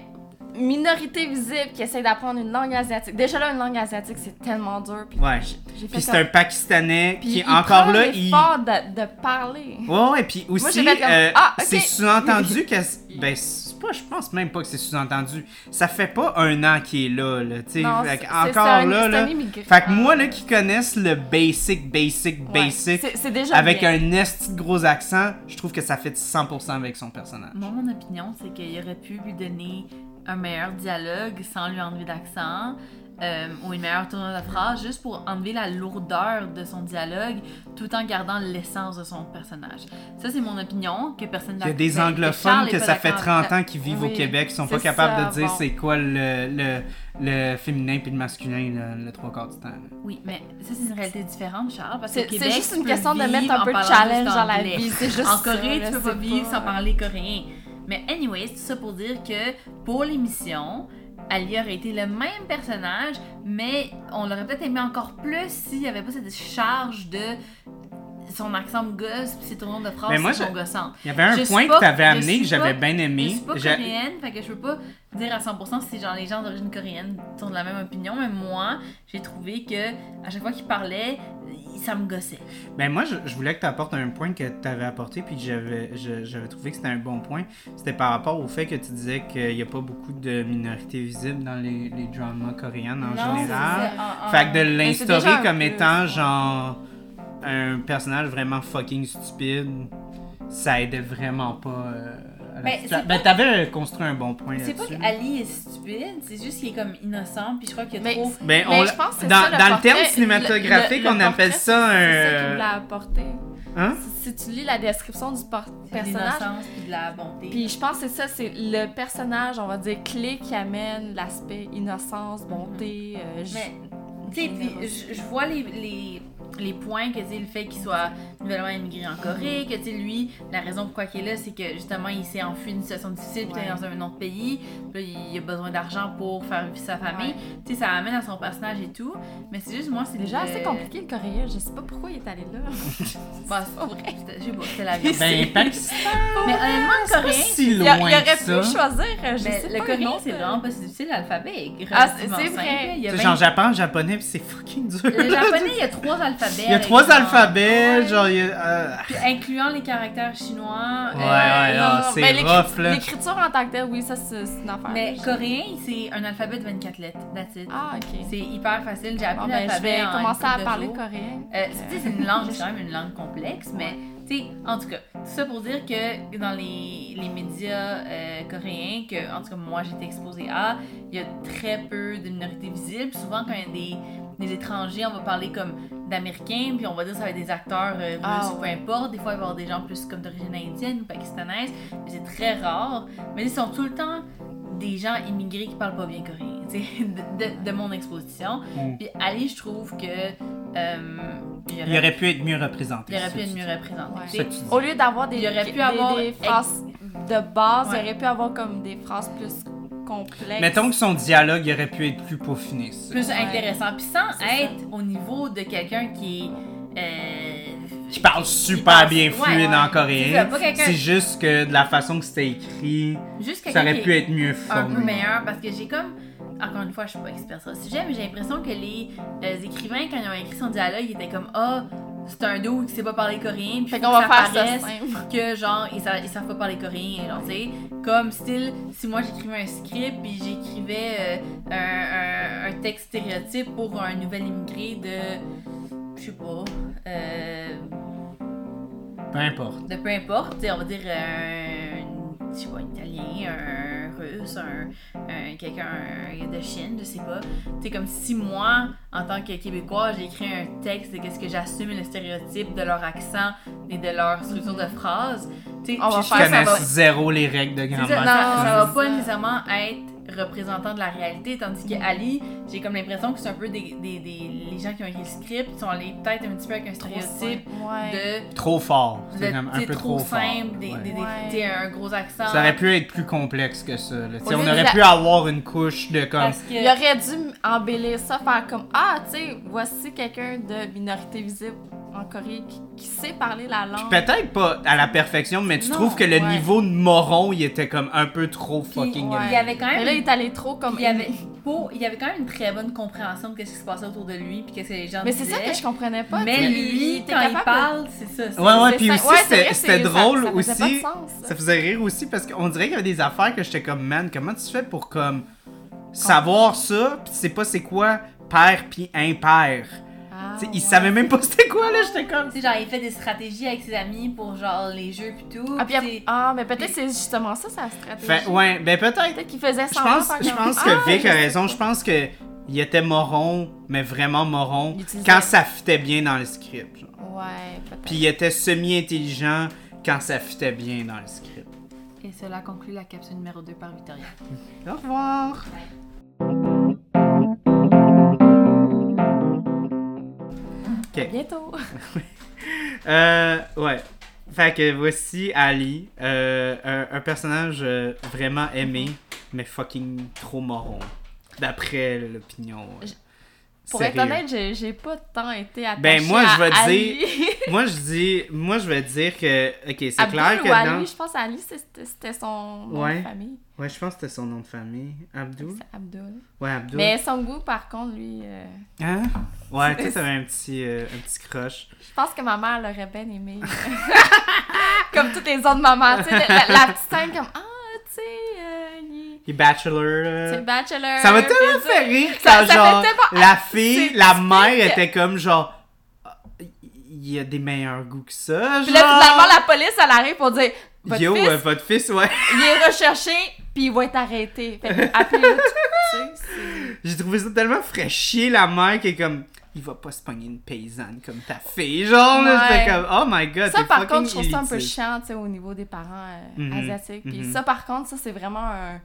minorité visible qui essaie d'apprendre une langue asiatique. Déjà là, une langue asiatique, c'est tellement dur. Puis Ouais. Puis c'est comme- un Pakistanais Puis qui, il encore là, il... l'effort de, de parler. Ouais, ouais, puis aussi, comme, euh, ah, c'est sous-entendu que... Ben, c'est pas, je pense même pas que c'est sous-entendu. Ça fait pas un an qu'il est là, là, tu sais. Non, Fait c'est- que c'est- Encore un- là, là... Fait que moi, là, qui connaissent le basic, basic, Ouais, basic, c'est- C'est déjà avec bien. un esti de gros accent, je trouve que ça fait 100% avec son personnage. Moi, mon opinion, c'est qu'il aurait pu lui donner un meilleur dialogue sans lui enlever d'accent. euh, ou une meilleure tournure de phrase, juste pour enlever la lourdeur de son dialogue, tout en gardant l'essence de son personnage. Ça, c'est mon opinion, que personne Il y a des anglophones que ça fait 30 ans qu'ils vivent au Québec, qui sont pas capables ça, de dire bon. c'est quoi le, le, le féminin puis le masculin le, le trois quarts du temps. là. Oui, mais ça, c'est une réalité différente, Charles, parce C'est qu'au c'est juste une question de mettre un peu de challenge dans la vie. C'est juste En ça, Corée, là, tu peux pas vivre sans parler coréen. Mais anyways, tout ça pour dire que pour l'émission, Ali aurait été le même personnage, mais on l'aurait peut-être aimé encore plus s'il n'y avait pas cette charge de son accent me gosse puis ses tournures de phrases Mais moi, sont je- gossantes. Il y avait un Je point pas- que tu avais je amené que j'avais bien Je aimé. suis pas coréenne, fait que je peux pas dire à 100% si genre les gens d'origine coréenne sont de la même opinion, mais moi, j'ai trouvé que à chaque fois qu'il parlait, ça me gossait. Ben moi, je, je voulais que tu apportes un point que tu avais apporté, puis que j'avais, je- j'avais trouvé que c'était un bon point. C'était par rapport au fait que tu disais qu'il n'y a pas beaucoup de minorités visibles dans les, les dramas coréens en Non, général. en- en- Fait que de déjà l'instaurer comme étant genre un personnage vraiment fucking stupide, ça aidait vraiment pas euh, à la Ben, Ben, t'avais construit un bon point C'est pas là-dessus. qu'Ali est stupide, c'est juste qu'il est comme innocent, puis je crois qu'il y a Mais- trop. Ben, Mais on je l'a- pense que c'est dans, ça, le dans le portrait, terme cinématographique, le- le on appelle ça C'est ça un. voulait apporter. Hein? Si, si tu lis la description du personnage, l'innocence puis de la bonté. puis je pense que c'est ça, c'est le personnage, on va dire, clé qui amène l'aspect innocence, bonté. euh, Mais, tu sais, puis je, je vois les, les, les points que, tu sais, le fait qu'il soit nouvellement immigré en Corée, que, tu sais, lui, la raison pourquoi il est là, c'est que, justement, il s'est enfui d'une situation difficile, puis il est Ouais. dans un autre pays, puis là, il a besoin d'argent pour faire vivre sa famille. Ouais. Tu sais, ça amène à son personnage et tout, mais c'est juste, moi, c'est C'est déjà le- assez compliqué le coréen, je sais pas pourquoi il est allé là. Bah, c'est pas vrai. Je sais pas, c'était la vie. Ben, Pakistan, mais honnêtement, le pas coréen, si Il, loin a- il aurait que pu ça. choisir, euh, je Ben, sais le pas, coréen, c'est vraiment pas si difficile. L'alphabet est Ah, c'est simple. vrai. Il y a C'est vingt- genre j'apprends le japonais, puis c'est fucking dur. Le japonais, il y a trois alphabets. Il y a trois genre- alphabets, Ouais. genre il y a. euh, Puis incluant les caractères chinois. Ouais, euh, ouais, non, c'est ben, l'écri- rough, là. L'écriture en tant que telle, oui, ça c'est une affaire. Mais coréen, c'est un alphabet de 24 lettres. That's it. Ah, ok. C'est hyper facile. J'ai appris Bon, ben, je l'alphabet vais en commencer une à parler coréen. Euh, c'est tu sais, c'est une langue, c'est quand même une langue complexe, mais tu sais, en tout cas, tout ça pour dire que dans les, les médias euh, coréens, que en tout cas moi j'étais exposée à, il y a très peu de minorités visibles. Souvent quand il y a des, des étrangers, on va parler comme d'américains, puis on va dire que ça va être des acteurs euh, russes Ah, ou peu importe. Des fois il va y avoir des gens plus comme d'origine indienne ou pakistanaise, mais c'est très rare. Mais ils sont tout le temps des gens immigrés qui parlent pas bien coréen, de, de- de mon exposition. Mm. Puis Ali, je trouve que euh, il y Il aurait pu être mieux représenté. il aurait pu être mieux représenté. Ouais. Au lieu d'avoir des, Il aurait pu des- avoir- des phrases de base, Ouais. il aurait pu avoir comme des phrases plus complexes. Mettons que son dialogue il aurait pu être plus peaufiné. Plus Ouais. intéressant. Puis sans être au niveau de quelqu'un qui est. euh, Qui parle super bien fluide ouais. en coréen. C'est juste que de la façon que c'était écrit, Juste ça aurait pu être mieux un formé. peu meilleur parce que j'ai comme. Encore une fois, je suis pas experte sur le sujet, mais j'ai l'impression que les, euh, écrivains, quand ils ont écrit son dialogue, ils étaient comme Ah, c'est un dude qui sait pas parler coréen, puis Fait qu'on va faire ça simple. que genre ils savent, ils savent pas parler coréen genre tu sais comme style si moi j'écrivais un script puis j'écrivais euh, un, un- un texte stéréotype pour un nouvel immigré de je sais pas euh, Peu importe. de peu importe tu sais on va dire un je sais pas un italien un russe un, un quelqu'un un- de Chine je sais pas c'est comme si moi en tant que québécois j'ai écrit un texte de qu'est-ce que j'assume le stéréotype de leur accent et de leur structure de phrase tu sais On va je Je faire que ça connais va- zéro les règles de grammaire. ça, Non, ça, va pas nécessairement être représentant de la réalité, tandis que Ali, j'ai comme l'impression que c'est un peu des, des, des- les gens qui ont écrit le script sont allés peut-être un petit peu avec un stéréotype Ouais. de, Trop fort. C'est comme un peu trop, trop, fort. simple, des, Ouais. des- des- Ouais. tu sais, un gros accent. Ça aurait pu être plus complexe que ça. là. On lieu aurait pu avoir une couche de comme. Parce que Il aurait dû embellir ça, faire comme Ah, tu sais, voici quelqu'un de minorité visible en Corée qui, qui sait parler la langue. Peut-être pas à la perfection, mais tu Non, trouves que le ouais. niveau de moron, il était comme un peu trop fucking ouais. il y avait quand même est allé trop comme. il y avait pour, il y avait quand même une très bonne compréhension de ce qui se passait autour de lui puis qu'est-ce que les gens Mais c'est disaient. ça que je comprenais pas. Mais lui, quand il parle, c'est ça. Ouais, ouais, puis ça. aussi, c'était drôle ça, ça faisait aussi. pas de sens, ça. Faisait rire aussi parce qu'on dirait qu'il y avait des affaires que j'étais comme, man, comment tu fais pour comme savoir ça, pis tu sais pas c'est quoi père puis impair? Ah, il savait même pas c'était quoi là, j'étais comme. Tu sais, genre, il fait des stratégies avec ses amis pour genre les jeux pis tout. Ah, ah, mais peut-être c'est justement ça sa stratégie. Fait, ouais, ben peut-être. Peut-être qu'il faisait Je semblant pense, faire je pense Ah, que Vic je a raison. Je pense que il était moron, mais vraiment moron, quand ça fitait bien dans le script. genre. Ouais, peut-être. Puis il était semi-intelligent quand ça fitait bien dans le script. Et cela conclut la capsule numéro 2 par Victoria. Au revoir! À bientôt. Euh, ouais. Fait que voici Ali, euh, un, un personnage euh, vraiment aimé, mais fucking trop moron. D'après l'opinion. euh, Je- Pour être honnête, j'ai j'ai pas tant été attachée Ben, moi, à je vais Ali. Moi je dis, moi je vais dire que, ok, c'est clair que ou Ali, dans. je pense Ali, c'était c'était son nom Ouais. de famille. Ouais, je pense que c'était son nom de famille. Abdul? C'est Abdul. Ouais, Abdul. Mais son goût, par contre, lui, euh, Hein? Ouais, toi t'avais un petit, euh, un petit crush. je pense que ma mère l'aurait bien aimé. comme toutes les autres mamans, tu sais, la, la petite scène comme Ah, tu sais, euh, est bachelor. là. c'est bachelor. Ça m'a tellement fait rire Ça- quand ça genre tellement- la fille, la mère était comme genre Ah, il y a des meilleurs goûts que ça. Puis là, genre. finalement, la police, elle arrive pour dire Votre Yo, fils, euh, votre fils, ouais. il est recherché, puis il va être arrêté. Fait que, appelez-le J'ai trouvé ça tellement fraîchier la mère qui est comme il va pas se pogner une paysanne comme ta fille. Genre, Ouais. j'étais comme oh my god, Ça, par contre, je trouve ça un peu chiant, tu sais, au niveau des parents euh, Mhm, asiatiques. Puis mhm. ça, par contre, ça, c'est vraiment un...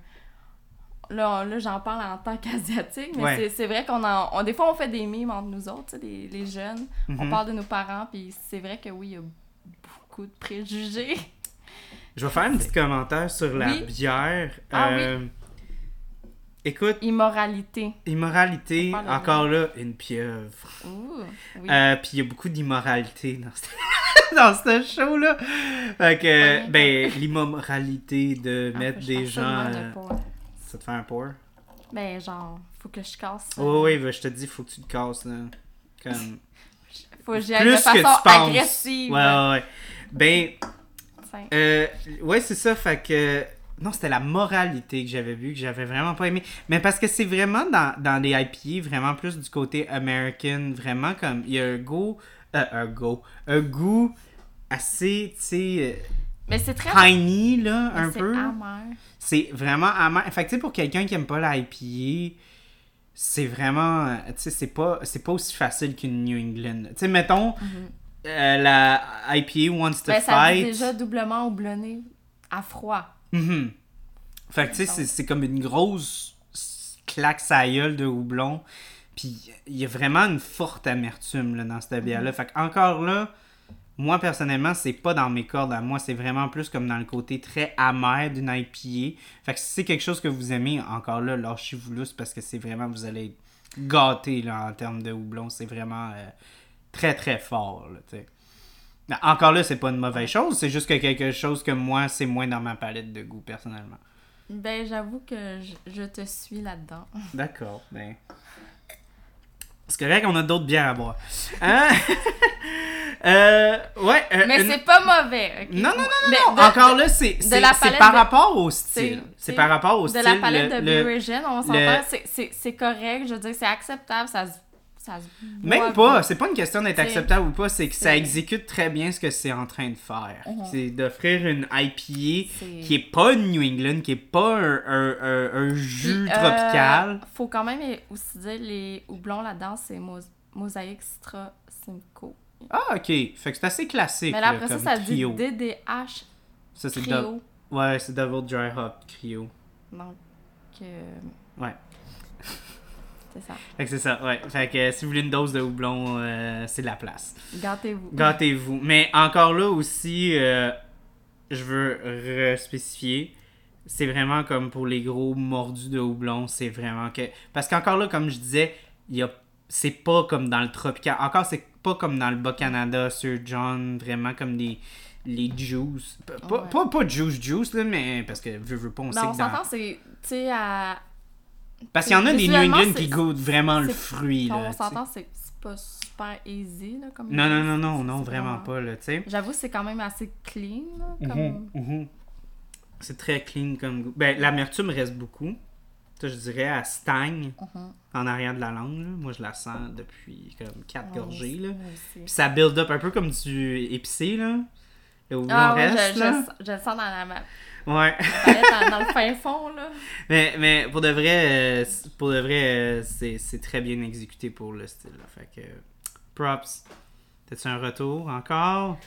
Là, là j'en parle en tant qu'asiatique, mais Ouais. c'est- vrai qu'on en... on- des fois, on fait des mimes entre nous autres, les, les jeunes. On Mhm. parle de nos parents, puis c'est vrai que oui, il y a beaucoup de préjugés. Je vais faire un petit commentaire sur la Oui. bière. Ah Euh, Écoute, Immoralité. immoralité, encore là, une pieuvre. Ouh, oui. Euh, Puis il y a beaucoup d'immoralité dans ce, dans ce show-là. Fait que, Ouais. ben, l'immoralité de Ah, mettre des gens. de ça te fait un pour? Ben, genre, faut que je casse. euh, Oh, oui, ben, je te dis, faut que tu te casses, là. Comme. Faut que j'y aille Plus de que façon agressive. Ouais, ouais, ouais. Ben. Euh, ouais, c'est ça, fait que... Non, c'était la moralité que j'avais vu, que j'avais vraiment pas aimé. Mais parce que c'est vraiment dans, dans les IPA, vraiment plus du côté American, vraiment comme... Il y a un goût... euh, un goût... Un goût assez, tu sais... Mais c'est très... Tiny, là, mais un c'est peu. amer. C'est vraiment amer. Fait que, tu sais, pour quelqu'un qui aime pas la IPA, c'est vraiment... Tu sais, c'est pas, c'est pas aussi facile qu'une New England. Tu sais, mettons... euh, la IPA Wants to Mhm. Ben, ça Fight... déjà doublement houblonné à froid. Mhm. Fait que tu sais, c'est- comme une grosse claque sa gueule de houblon. Puis il y a vraiment une forte amertume là, dans cette bière-là. Fait que encore là, moi personnellement, c'est pas dans mes cordes à moi. C'est vraiment plus comme dans le côté très amer d'une IPA. Fait que si c'est quelque chose que vous aimez, encore là, lâchez-vous c'est parce que c'est vraiment, vous allez être gâtés là, en termes de houblon. C'est vraiment euh, très très fort. Là, tu sais. Mais Encore là, c'est pas une mauvaise chose, c'est juste que quelque chose que moi, c'est moins dans ma palette de goût personnellement. Ben, j'avoue que je, je te suis là-dedans. D'accord, ben. C'est correct qu'on a d'autres bières à boire. Hein? euh, ouais. euh, Mais une- c'est pas mauvais, ok? Non, non, non, non. de- Encore là, c'est par de- rapport au style. c'est- par rapport au De style. la palette le- de le- Beer Region, on le- s'entend, c'est- c'est c'est correct, je veux dire, c'est acceptable, ça se... Ça se boit Même pas, c'est pas une question d'être acceptable ou pas, c'est que ça exécute très bien ce que c'est en train de faire. Mhm. C'est d'offrir une IPA qui est pas une New England, qui est pas un, un- un- un jus Puis, euh, tropical. faut quand même aussi dire, les houblons là-dedans, c'est Mos Mosaïque Citra Simcoe. Ah, ok. Fait que c'est assez classique. Mais là, après ça, comme ça dit trio. DDH Ça, c'est. Ouais, c'est Double Dry Hop Cryo. Donc, euh, Ouais. C'est ça. Fait que c'est ça, ouais. Fait que euh, si vous voulez une dose de houblon, euh, c'est la place. Gâtez-vous. Gâtez-vous. Mais encore là aussi, euh, je veux spécifier. C'est vraiment comme pour les gros mordus de houblon, c'est vraiment que. Parce qu'encore là, comme je disais, il y a. C'est pas comme dans le tropical. Encore, c'est pas comme dans le Bas-Canada, Sir John, vraiment comme les. Les juice. Pas, pas- Ouais. pas, pas juice juice, là, mais parce que veux, veux pas, on sait Non, on que dans- s'entend, c'est, tu sais, à... Parce qu'il y en a des New England qui goûtent vraiment le fruit, là. on s'entend, c'est, pas super easy, là, comme... Non, non, non, non, non, vraiment pas, là, tu sais. J'avoue, c'est quand même assez clean, là, comme... Mhm, mhm. C'est très clean comme goût. Ben, l'amertume reste beaucoup. Ça, je dirais, à stagne Mhm. en arrière de la langue. là. Moi, je la sens depuis comme quatre Ouais, gorgées. Là. Puis ça build up un peu comme du épicé, là. Houblon Ah ouais, reste, je, là. je, je le sens dans la map. Ouais. Dans, dans le fin fond, là. Mais, mais pour de vrai, euh, pour de vrai euh, c'est c'est très bien exécuté pour le style. là. Fait que, props. T'as-tu un retour encore?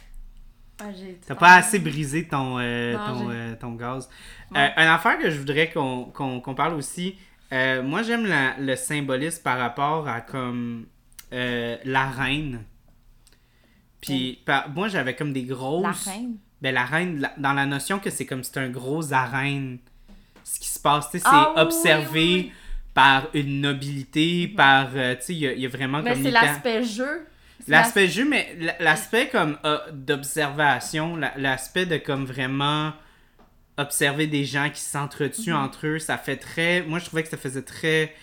Ah, j'ai T'as pas assez brisé ton, euh, Non, ton, euh, ton gaz. Euh, une affaire que je voudrais qu'on qu'on- qu'on parle aussi, moi j'aime la- le symbolisme par rapport à comme la reine. Puis par- moi j'avais comme des grosses... La reine? Ben la reine, la- dans la notion que c'est comme c'est un gros arène. Ce qui se passe, tu sais, c'est Ah observé oui, oui. par une nobilité, par... euh, tu sais, il y, a- il y a vraiment Mais comme... c'est les ca- l'aspect jeu. C'est L'aspect jeu, mais l'aspect comme euh, d'observation, la- l'aspect de comme vraiment observer des gens qui s'entretuent Mhm. entre eux, ça fait très. Moi, je trouvais que ça faisait très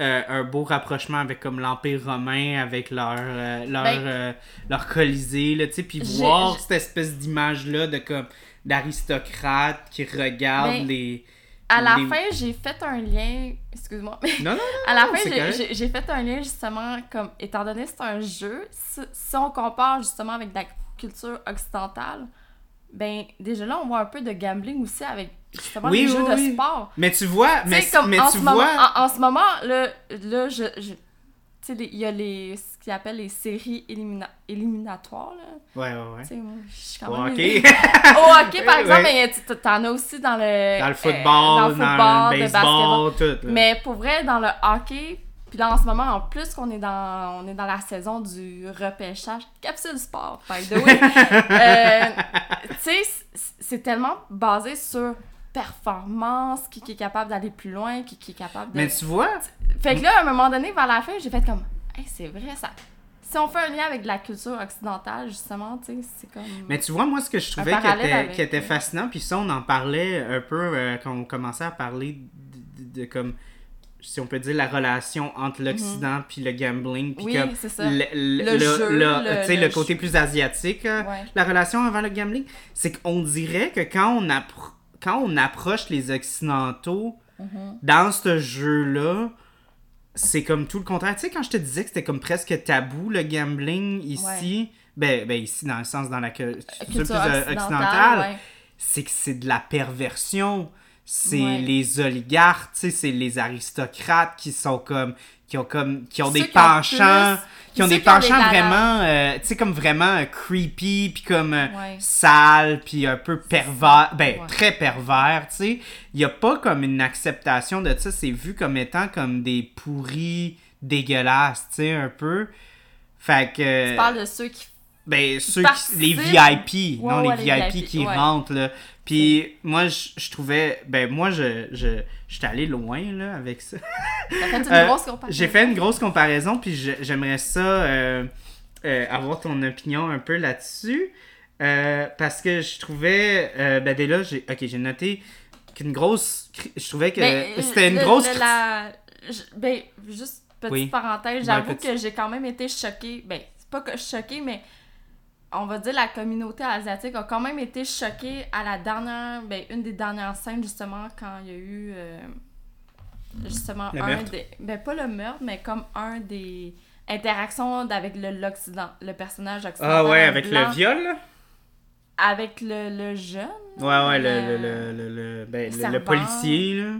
euh, un beau rapprochement avec comme l'Empire romain, avec leur euh, leur, Ben- euh, leur colisée, là, tu sais, puis voir cette espèce d'image-là de comme d'aristocrates qui regardent Ben, les. À la les- fin, j'ai fait un lien. Excuse-moi. mais Non, non, non. À la fin, j'ai fait un lien justement comme étant donné que c'est un jeu, si, si on compare justement avec la culture occidentale, ben déjà là on voit un peu de gambling aussi avec justement Oui, les oui, jeux oui. de sport. Mais tu vois, mais, comme mais en tu ce vois. moment, en, en ce moment là, là je, je- tu sais, les- il y a les ce qu'ils appellent les séries élimina- éliminatoires là. Ouais, ouais, ouais. Tu sais, moi, je suis quand Au hockey. Au hockey, par Ouais. exemple, mais tu- t'en as aussi dans le... dans le euh, football, dans le dans football, le baseball, tout. là. Mais pour vrai, dans le hockey, puis là, en ce moment, en plus qu'on est dans, on est dans la saison du repêchage, capsule sport, by the way. Euh, tu sais, c'est tellement basé sur performance, qui, qui est capable d'aller plus loin, qui, qui est capable de... Mais tu vois, Fait que là, à un moment donné, vers la fin, j'ai fait comme, hey, c'est vrai, ça... Si on fait un lien avec la culture occidentale, justement, tu sais, c'est comme... mais tu vois, moi, ce que je trouvais qui était, avec, était fascinant, puis ça, on en parlait un peu euh, quand on commençait à parler de, de- de comme, si on peut dire, la relation entre l'Occident puis le gambling, puis. Oui, comme c'est ça. le, le, Le jeu, côté plus asiatique, euh, Ouais. la relation avant le gambling, c'est qu'on dirait que quand on, appro- quand on approche les Occidentaux Mhm. dans ce jeu-là, c'est comme tout le contraire. Tu sais, quand je te disais que c'était comme presque tabou le gambling ici, ben, ben ici, dans le sens dans la cu- culture Culture plus euh, occidentale, occidentale, ouais. c'est que c'est de la perversion. C'est Ouais. les oligarques, c'est les aristocrates qui sont comme qui ont comme qui ont des penchants qui ont des penchants vraiment euh, tu sais comme vraiment euh, creepy puis comme euh, Ouais. sale puis un peu pervers ben Ouais. très pervers tu sais il y a pas comme une acceptation de ça c'est vu comme étant comme des pourris dégueulasses tu sais un peu fait que Tu parles de ceux qui ben, ceux qui, les VIP, non, les les VIP, qui rentrent, là. Puis moi, je, je trouvais, ben, moi, je, je, j'étais allé loin, là, avec ça. T'as fait une Euh, grosse comparaison. J'ai fait une grosse comparaison, puis je- j'aimerais ça, euh, euh, avoir ton opinion un peu là-dessus. Parce que je trouvais, ben, dès là, j'ai, ok, j'ai noté qu'une grosse, je trouvais que Ben, c'était une le- grosse... le- la- Ben, juste petite Oui. parenthèse, Ouais, j'avoue petit- que j'ai quand même été choquée. Ben, c'est pas que choquée, mais on va dire la communauté asiatique a quand même été choquée à la dernière, ben, une des dernières scènes, justement, quand il y a eu, euh, justement, Le un meurtre? des... Ben, pas le meurtre, mais comme un des interactions avec le l'Occident, le personnage occidental. Ah ouais, avec blanc, le viol? Avec le, le jeune? Ouais, ouais, le, le- le, le, ben, serveur. policier, là.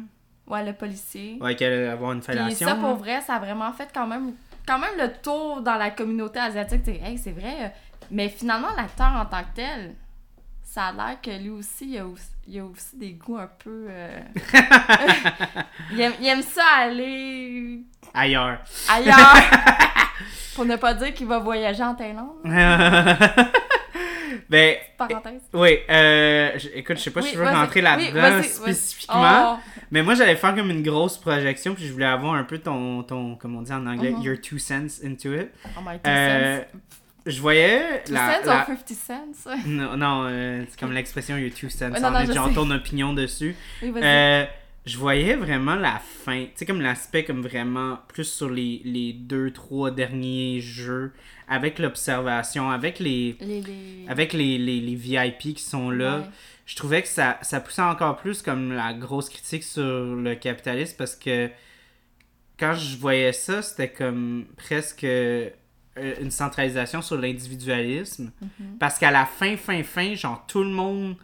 Ouais, le policier. Ouais, qui allait avoir une fellation. ça, là. pour vrai, ça a vraiment fait quand même, quand même le tour dans la communauté asiatique. Hey, c'est vrai. Euh, Mais finalement, l'acteur en tant que tel, ça a l'air que lui aussi, il a aussi, il a aussi des goûts un peu... euh, il, aime, il aime ça aller Ailleurs. ailleurs. pour ne pas dire qu'il va voyager en Thaïlande. ben, Parenthèse. oui, euh, je- écoute, je sais pas si je veux rentrer là-dedans spécifiquement, Oh, mais moi j'allais faire comme une grosse projection, puis je voulais avoir un peu ton, ton comme on dit en anglais, Mhm. your two cents into it. oh my two Euh, cents. Je voyais Two la, cents la- or 50 cents? Non, non euh, c'est comme l'expression your two cents, Ouais, non, non, sais. ton opinion dessus. Oui. Euh, je voyais vraiment la fin, tu sais, comme l'aspect comme vraiment plus sur les, les deux, trois derniers jeux, avec l'observation, avec les, les, les... avec les, les, les VIP qui sont là. Ouais. Je trouvais que ça, ça poussait encore plus comme la grosse critique sur le capitalisme parce que quand je voyais ça, c'était comme presque euh, une centralisation sur l'individualisme. Mhm. Parce qu'à la fin, fin, fin, genre tout le monde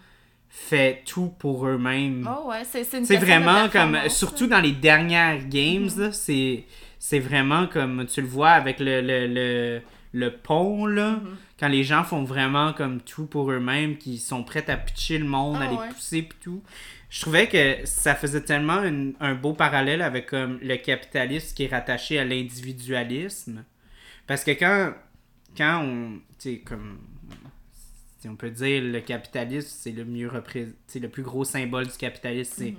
fait tout pour eux-mêmes. Oh ouais, c'est vraiment comme, performance, surtout dans les dernières games, là, c'est, c'est vraiment comme, tu le vois avec le, le, le, le pont, là, Mhm. quand les gens font vraiment comme tout pour eux-mêmes, qui sont prêts à pitcher le monde, Ah à les ouais. pousser pis tout. Je trouvais que ça faisait tellement une- un beau parallèle avec comme le capitalisme qui est rattaché à l'individualisme. Parce que quand, quand on, tu sais, comme, si on peut dire le capitalisme, c'est le mieux représent, le plus gros symbole du capitalisme, c'est Mhm.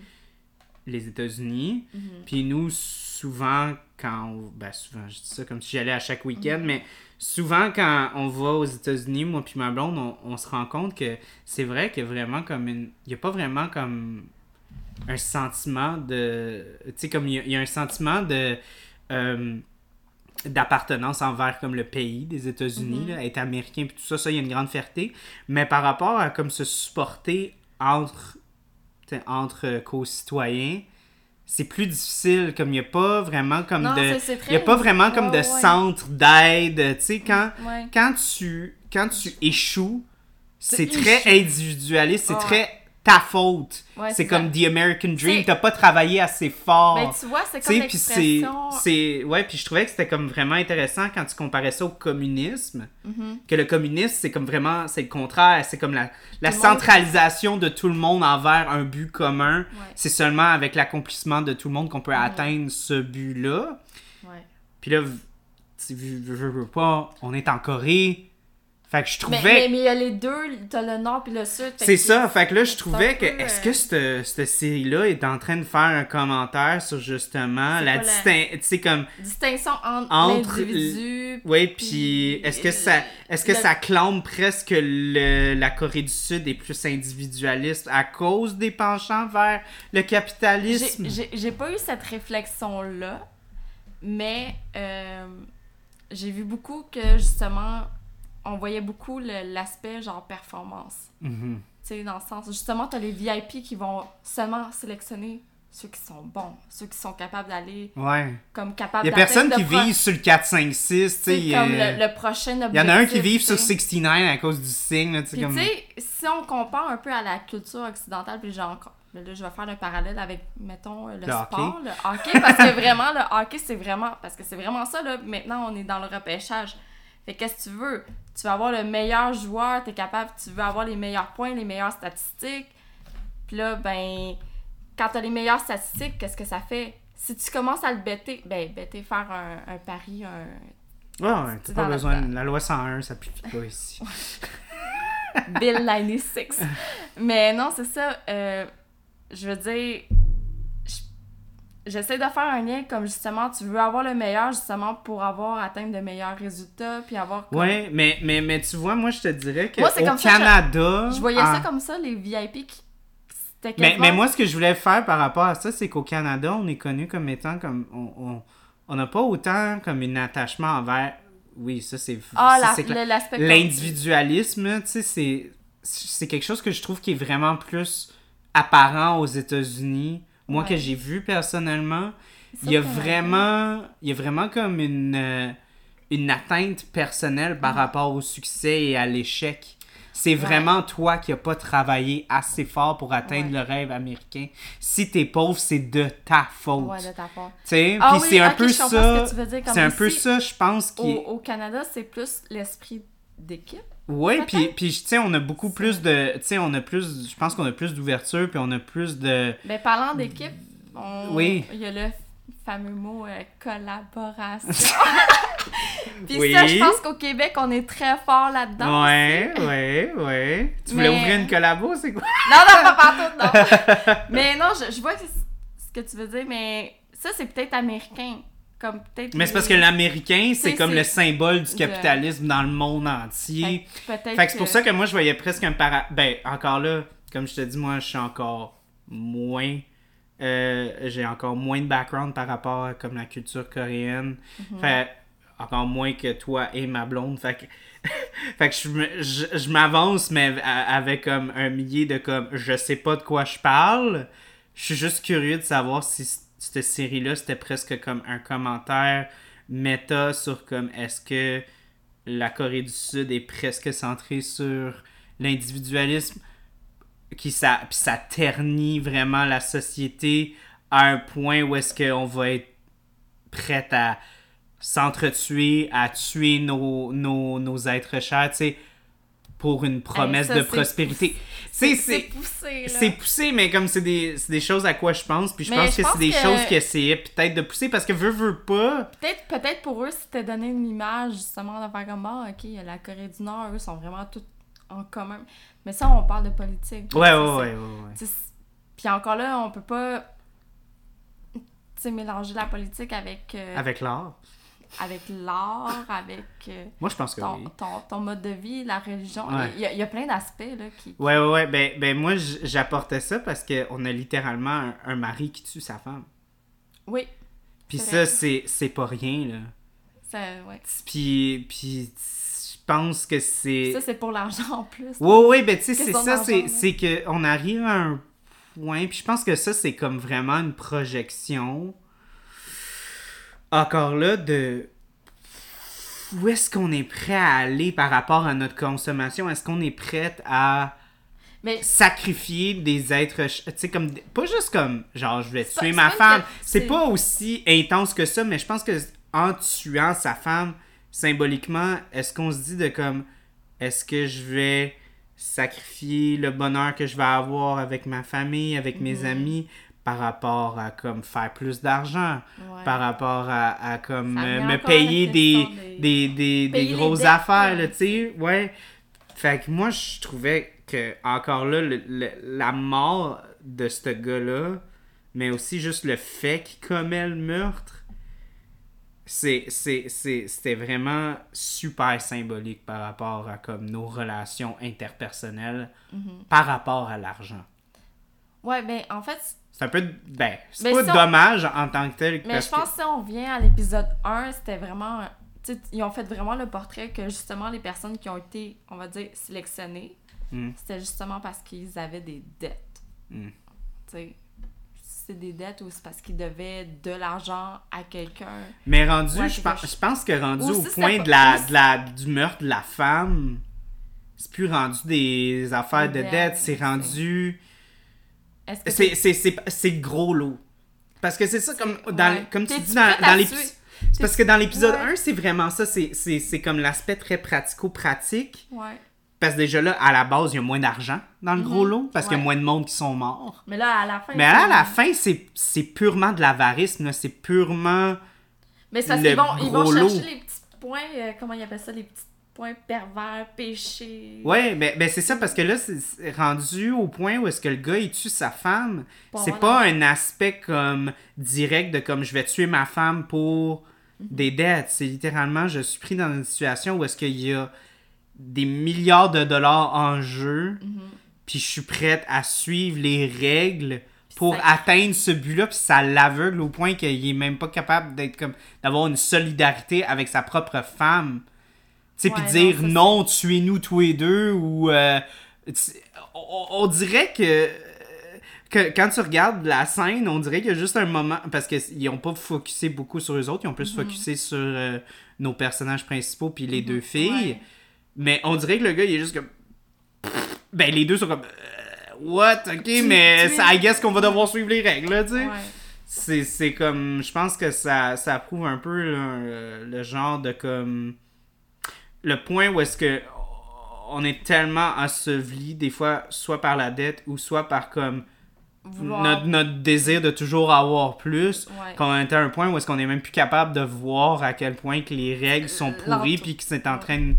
les États-Unis. Mhm. Puis nous, souvent, quand on... Ben, souvent, je dis ça comme si j'allais à chaque week-end, Mhm. mais souvent, quand on va aux États-Unis, moi puis ma blonde, on, on se rend compte que c'est vrai que vraiment comme une... Il n'y a pas vraiment comme un sentiment de... Tu sais, comme il y, a- il y a un sentiment de... euh, d'appartenance envers comme le pays des États-Unis, là, être américain puis tout ça, ça il y a une grande fierté, mais par rapport à comme se supporter entre entre euh, co-citoyens, c'est plus difficile comme il n'y a pas vraiment comme Non, de il y a pas vraiment comme de Ouais, centre d'aide, tu sais quand Ouais. quand tu quand tu échoues, c'est très individualiste, c'est très ta faute. Ouais, c'est comme. The American Dream, t'as pas travaillé assez fort. Ben, tu vois, c'est comme c'est, ouais, puis je trouvais que c'était comme vraiment intéressant quand tu comparais ça au communisme, Mhm. que le communisme c'est comme vraiment, c'est le contraire, c'est comme la, la monde- centralisation de tout le monde envers un but commun. Ouais, C'est seulement avec l'accomplissement de tout le monde qu'on peut Mhm. atteindre ce but-là. Puis là, veux- veux pas, on est en Corée. Fait que je trouvais mais, mais il y a les deux, t'as le nord puis le sud. c'est ça, fait que là, je trouvais que est-ce euh, que cette, cette série-là est en train de faire un commentaire sur justement la quoi la- distinction, tu sais, comme, Distinction entre, Entre l'individu... oui, puis est-ce que ça, est-ce que le- ça clame presque le, la Corée du Sud est plus individualiste à cause des penchants vers le capitalisme? J'ai j'ai pas eu cette réflexion-là, mais euh, j'ai vu beaucoup que justement, on voyait beaucoup l'aspect genre performance. Mhm. Tu sais, dans le sens, justement, t'as les VIP qui vont seulement sélectionner ceux qui sont bons, ceux qui sont capables d'aller, Ouais. comme capables Il y a personne qui vit sur le 4, 5, 6, tu sais. C'est comme euh, le, le prochain objectif. Il y en a un qui vit tu sur sais. 69 à cause du signe, là, tu sais, Puis comme... tu sais, si on compare un peu à la culture occidentale, puis genre, là, je vais faire le parallèle avec, mettons, le, Le sport, le hockey, parce que vraiment, le hockey, c'est vraiment, parce que c'est vraiment ça, là, maintenant, on est dans le repêchage. Fait que qu'est-ce que tu veux? Tu veux avoir le meilleur joueur, t'es capable, tu veux avoir les meilleurs points, les meilleures statistiques. Puis là, ben, quand t'as les meilleures statistiques, qu'est-ce que ça fait? Si tu commences à le bêter, ben, bêter, faire un, un pari, un, Ouais, ouais, t'as pas la- besoin... La loi 101 s'applique pas ici. Bill 96. Mais non, c'est ça. euh, je veux dire, j'essaie de faire un lien comme justement, tu veux avoir le meilleur justement pour avoir atteint de meilleurs résultats, puis avoir comme- Ouais, mais, mais, mais tu vois, moi, je te dirais que Moi, au comme ça que je- Canada... Je voyais ça comme ça, les VIP qui. Mais, mais moi, ce que je voulais faire par rapport à ça, c'est qu'au Canada, on est connu comme étant comme. On on- on n'a pas autant comme un attachement envers. Oui, ça, c'est. Ah. L'individualisme, tu sais, c'est. C'est quelque chose que je trouve qui est vraiment plus apparent aux États-Unis. Moi, Ouais. que j'ai vu personnellement, il y a vraiment. Il y a vraiment comme une. euh, Une atteinte personnelle par rapport au succès et à l'échec. C'est vraiment toi qui n'as pas travaillé assez fort pour atteindre Ouais. le rêve américain. Si t'es pauvre, c'est de ta faute. Ouais, de ta part. Tu sais, Ah puis oui, c'est un peu ça. ce C'est un peu ça, je pense. Au, au Canada, c'est plus l'esprit d'équipe. Oui, puis, puis tu sais, on a beaucoup plus de. Tu sais, on a plus. Je pense qu'on a plus d'ouverture, puis on a plus de. Ben, parlant d'équipe, on- Oui. il y a le fameux mot euh, collaboration. Puis Oui. ça, je pense qu'au Québec, on est très fort là-dedans. Ouais, ouais, ouais. Tu voulais Mais- ouvrir une collabo, c'est quoi? Non, non, pas partout, non. mais non, je, je vois ce que tu veux dire, mais ça, c'est peut-être américain. Comme peut-être. Mais c'est les- parce que l'américain, c'est C'est- comme c'est- le symbole du de- capitalisme dans le monde entier. Fait que peut-être. Fait que c'est pour ça que moi, je voyais presque un para... Ben, encore là, comme je te dis, moi, je suis encore moins... euh, j'ai encore moins de background par rapport à comme la culture coréenne. Fait encore moins que toi et ma blonde. Fait que, fait que je, je, je m'avance, mais avec comme un millier de comme je sais pas de quoi je parle. Je suis juste curieux de savoir si c- cette série-là, c'était presque comme un commentaire méta sur comme est-ce que la Corée du Sud est presque centrée sur l'individualisme qui ça, ça ternit vraiment la société à un point où est-ce qu'on va être prêt à s'entretuer, à tuer nos, nos, nos êtres chers, tu sais, pour une promesse ça, de prospérité. C'est poussé, c'est poussé, mais comme c'est des, des choses à quoi je pense, puis je Mais pense je que c'est des que- choses qui essayaient peut-être de pousser parce que veut, veut pas. Peut-être peut pour eux, c'était donné une image, justement, de faire comme, ah, ok, la Corée du Nord, eux, sont vraiment tous en commun. Mais ça, on parle de politique. Ouais, ouais, ouais, ouais. ouais. Puis encore là, on peut pas, mélanger la politique avec, euh, Avec l'art. Avec l'art, avec euh, Moi, je pense que ton, oui. ton, ton mode de vie, la religion. Ouais. Il y, a- il y a plein d'aspects, là, qui... Ouais, ouais, ouais. Ben, ben moi, j'apportais ça parce qu'on a littéralement un, un mari qui tue sa femme. Oui, Puis ça, c'est c'est pas rien, là. ça, ouais. Puis, puis je pense que c'est... Ça, c'est pour l'argent en plus. Ouais, ouais, ben tu sais, c'est ça, c'est c'est que on arrive à un point, puis je pense que ça, c'est comme vraiment une projection, encore là, de où est-ce qu'on est prêt à aller par rapport à notre consommation? Est-ce qu'on est prêt à Mais sacrifier des êtres, tu sais, comme, pas juste comme, genre, je vais pas- tuer ma femme. C'est pas aussi intense que ça, mais je pense que en tuant sa femme, symboliquement, est-ce qu'on se dit de comme, est-ce que je vais sacrifier le bonheur que je vais avoir avec ma famille, avec Mhm. mes amis, par rapport à comme faire plus d'argent, Ouais. par rapport à, à comme euh, me payer des, des, des- des, Payer grosses dettes, affaires, tu sais, ouais. Fait que moi, je trouvais que, encore là, le- le- la mort de ce gars-là, mais aussi juste le fait qu'il commet le meurtre, c'était vraiment super symbolique par rapport à comme nos relations interpersonnelles Mhm. par rapport à l'argent. Ouais, ben en fait, C'est un peu, ben, c'est Mais pas si on- dommage en tant que tel. mais je pense que si on vient à l'épisode 1, c'était vraiment. ils ont fait vraiment le portrait que justement les personnes qui ont été, on va dire, sélectionnées, Mm. c'était justement parce qu'ils avaient des dettes. Mm. Tu sais, c'est des dettes ou c'est parce qu'ils devaient de l'argent à quelqu'un. Mais rendu, Ouais, je, pense, que je pense que rendu au point pas- de la, de la, du meurtre de la femme, c'est plus rendu des affaires Des de dettes, dette, c'est c'est- rendu. C'est, gros lot. Parce que c'est ça, comme, dans, Ouais. comme tu dis dans, dans l'épisode. parce que dans l'épisode Ouais. 1, c'est vraiment ça, c'est, comme l'aspect très pratico-pratique. Ouais. Parce que déjà là, à la base, il y a moins d'argent dans le gros lot, parce qu'il y a moins de monde qui sont morts. Mais là, à la fin. Mais là, à la c'est- fin, c'est, purement de l'avarisme, c'est purement. Mais c'est parce le qu'ils vont, ils vont chercher lot. les petits points, euh, comment ils appellent ça, les petits points pervers, péchés. Ouais, mais ben c'est ça parce que là, c'est rendu au point où est-ce que le gars, il tue sa femme. Pour C'est pas un aspect comme direct de comme je vais tuer ma femme pour Mhm. des dettes. C'est littéralement, je suis pris dans une situation où est-ce qu'il y a des milliards de dollars en jeu, Mhm. puis je suis prête à suivre les règles pour ça- atteindre ce but-là, puis ça l'aveugle au point qu'il est même pas capable d'être comme d'avoir une solidarité avec sa propre femme. Puis Ouais, dire non, tuez-nous tous les deux, ou. euh, on, on dirait que, que. Quand tu regardes la scène, on dirait qu'il y a juste un moment. Parce qu'ils ont pas focusé beaucoup sur eux autres, ils ont plus focusé sur euh, nos personnages principaux, puis les deux filles. Ouais. Mais on dirait que le gars, il est juste comme. Ben, les deux sont comme. euh, What? Ok, mais tu- ça, I guess qu'on va devoir suivre les règles, là, tu sais. Ouais. C'est, comme. Je pense que ça, ça prouve un peu là, le, le genre de comme. Le point où est-ce que on est tellement enseveli, des fois, soit par la dette ou soit par comme notre, notre désir de toujours avoir plus, Ouais. qu'on est à un point où est-ce qu'on est même plus capable de voir à quel point que les règles sont pourries puis que c'est en train de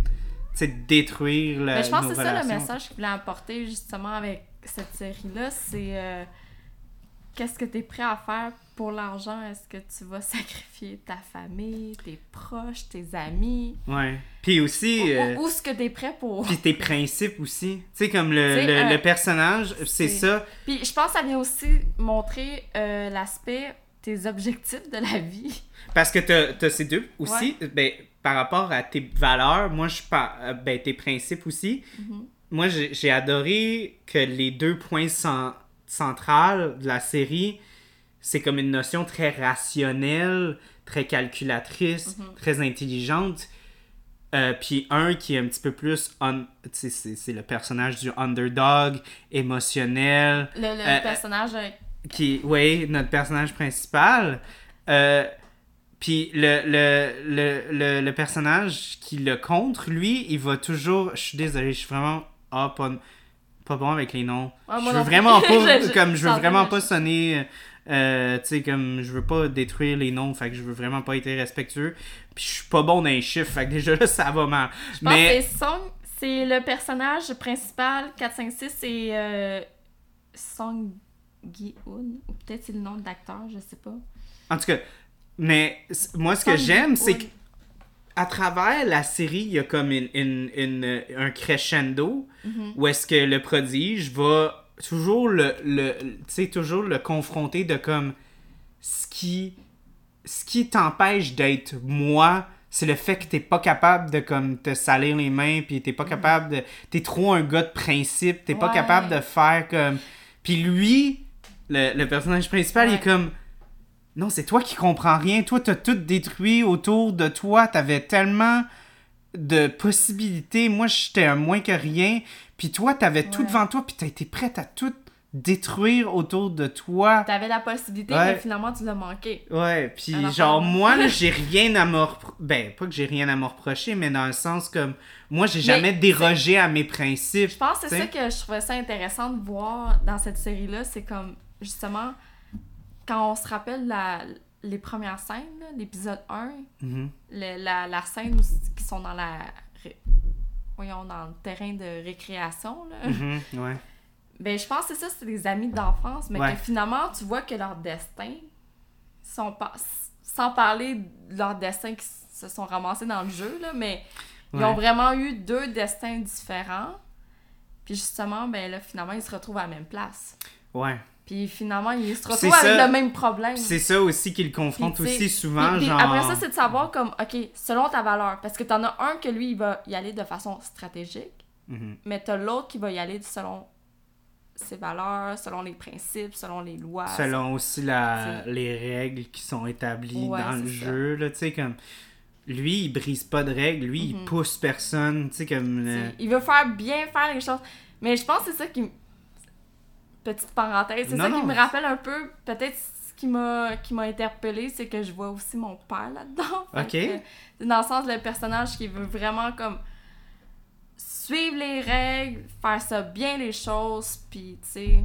détruire la, Mais je pense que c'est ça le message qu'il voulait apporter justement avec cette série-là, c'est euh, qu'est-ce que tu es prêt à faire pour l'argent? Est-ce que tu vas sacrifier ta famille, tes proches, tes amis? Ouais. Puis aussi... Ou, euh, ou- ou ce que tu es prêt pour... Puis tes principes aussi. Tu sais, comme le, le, euh, le personnage, c'est ça. Puis je pense que ça vient aussi montrer euh, l'aspect, tes objectifs de la vie. Parce que t'as ces deux aussi. Ben, par rapport à tes valeurs, moi, je par, euh, ben, tes principes aussi. Mhm. Moi, j'ai adoré que les deux points cen- centrales de la série, c'est comme une notion très rationnelle, très calculatrice, Mhm. très intelligente. Euh, puis un qui est un petit peu plus. c'est le personnage du underdog, émotionnel. Le, le Euh, personnage. euh, qui oui notre personnage principal euh, puis le, le, le, le, personnage qui le contre lui il va toujours je suis désolé je suis vraiment ah, pas, pas bon avec les noms Ah, je veux vraiment pas comme je veux vraiment ai- pas sonner euh, tu sais comme je veux pas détruire les noms fait que je veux vraiment pas être respectueux puis je suis pas bon dans les chiffres fait que déjà là ça va mal Je pense mais que Song, c'est le personnage principal 456 c'est euh, Song Gi-hoon ou peut-être c'est le nom de l'acteur, je sais pas. en tout cas mais moi ce que j'aime c'est Gi-hoon. que à travers la série, il y a comme une, une- une- un crescendo Mhm. où est-ce que le prodige va toujours le, le tu sais, toujours le confronter de comme ce qui ce qui t'empêche d'être moi c'est le fait que t'es pas capable de comme te salir les mains puis t'es pas capable de t'es trop un gars de principe t'es pas capable de faire comme puis lui le, le personnage principal il est comme non, c'est toi qui comprends rien. Toi, t'as tout détruit autour de toi. T'avais tellement de possibilités. Moi, j'étais un moins que rien. Puis toi, t'avais tout Ouais. devant toi. Puis t'as été prête à tout détruire autour de toi. T'avais la possibilité, Ouais. mais finalement tu l'as manqué. Ouais, puis genre, moi, là, j'ai rien à me repro- Ben, pas que j'ai rien à me reprocher, mais dans le sens comme... Moi, j'ai jamais dérogé à mes principes. Je pense que c'est ça que je trouvais ça intéressant de voir dans cette série-là, c'est comme justement quand on se rappelle la, les premières scènes, l'épisode 1, Mhm. le- la, la scène où ils sont dans la ré- voyons dans le terrain de récréation là. Mhm, ouais. Ben je pense que c'est ça, c'est des amis d'enfance, mais Ouais. que finalement tu vois que leur destin sont pas sans parler de leur destin qui se sont ramassés dans le jeu là, mais ils ont vraiment eu deux destins différents. Puis justement, ben là, finalement, ils se retrouvent à la même place. Ouais. Puis finalement, ils se C'est retrouvent avec ça. le même problème. C'est ça aussi qui le confronte Puis, aussi souvent, Puis- genre... Après ça, c'est de savoir comme, OK, selon ta valeur. Parce que t'en as un que lui, il va y aller de façon stratégique, Mhm. mais t'as l'autre qui va y aller selon ses valeurs, selon les principes, selon les lois. selon aussi la, les règles qui sont établies Ouais, dans le ça. jeu, là, tu sais, comme... Lui, il brise pas de règles, lui, il Mhm. pousse personne, tu sais, comme... Il veut faire bien faire les choses. Mais je pense que c'est ça qui Petite parenthèse, c'est Non, ça qui me rappelle un peu, peut-être ce qui m'a qui m'a interpellée, c'est que je vois aussi mon père là-dedans. Ok. que, dans le sens, le personnage qui veut vraiment comme suivre les règles, faire ça bien les choses, puis tu sais,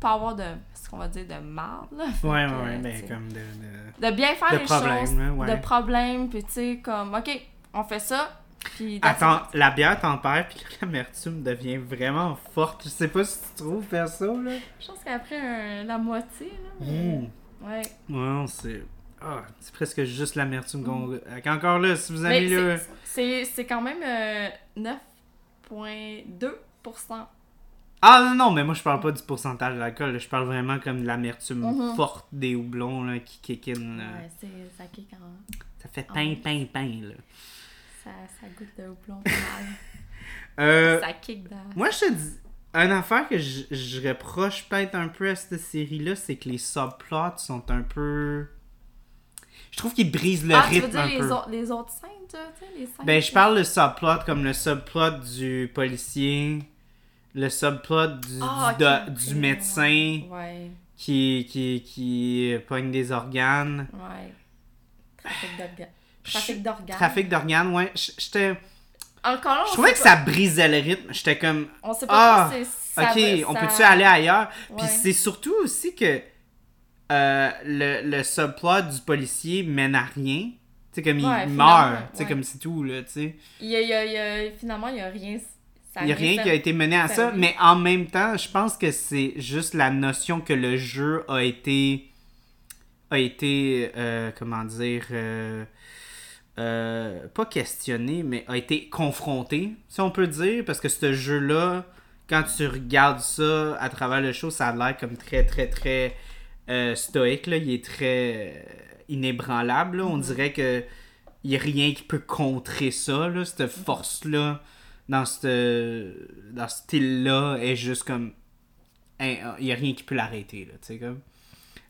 pas avoir de, ce qu'on va dire, de marde, là. Ouais, que, ouais, ben, comme de... de- De bien faire de les problème, choses, ouais. de problèmes, puis tu sais, comme, ok, on fait ça, Attends, la bière tempère, puis l'amertume devient vraiment forte. Je sais pas si tu trouves perso, là. Je pense qu'après un- la moitié, là. mais- Mmh. Ouais. Ouais, c'est... Ah, c'est presque juste l'amertume qu'on... Encore là, si vous Mais avez là... c'est- quand même euh, 9,2%. Ah non, non, mais moi je parle pas du pourcentage d'alcool, je parle vraiment comme de l'amertume Mhm. forte des houblons là, qui kick in. là. Ouais, c'est- ça kick en... Ça fait Ah pain, ouais. pain, pain, là. Ça, ça goûte de mal. Euh, ça kick dans... moi je te dis, une affaire que je, je reproche peut-être un peu à cette série-là, c'est que les subplots sont un peu... Je trouve qu'ils brisent le ah, tu veux rythme dire un les, peu. autres- les autres scènes, tu sais, les scènes... Ben, je parle de subplot comme le subplot du policier, le subplot du, Ah, du, ok, do- ok, du médecin Ouais, qui, qui, qui pogne des organes. ouais. Trafic d'organes. Trafic d'organes. Trafic d'organes, ouais. J'étais... Encore là, on Je trouvais que pas- ça brisait le rythme. J'étais comme, On sait pas Ah, si ça ok, va- on peut-tu aller ailleurs? Puis c'est surtout aussi que euh, le, le subplot du policier mène à rien. Tu sais, comme Ouais, il meurt. Tu sais, ouais. comme c'est tout, là, tu sais. Il y a, il y a- il y a- finalement, il n'y a rien... ça Il n'y a rien qui a été mené à ça, mais en même temps, je pense que c'est juste la notion que le jeu a été. a été. euh, comment dire. euh, euh, pas questionné, mais a été confronté, si on peut dire, parce que ce jeu-là, quand tu regardes ça à travers le show, ça a l'air comme très, très, très euh, stoïque, là. Il est très euh, inébranlable, là. On dirait que il n'y a rien qui peut contrer ça, là, cette force-là dans ce dans style-là est juste comme hein, il n'y a rien qui peut l'arrêter là tu sais comme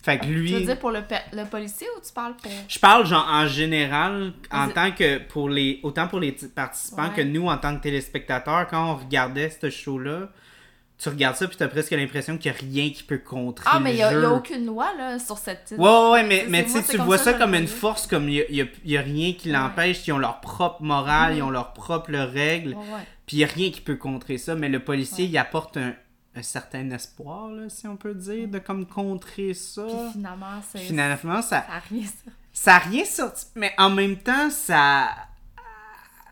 Fait que Tu veux lui. dire pour le, le policier ou tu parles pour. Je parle genre en général, en tant que pour les. Autant pour les participants Ouais. que nous en tant que téléspectateurs, quand on regardait ce show-là, tu regardes ça puis t'as presque l'impression qu'il y a rien qui peut contrer Ah, mais il n'y a, aucune loi là, sur cette titre. Ouais, ouais, ouais, mais, mais tu moi, vois ça comme une force, comme il y a, a- rien qui Ouais. l'empêche, ils ont leur propre morale, Mhm. ils ont leur propre règles, Ouais, ouais. puis il y a rien qui peut contrer ça, mais le policier, Ouais. il apporte un, un certain espoir, là, si on peut dire, de comme contrer ça. Puis finalement, c'est. Finalement, ça, Ça arrive, ça. ça a rien sorti, mais en même temps, ça...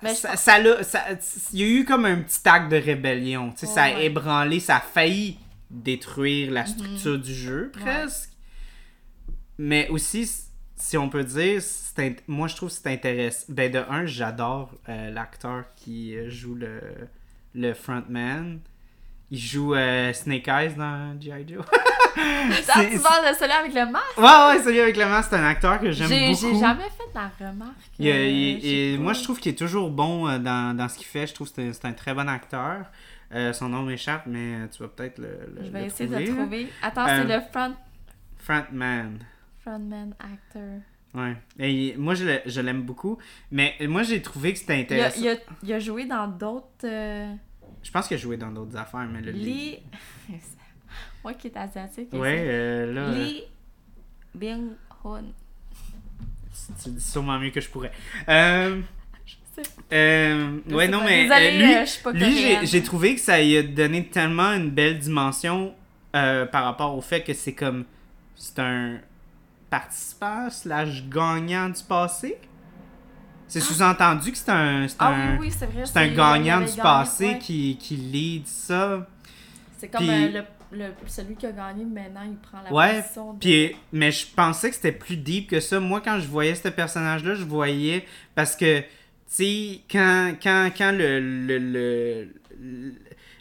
Mais je ça, pense- ça l'a- ça- il y a eu comme un petit acte de rébellion. tu sais, ça a Ouais. ébranlé, ça a failli détruire la structure du jeu, presque. Mais aussi, si on peut dire, c'est int- moi je trouve que c'est intéressant. Ben de un, j'adore euh, l'acteur qui euh, joue le, le frontman. Il joue euh, Snake Eyes dans G.I. Joe. Tu parles de celui avec le masque? ouais, ouais, celui avec le masque, c'est un acteur que j'aime J'ai beaucoup. j'ai jamais fait la remarque. Il- euh, il- moi, je trouve qu'il est toujours bon euh, dans, dans ce qu'il fait. Je trouve que c'est un- très bon acteur. Euh, son nom m'échappe, mais tu vas peut-être le, le- Je vais le essayer trouver, de le trouver. Attends, c'est le front, Frontman. frontman actor. Ouais. Et moi, je, l'aime beaucoup. Mais moi, j'ai trouvé que c'était Il a, intéressant. il, a, il a joué dans d'autres. Euh, Je pense qu'il a joué dans d'autres affaires, mais le Lee. Moi qui est asiatique. Ouais, euh, là, euh, Lee Byung-hun. tu dis sûrement mieux que je pourrais. Euh, sais. euh, ouais, non, pas. mais Désolée, euh, lui, euh, lui j'ai- coréenne. j'ai trouvé que ça lui a donné tellement une belle dimension euh, par rapport au fait que c'est comme. C'est un participant slash gagnant du passé. C'est sous-entendu que c'est un. C'est Ah un, oui, oui, c'est un gagnant du passé ouais. qui, qui lead ça. C'est comme Puis- euh, le, le, celui qui a gagné, maintenant, il prend la Ouais, position de... Puis, mais je pensais que c'était plus deep que ça. Moi, quand je voyais ce personnage-là, je voyais. Parce que, tu sais, quand, quand, quand le, le, le, le,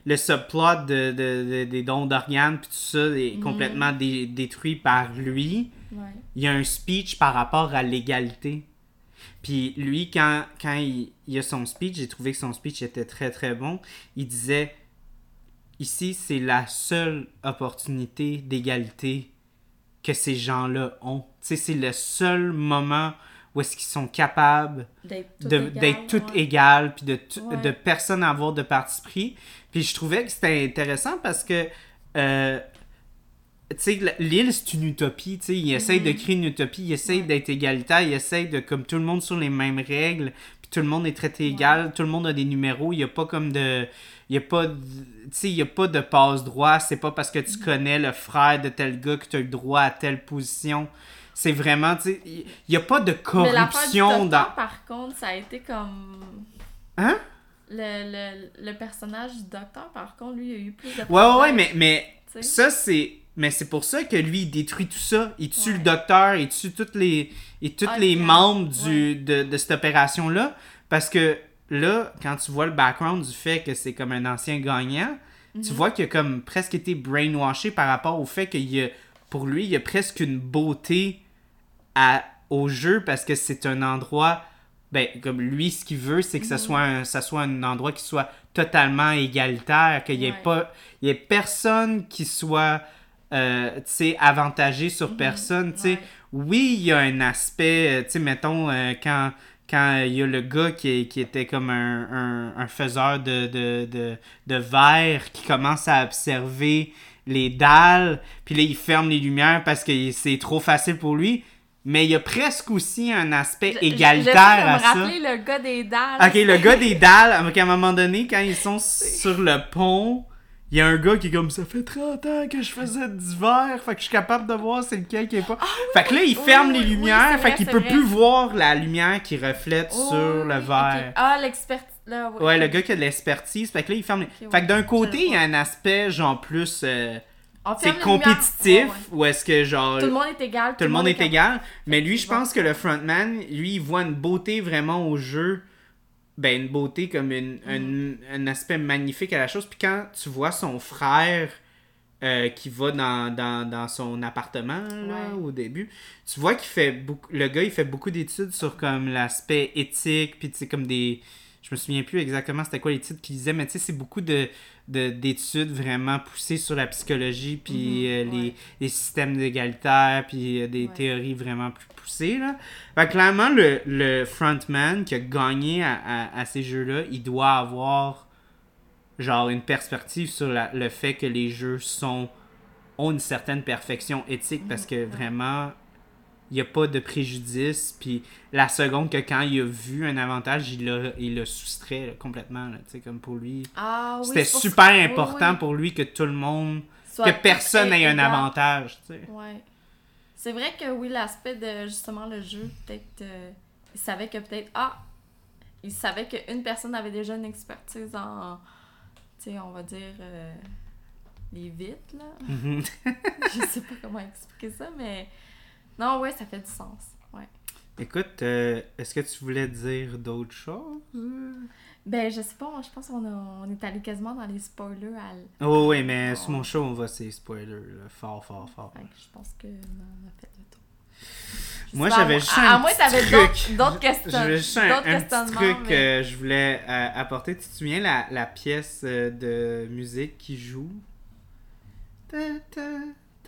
le subplot de, de- de- des dons d'organes, puis tout ça, est Mhm. complètement dé- détruit par lui, Ouais. il y a un speech par rapport à l'égalité. Puis lui, quand, quand il, il a son speech, j'ai trouvé que son speech était très très bon. Il disait Ici, c'est la seule opportunité d'égalité que ces gens-là ont. Tu sais, c'est le seul moment où est-ce qu'ils sont capables D'être tout de- égal, ouais. puis de, Ouais. de personne avoir de parti pris. Puis je trouvais que c'était intéressant parce que, euh, sais, l'île, c'est une utopie, tu sais, il essaye de créer une utopie, il essaye Ouais. d'être égalitaire, il essaye de, comme tout le monde sur les mêmes règles, puis tout le monde est traité égal, tout le monde a des numéros, il n'y a pas comme de... Il y a pas de, y a pas de passe-droit, c'est pas parce que tu connais le frère de tel gars que tu as le droit à telle position. C'est vraiment, tu sais, il n'y a pas de Mais l'affaire du corruption dans... par contre, ça a été comme... Hein? Le, le, le personnage du docteur, par contre, lui, il a eu plus de Ouais, ouais, ouais, mais, mais ça, c'est. Mais c'est pour ça que lui, il détruit tout ça. Il tue Ouais. le docteur, il tue toutes les, et tous Ah, les membres du, de, de cette opération-là. Parce que là, quand tu vois le background du fait que c'est comme un ancien gagnant, tu Mhm. vois qu'il a comme presque été brainwashé par rapport au fait qu'il y a, pour lui, il y a presque une beauté à, au jeu parce que c'est un endroit. Ben, comme lui, ce qu'il veut, c'est que ça, Mhm. soit un, ça soit un endroit qui soit totalement égalitaire, qu'il n'y ait Ouais. pas. Il y ait personne qui soit. Euh, avantagé sur personne, tu sais. Ouais. Oui, il y a un aspect, euh, tu sais, mettons, euh, quand, quand il y a le gars qui, qui était comme un, un, un faiseur de, de, de, de verre qui commence à observer les dalles, puis là, il ferme les lumières parce que c'est trop facile pour lui. Mais il y a presque aussi un aspect égalitaire à ça. rappeler le gars des dalles. Ok, le gars des dalles, à un moment donné, quand ils sont sur le pont, il y a un gars qui est comme ça fait 30 ans que je faisais du verre, fait que je suis capable de voir c'est lequel qui est pas. fait que là, il oui, ferme oui, les lumières, fait qu'il peut vrai. plus voir la lumière qui reflète Oh, sur le verre. Ah, l'expert... Là, oui, Ouais, le gars qui a de l'expertise, fait que là, il ferme les... Fait que d'un côté, il y a un aspect, genre, plus... euh, c'est compétitif, Ouais, ouais. ou est-ce que, genre... Tout le monde est égal. Tout le monde est égal. Mais lui, je pense que le frontman, lui, il voit une beauté vraiment au jeu. Ben, une beauté comme une, Mm. un, un aspect magnifique à la chose. Puis quand tu vois son frère euh, qui va dans, dans, dans son appartement, là, Ouais. au début, tu vois qu'il fait beaucoup... Le gars, il fait beaucoup d'études sur comme l'aspect éthique, puis tu sais, comme des... je me souviens plus exactement c'était quoi les titres qu'ils disaient, mais tu sais, c'est beaucoup de de- d'études vraiment poussées sur la psychologie, puis Mhm, euh, les, ouais. les systèmes égalitaires, puis euh, des Ouais. théories vraiment plus poussées. Là. Fait clairement, le, le frontman qui a gagné à, à- à ces jeux-là, il doit avoir genre une perspective sur la- le fait que les jeux sont ont une certaine perfection éthique parce que vraiment n'y a pas de préjudice puis la seconde que quand il a vu un avantage il l'a il l'a soustrait là, complètement là, tu sais comme pour lui Ah oui. c'était super important oui. pour lui que tout le monde Soit que personne n'ait un avantage Ouais. C'est vrai que oui, l'aspect de justement le jeu, peut-être. euh, il savait que peut-être. Ah! Il savait qu'une personne avait déjà une expertise en. Tu sais, on va dire. euh, les vitres, là. Mhm. Je sais pas comment expliquer ça, mais. Non, ouais, ça fait du sens. Ouais. écoute euh, est-ce que tu voulais dire d'autres choses? Ben, je sais pas, moi, je pense qu'on a- on est allé quasiment dans les spoilers à. oh oui mais sur mon show on va ces spoilers là, fort fort fort je pense que non, on a fait le tour. Moi, j'avais juste un t'avais truc. d'autres- d'autres questions. J'avais juste un, un petit truc mais- que je voulais euh, apporter. Tu te souviens la, la pièce euh, de musique qui joue? Ta, ta,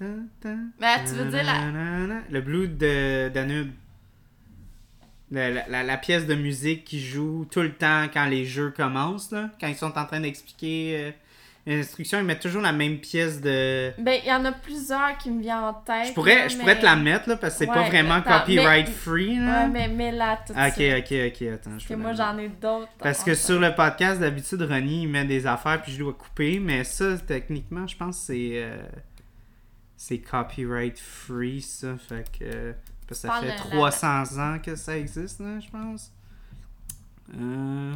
Mais tu veux dire la-. Le Blue de Danube. La, la- la- la pièce de musique qui joue tout le temps quand les jeux commencent, là, quand ils sont en train d'expliquer euh, les instructions, ils mettent toujours la même pièce de. Ben, il y en a plusieurs qui me viennent en tête. Je pourrais, là, je mais- pourrais te la mettre là, parce que c'est pas Ouais, vraiment attends, copyright mais- free. Là. Ouais, mais mets-la tout de Ok, suite. ok, ok, attends. Parce je que moi, j'en ai d'autres. Parce que sur le podcast, d'habitude, Ronnie, il met des affaires puis je dois couper, mais ça, techniquement, je pense que c'est. euh, c'est copyright free, ça. Fait que. euh, parce que ça fait de la- 300 ans que ça existe, là, je pense. Euh.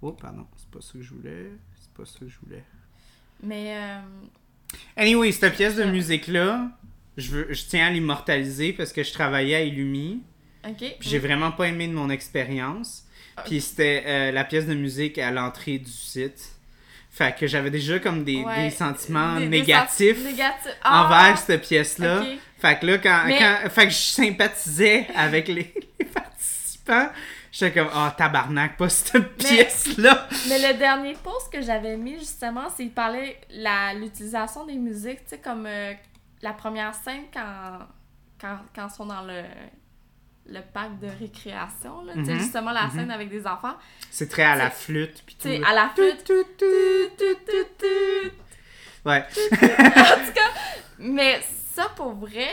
Oh, pardon, c'est pas ça que je voulais. C'est pas ça que je voulais. Mais, euh, Anyway, cette pièce de Ouais. musique-là, je, veux, je tiens à l'immortaliser parce que je travaillais à Illumi. j'ai vraiment pas aimé de mon expérience. Puis c'était euh, la pièce de musique à l'entrée du site. Fait que j'avais déjà comme des, Ouais. des sentiments Des- négatifs. Ah! envers cette pièce-là. Fait que là, quand, Mais- quand- fait que je sympathisais avec les, les participants, j'étais comme, oh tabarnak, pas cette pièce-là. Mais le dernier post que j'avais mis, justement, c'est qu'il parlait la l'utilisation des musiques, tu sais, comme euh, la première scène quand, quand, quand ils sont dans le, le parc de récréation, là, sais, Mhm, justement, la mhm. scène avec des enfants. C'est très à la flûte. Puis tout. Tu sais, là. à la flûte. Tout, tout, tout. Tut, tut, tut. Ouais. En tout cas, mais ça, pour vrai,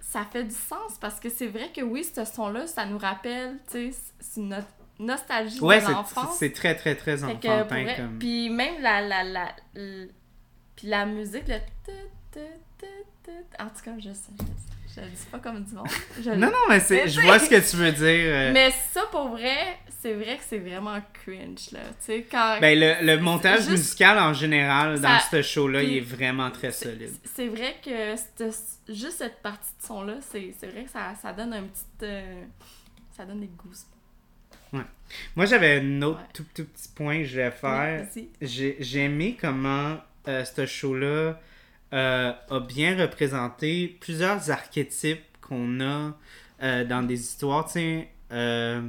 ça fait du sens parce que c'est vrai que oui, ce son-là, ça nous rappelle, tu sais, c'est notre nostalgie Ouais, de l'enfance. c'est très, très, très Fait enfantin. vrai, comme... Puis même la, la, la, l- puis la musique, le. En tout cas, je sais, je, sais. Je le dis pas comme du monde. Je le- Non, non, mais c'est, je vois ce que tu veux dire. euh. Mais ça, pour vrai, c'est vrai que c'est vraiment cringe, là. Tu sais, quand... Ben, le, le montage juste- musical en général dans Ça- ce show-là, il est vraiment très solide. C'est vrai que juste cette partie de son-là, c'est c'est vrai que ça, ça donne un petit... euh, ça donne des goûts. Moi, j'avais un autre Ouais. tout, tout petit point que je voulais faire. J'ai aimé comment euh, ce show-là euh, a bien représenté plusieurs archétypes qu'on a euh, dans des histoires. Euh,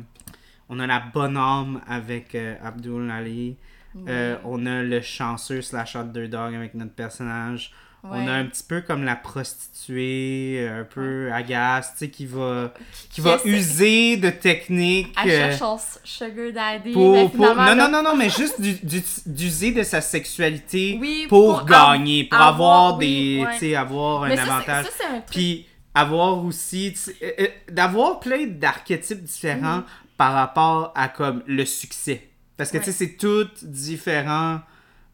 on a la bonne âme avec Abdul Ali. Ouais. on a le chanceux slash underdog avec notre personnage. On a un petit peu comme la prostituée, un peu agace, tu sais, qui va, qui Qui va essaie- user de techniques. Elle euh, cherche son sugar daddy, pour, mais pour- finalement, non, non, non, non, mais juste du- du- d'user de sa sexualité Oui, pour, pour gagner, pour avoir- avoir, oui, des, ouais. tu sais, avoir un Mais avantage. ça, c'est un truc. Puis avoir aussi, euh, euh, d'avoir plein d'archétypes différents Mhm. par rapport à comme le succès. Parce que tu sais, c'est tous différents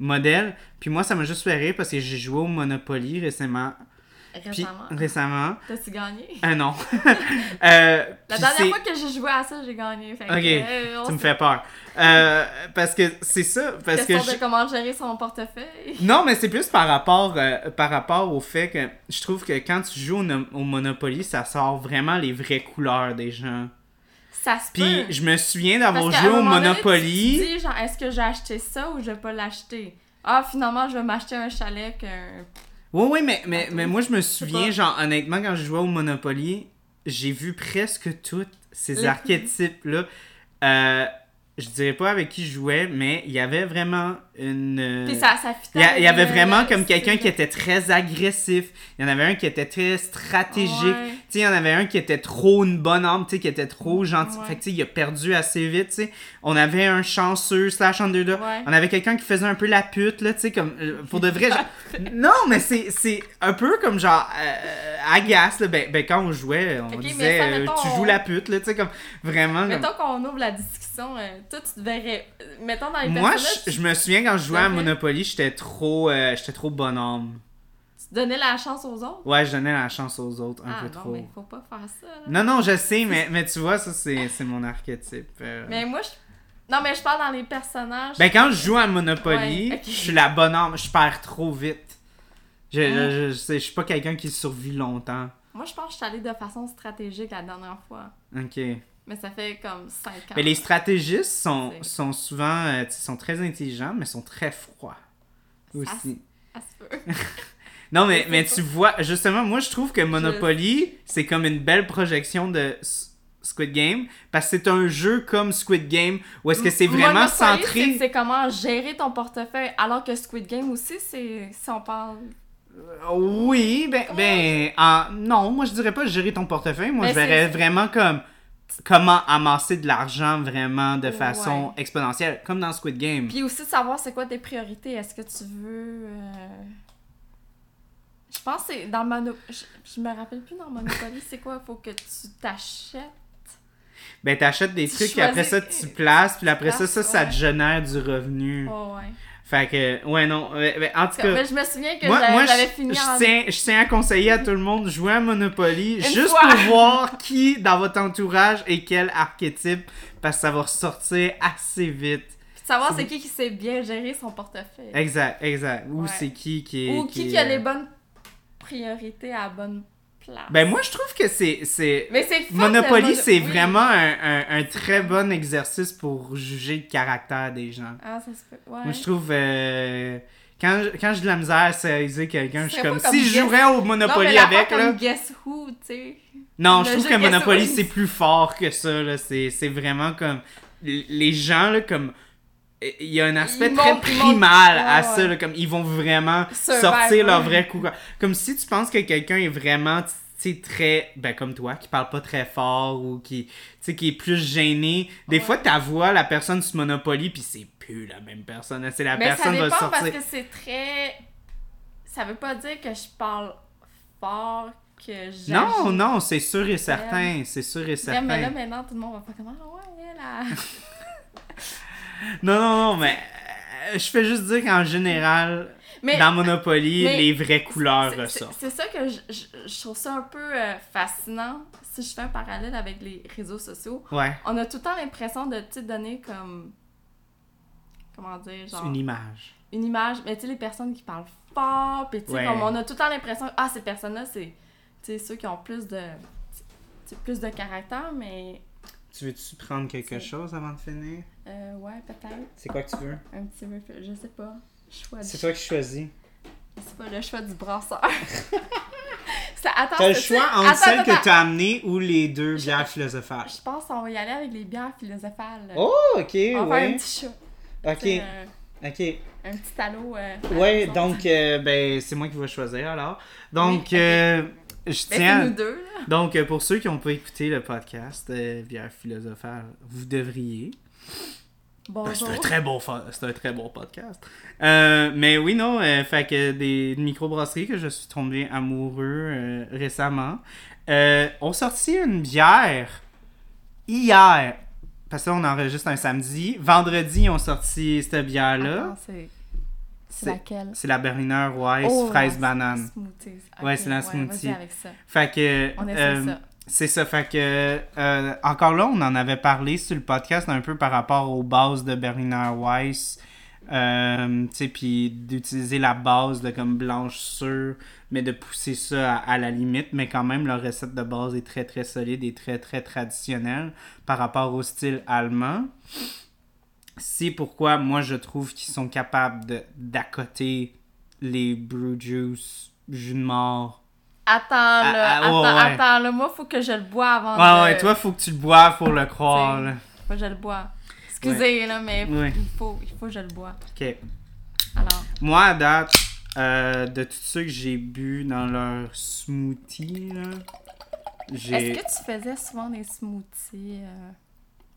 modèles. Puis moi, ça m'a juste fait rire parce que j'ai joué au Monopoly récemment. Puis, Récemment. récemment. T'as-tu gagné? Ah non. Euh, La dernière fois que j'ai joué à ça, j'ai gagné. Fait que, Ok, euh, Tu me fais peur. Euh, parce que c'est ça. Parce que Question je- de comment gérer son portefeuille. Non, mais c'est plus par rapport, euh, par rapport au fait que je trouve que quand tu joues au Monopoly, ça sort vraiment les vraies couleurs des gens. Ça se Puis peut. je me souviens d'avoir joué au donné, Monopoly. Tu te dis, genre, est-ce que j'ai acheté ça ou je vais pas l'acheter? Ah, finalement, je vais m'acheter un chalet que. Oui, oui, mais, mais, mais moi, je me pas. souviens, genre, honnêtement, quand je jouais au Monopoly, j'ai vu presque tous ces archétypes-là. Euh, je dirais pas avec qui je jouais, mais il y avait vraiment une. euh, ça, ça il y, avait vraiment comme quelqu'un qui était très agressif. Il y en avait un qui était très stratégique. Ouais. Tu sais, il y en avait un qui était trop une bonne âme, tu sais, qui était trop gentil. Ouais. Fait que, tu sais, il a perdu assez vite, tu sais. On avait un chanceux slash underdog. Ouais. On avait quelqu'un qui faisait un peu la pute, là, tu sais, comme, euh, pour de vrai. genre- Non, mais c'est un peu comme genre, euh, agace, là. Ben, ben, quand on jouait, on Ok, mais disait, ça, euh, mettons, tu on- joues la pute, là, tu sais, comme, vraiment. comme- Mettons qu'on ouvre la discussion, euh, toi, tu te verrais. euh, Mettons dans les Moi, je me souviens quand je jouais à Monopoly, j'étais trop, euh, j'étais trop bonhomme. tu donnais la chance aux autres? Ouais, je donnais la chance aux autres un ah peu non, trop. mais faut pas faire ça. là. Non, non, je sais, mais, mais tu vois, ça, c'est c'est mon archétype. euh. Mais moi, je. Non, mais je parle dans les personnages. Ben, quand je joue à Monopoly, Ouais, ok. je suis la bonne âme, je perds trop vite. Je, je, je, je sais- je suis pas quelqu'un qui survit longtemps. Moi, je pense que je suis allée de façon stratégique la dernière fois. Ok. Mais ça fait comme 5 ans. Mais les stratégistes sont, sont souvent euh, sont très intelligents, mais sont très froids. Ça Aussi. Ça se peut. Non, mais, mais tu vois, justement, moi, je trouve que Monopoly, c'est comme une belle projection de Squid Game, parce que c'est un jeu comme Squid Game, où est-ce que c'est vraiment Monopoly, centré... c'est- comment gérer ton portefeuille. Alors que Squid Game aussi, c'est. Si on parle. Oui, ben, ben en- non, moi je dirais pas gérer ton portefeuille, moi Mais je verrais vraiment comme comment amasser de l'argent vraiment de Ouais. façon exponentielle, comme dans Squid Game. Puis aussi de savoir c'est quoi tes priorités. Est-ce que tu veux. euh, Je pense que c'est dans Mono... Je, je me rappelle plus dans Monopoly, c'est quoi? Faut que tu t'achètes. Ben t'achètes des Tu trucs, puis après ça tu places, puis après ça, places, ça, ça te génère du revenu. Oh, ouais. Fait que, ouais, non, ouais, ben, en tout cas... Mais je me souviens que Moi, j'avais moi j'avais je, fini je en. tiens, je tiens à conseiller à tout le monde de jouer à Monopoly Une juste fois. pour voir qui dans votre entourage est quel archétype parce que ça va ressortir assez vite. Puis de savoir c'est- qui qui sait bien gérer son portefeuille. Exact, exact. Ou Ouais. c'est qui qui est. Ou qui, qui a euh, les bonnes priorités à la bonne place. Ben moi je trouve que c'est. c'est... Mais c'est fun, Monopoly, mono- c'est oui. vraiment un, un, un très bon exercice pour juger le caractère des gens. Ah, ça se peut. Ouais. Moi je trouve. euh, Quand, je- quand j'ai de la misère à saisir quelqu'un, je suis comme comme si je jouerais au non, mais Monopoly l'affaire avec là. comme Guess Who, tu sais. Non, Le je trouve que Monopoly, c'est plus fort que ça. Là. C'est, c'est vraiment comme. Les gens, là, comme. Il y a un aspect Ils très montent- primal montent- à ça. là, comme ils vont vraiment sortir leur vrai coup. Comme si tu penses que quelqu'un est vraiment. Tu sais, très. Ben, comme toi, qui parle pas très fort ou qui. Tu sais, qui est plus gêné. Des Ouais. fois, ta voix la personne sur Monopoly, puis c'est plus la même personne. C'est la Mais ça personne va dépend sortir. parce que c'est très. Ça veut pas dire que je parle fort, que. Non, non, c'est sûr et certain. C'est sûr et certain. Mais là, maintenant, tout le monde va faire comme Ah ouais, a. Non, non, non, mais euh, je fais juste dire qu'en général, Mais dans Monopoly, mais les vraies couleurs ressortent. C'est ça que je, je- je trouve ça un peu euh, fascinant. Si je fais un parallèle avec les réseaux sociaux, Ouais, on a tout le temps l'impression de sais, donner comme. Comment dire, genre. une image. une image, mais tu sais, les personnes qui parlent fort, puis tu sais, Ouais. comme on a tout le temps l'impression, ah, ces personnes-là, c'est, tu sais, ceux qui ont plus de, plus de caractère, mais, Tu veux-tu prendre quelque chose avant de finir? euh, ouais, peut-être, C'est quoi que tu veux? un petit refill, je sais pas, C'est toi qui choisis. c'est pas le choix du brasseur. T'as le choix entre attends, celles attends, que t'as amenées ou les deux Je- bières philosophales. Je pense qu'on va y aller avec les bières philosophales. Oh, ok, on va faire un ouais. petit shot, Ok, un, ok. un petit halo. euh, Ouais, donc, euh, ben, c'est moi qui vais choisir alors. Donc, Oui, euh, je Ben, tiens. nous deux, là. Donc, euh, pour ceux qui n'ont pas écouté le podcast euh, Bière philosophale, vous devriez. Ben, Bonjour. c'est un très bon fa- c'est un très bon podcast. Euh, mais oui non, euh, fait que des microbrasseries que je suis tombé amoureux récemment ont sorti une bière hier. Parce que là, on enregistre un samedi. Vendredi, ils ont sorti cette bière là. Attends, c'est, laquelle? C'est la Berliner Weiss Oh, fraise la banane. Smoothies. Ouais, Ok, c'est la smoothie. avec ça. Fait que On essaie euh, ça. C'est ça, fait que euh, encore là, on en avait parlé sur le podcast un peu par rapport aux bases de Berliner Weiss. Euh, tu sais, puis d'utiliser la base de comme blanche sûre, mais de pousser ça à, à la limite. Mais quand même, leur recette de base est très très solide et très très traditionnelle par rapport au style allemand. C'est pourquoi moi je trouve qu'ils sont capables de d'accoter les brew juice, jus de mort, Attends, ah, ouais, attends, ouais. attends, là, moi, faut que je le bois avant Ouais, de... ouais, toi, faut que tu le boives pour le croire, là. Faut que je le bois. Excusez, là, mais il, faut, il faut que je le bois. Ok. Alors, Moi, à date, euh, de tous ceux que j'ai bu dans leur smoothie, là, j'ai. est-ce que tu faisais souvent des smoothies? euh,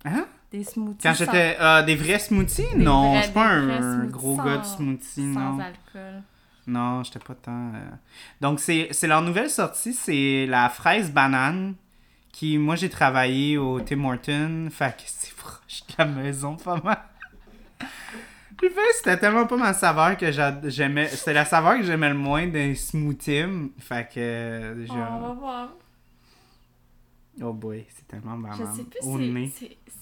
Hein? Des smoothies Quand sans- j'étais. euh, des vrais smoothies? Des non, vrais- je suis pas un, gros gars de smoothie, sans non. alcool. Non, j'étais pas tant. euh. Donc, c'est leur nouvelle sortie, c'est la fraise banane. Qui, moi, j'ai travaillé au Tim Hortons. Fait que c'est proche de la maison, pas mal. Puis, fait, c'était tellement pas ma saveur que j'a- j'aimais. C'était la saveur que j'aimais le moins des smoothies. Fait que. euh, on va voir. Oh boy, c'est tellement Je banane. sais plus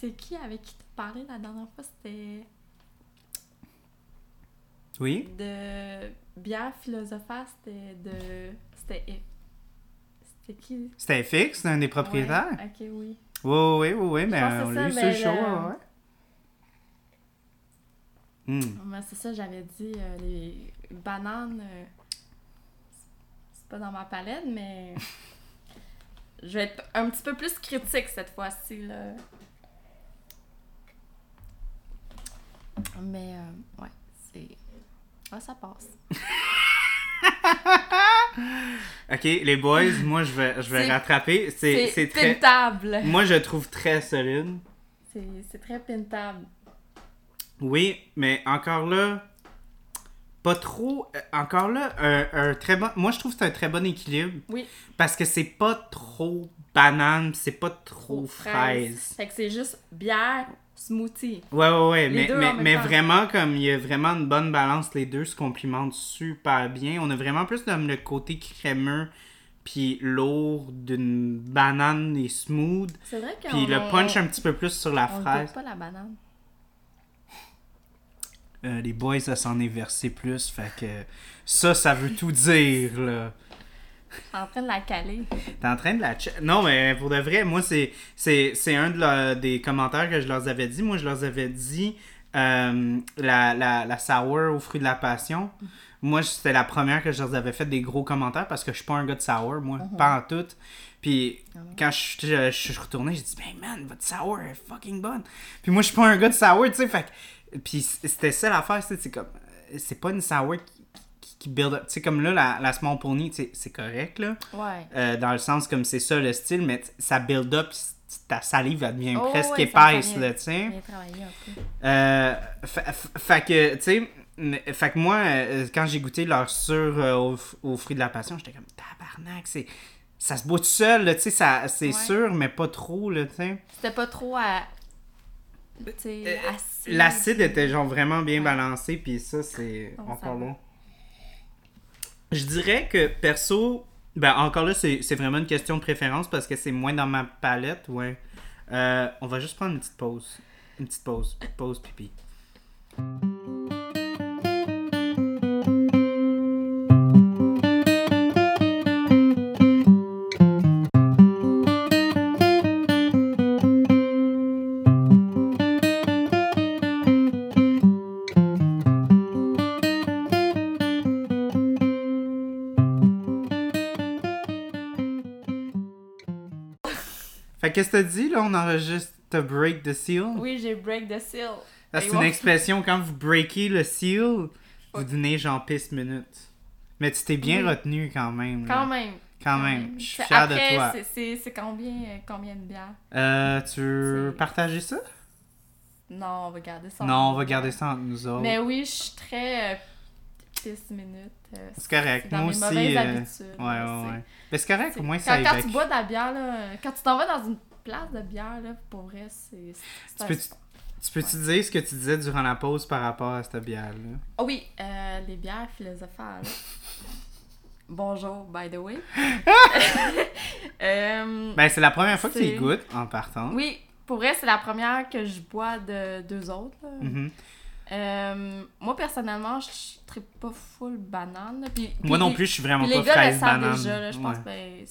c'est- qui avec qui tu parlais la dernière fois. C'était Oui? de bière philosopha. C'était de... C'était... C'était qui? C'était FX, un des propriétaires? Ouais, ok, oui. Oui, oui, oui, oui, mais on c'est l'a eu sur le show, ouais. Hmm. Ouais, c'est ça, j'avais dit euh, les bananes. euh, c'est pas dans ma palette, mais je vais être un petit peu plus critique cette fois-ci. Là. Mais euh, ouais, c'est. Ouais, ça passe. Ok, les boys, moi je vais, je vais C'est- rattraper. C'est c'est très. pintable. Moi je le trouve très solide. C'est c'est très pintable. Oui, mais encore là, pas trop. euh, Encore là, un, un très bon. Moi je trouve que c'est un très bon équilibre. Oui. Parce que c'est pas trop banane, pis c'est pas trop fraise. Fait que c'est juste bière, smoothie. Ouais, ouais, ouais. Les Mais, deux mais, mais vraiment, comme il y a vraiment une bonne balance, les deux se complimentent super bien. On a vraiment plus comme le côté crémeux puis lourd d'une banane et smooth. C'est vrai que. Puis le punch un petit peu plus sur la on fraise. pas la banane. Euh, les boys, ça s'en est versé plus. Fait que ça, ça veut tout dire, là. En train de la caler. T'es en train de la... Non, mais pour de vrai, moi, c'est, c'est, c'est un de la- des commentaires que je leur avais dit. Moi, je leur avais dit euh, la, la, la sour au fruit de la passion. Moi, c'était la première que je leur avais fait des gros commentaires parce que je suis pas un gars de sour, moi, pas en tout. Puis quand je, je, je suis retourné, j'ai dit, ben man, votre sour est fucking bonne. Puis moi, je suis pas un gars de sour, tu sais, fait que- Puis c'était ça l'affaire, c'est comme... C'est pas une sour qui, qui, qui build up. Tu sais, comme là, la, la Small Pony, c'est correct, là. Ouais. Euh, dans le sens comme c'est ça le style, mais ça build up, ta salive elle devient Oh, presque ouais, épaisse, là, tu sais. Bien travaillé un peu. Euh, fa- fa- fait que, tu sais, fait que moi, euh, quand j'ai goûté leur sur euh, au, au fruit de la passion, j'étais comme tabarnak, c'est. Ça se boit tout seul, là, tu sais, ça- c'est Ouais. sûr, mais pas trop, là, tu sais. C'était pas trop à. Sais, Euh, acide. L'acide était genre vraiment bien Ouais. balancé, puis ça, c'est encore là. Je dirais que perso, ben encore là, c'est c'est vraiment une question de préférence parce que c'est moins dans ma palette, ouais. Euh, on va juste prendre une petite pause. Une petite pause. Pause pipi. Qu'est-ce que t'as dit là? On enregistre break the seal? Oui, j'ai break the seal. Ça, c'est une expression quand vous breakez le seal, vous donnez genre pisse minute. Mais tu t'es bien Oui. retenu quand même. là. Quand même. Quand même. Je suis Après, de toi. c'est- combien, euh, combien de bières? Euh, tu veux partager ça? Non, on va garder ça. Non, on va garder ça entre nous autres. Mais oui, je suis très euh, euh, C'est correct. dans Moi mes aussi. mauvaises euh, habitudes. Ouais, ouais, c'est- ouais. Mais c'est correct, c'est- au moins quand, ça quand tu bois de la bière, là, quand tu t'en vas dans une place de bière, là, pour vrai, c'est. Tu peux-tu tu peux-tu dire ce que tu disais durant la pause par rapport à cette bière-là? Ah oui, euh, les bières philosophales. Bonjour, by the way. Euh, Ben, c'est la première fois que tu y goûtes en partant. oui, pour vrai, c'est la première que je bois de deux autres. Euh, moi, personnellement, je ne tripe pas full banane. Puis, Moi non plus, je suis vraiment pas les gars le fraise savent banane. déjà, là, je pense Ouais. ben?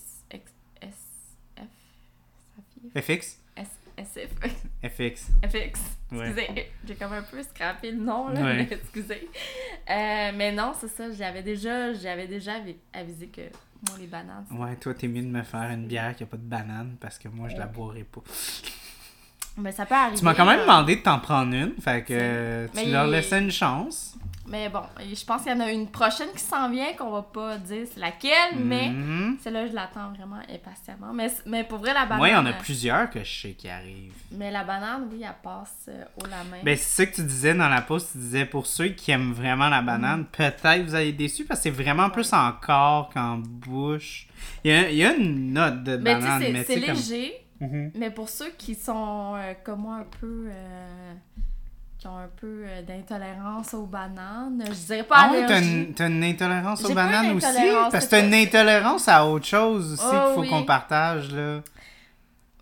FX? S- SF... FX. FX. Ouais. Excusez, j'ai comme un peu scrappé le nom, là, Ouais. mais excusez. Euh, mais non, c'est ça, j'avais déjà, j'avais déjà avi- avisé que moi, les bananes, Ouais, toi, t'es mieux de me faire une bière qui a pas de banane parce que moi, je la boirai pas. Mais ça peut arriver. Tu m'as quand même demandé de t'en prendre une, fait que euh, tu Mais leur il- laissais une chance. Mais bon, je pense qu'il y en a une prochaine qui s'en vient, qu'on va pas dire c'est laquelle, mais Mhm. celle-là, je l'attends vraiment impatiemment. Mais, mais pour vrai, la banane. Moi, il y en a euh, plusieurs que je sais qui arrivent. Mais la banane, oui, elle passe euh, haut la main. Ben, c'est ça que tu disais dans la pause. Tu disais pour ceux qui aiment vraiment la Mm. banane, peut-être vous allez être déçus parce que c'est vraiment plus en corps qu'en bouche. Il y, a, il y a une note de mais sais, banane, c'est- mais c'est comme. Mhm. Mais pour ceux qui sont euh, comme moi un peu. euh, qui ont un peu euh, d'intolérance aux bananes, je dirais pas Ah oui, t'as une, intolérance aux bananes aussi? Parce que t'as une intolérance à autre chose aussi Oh, qu'il faut oui. qu'on partage, là.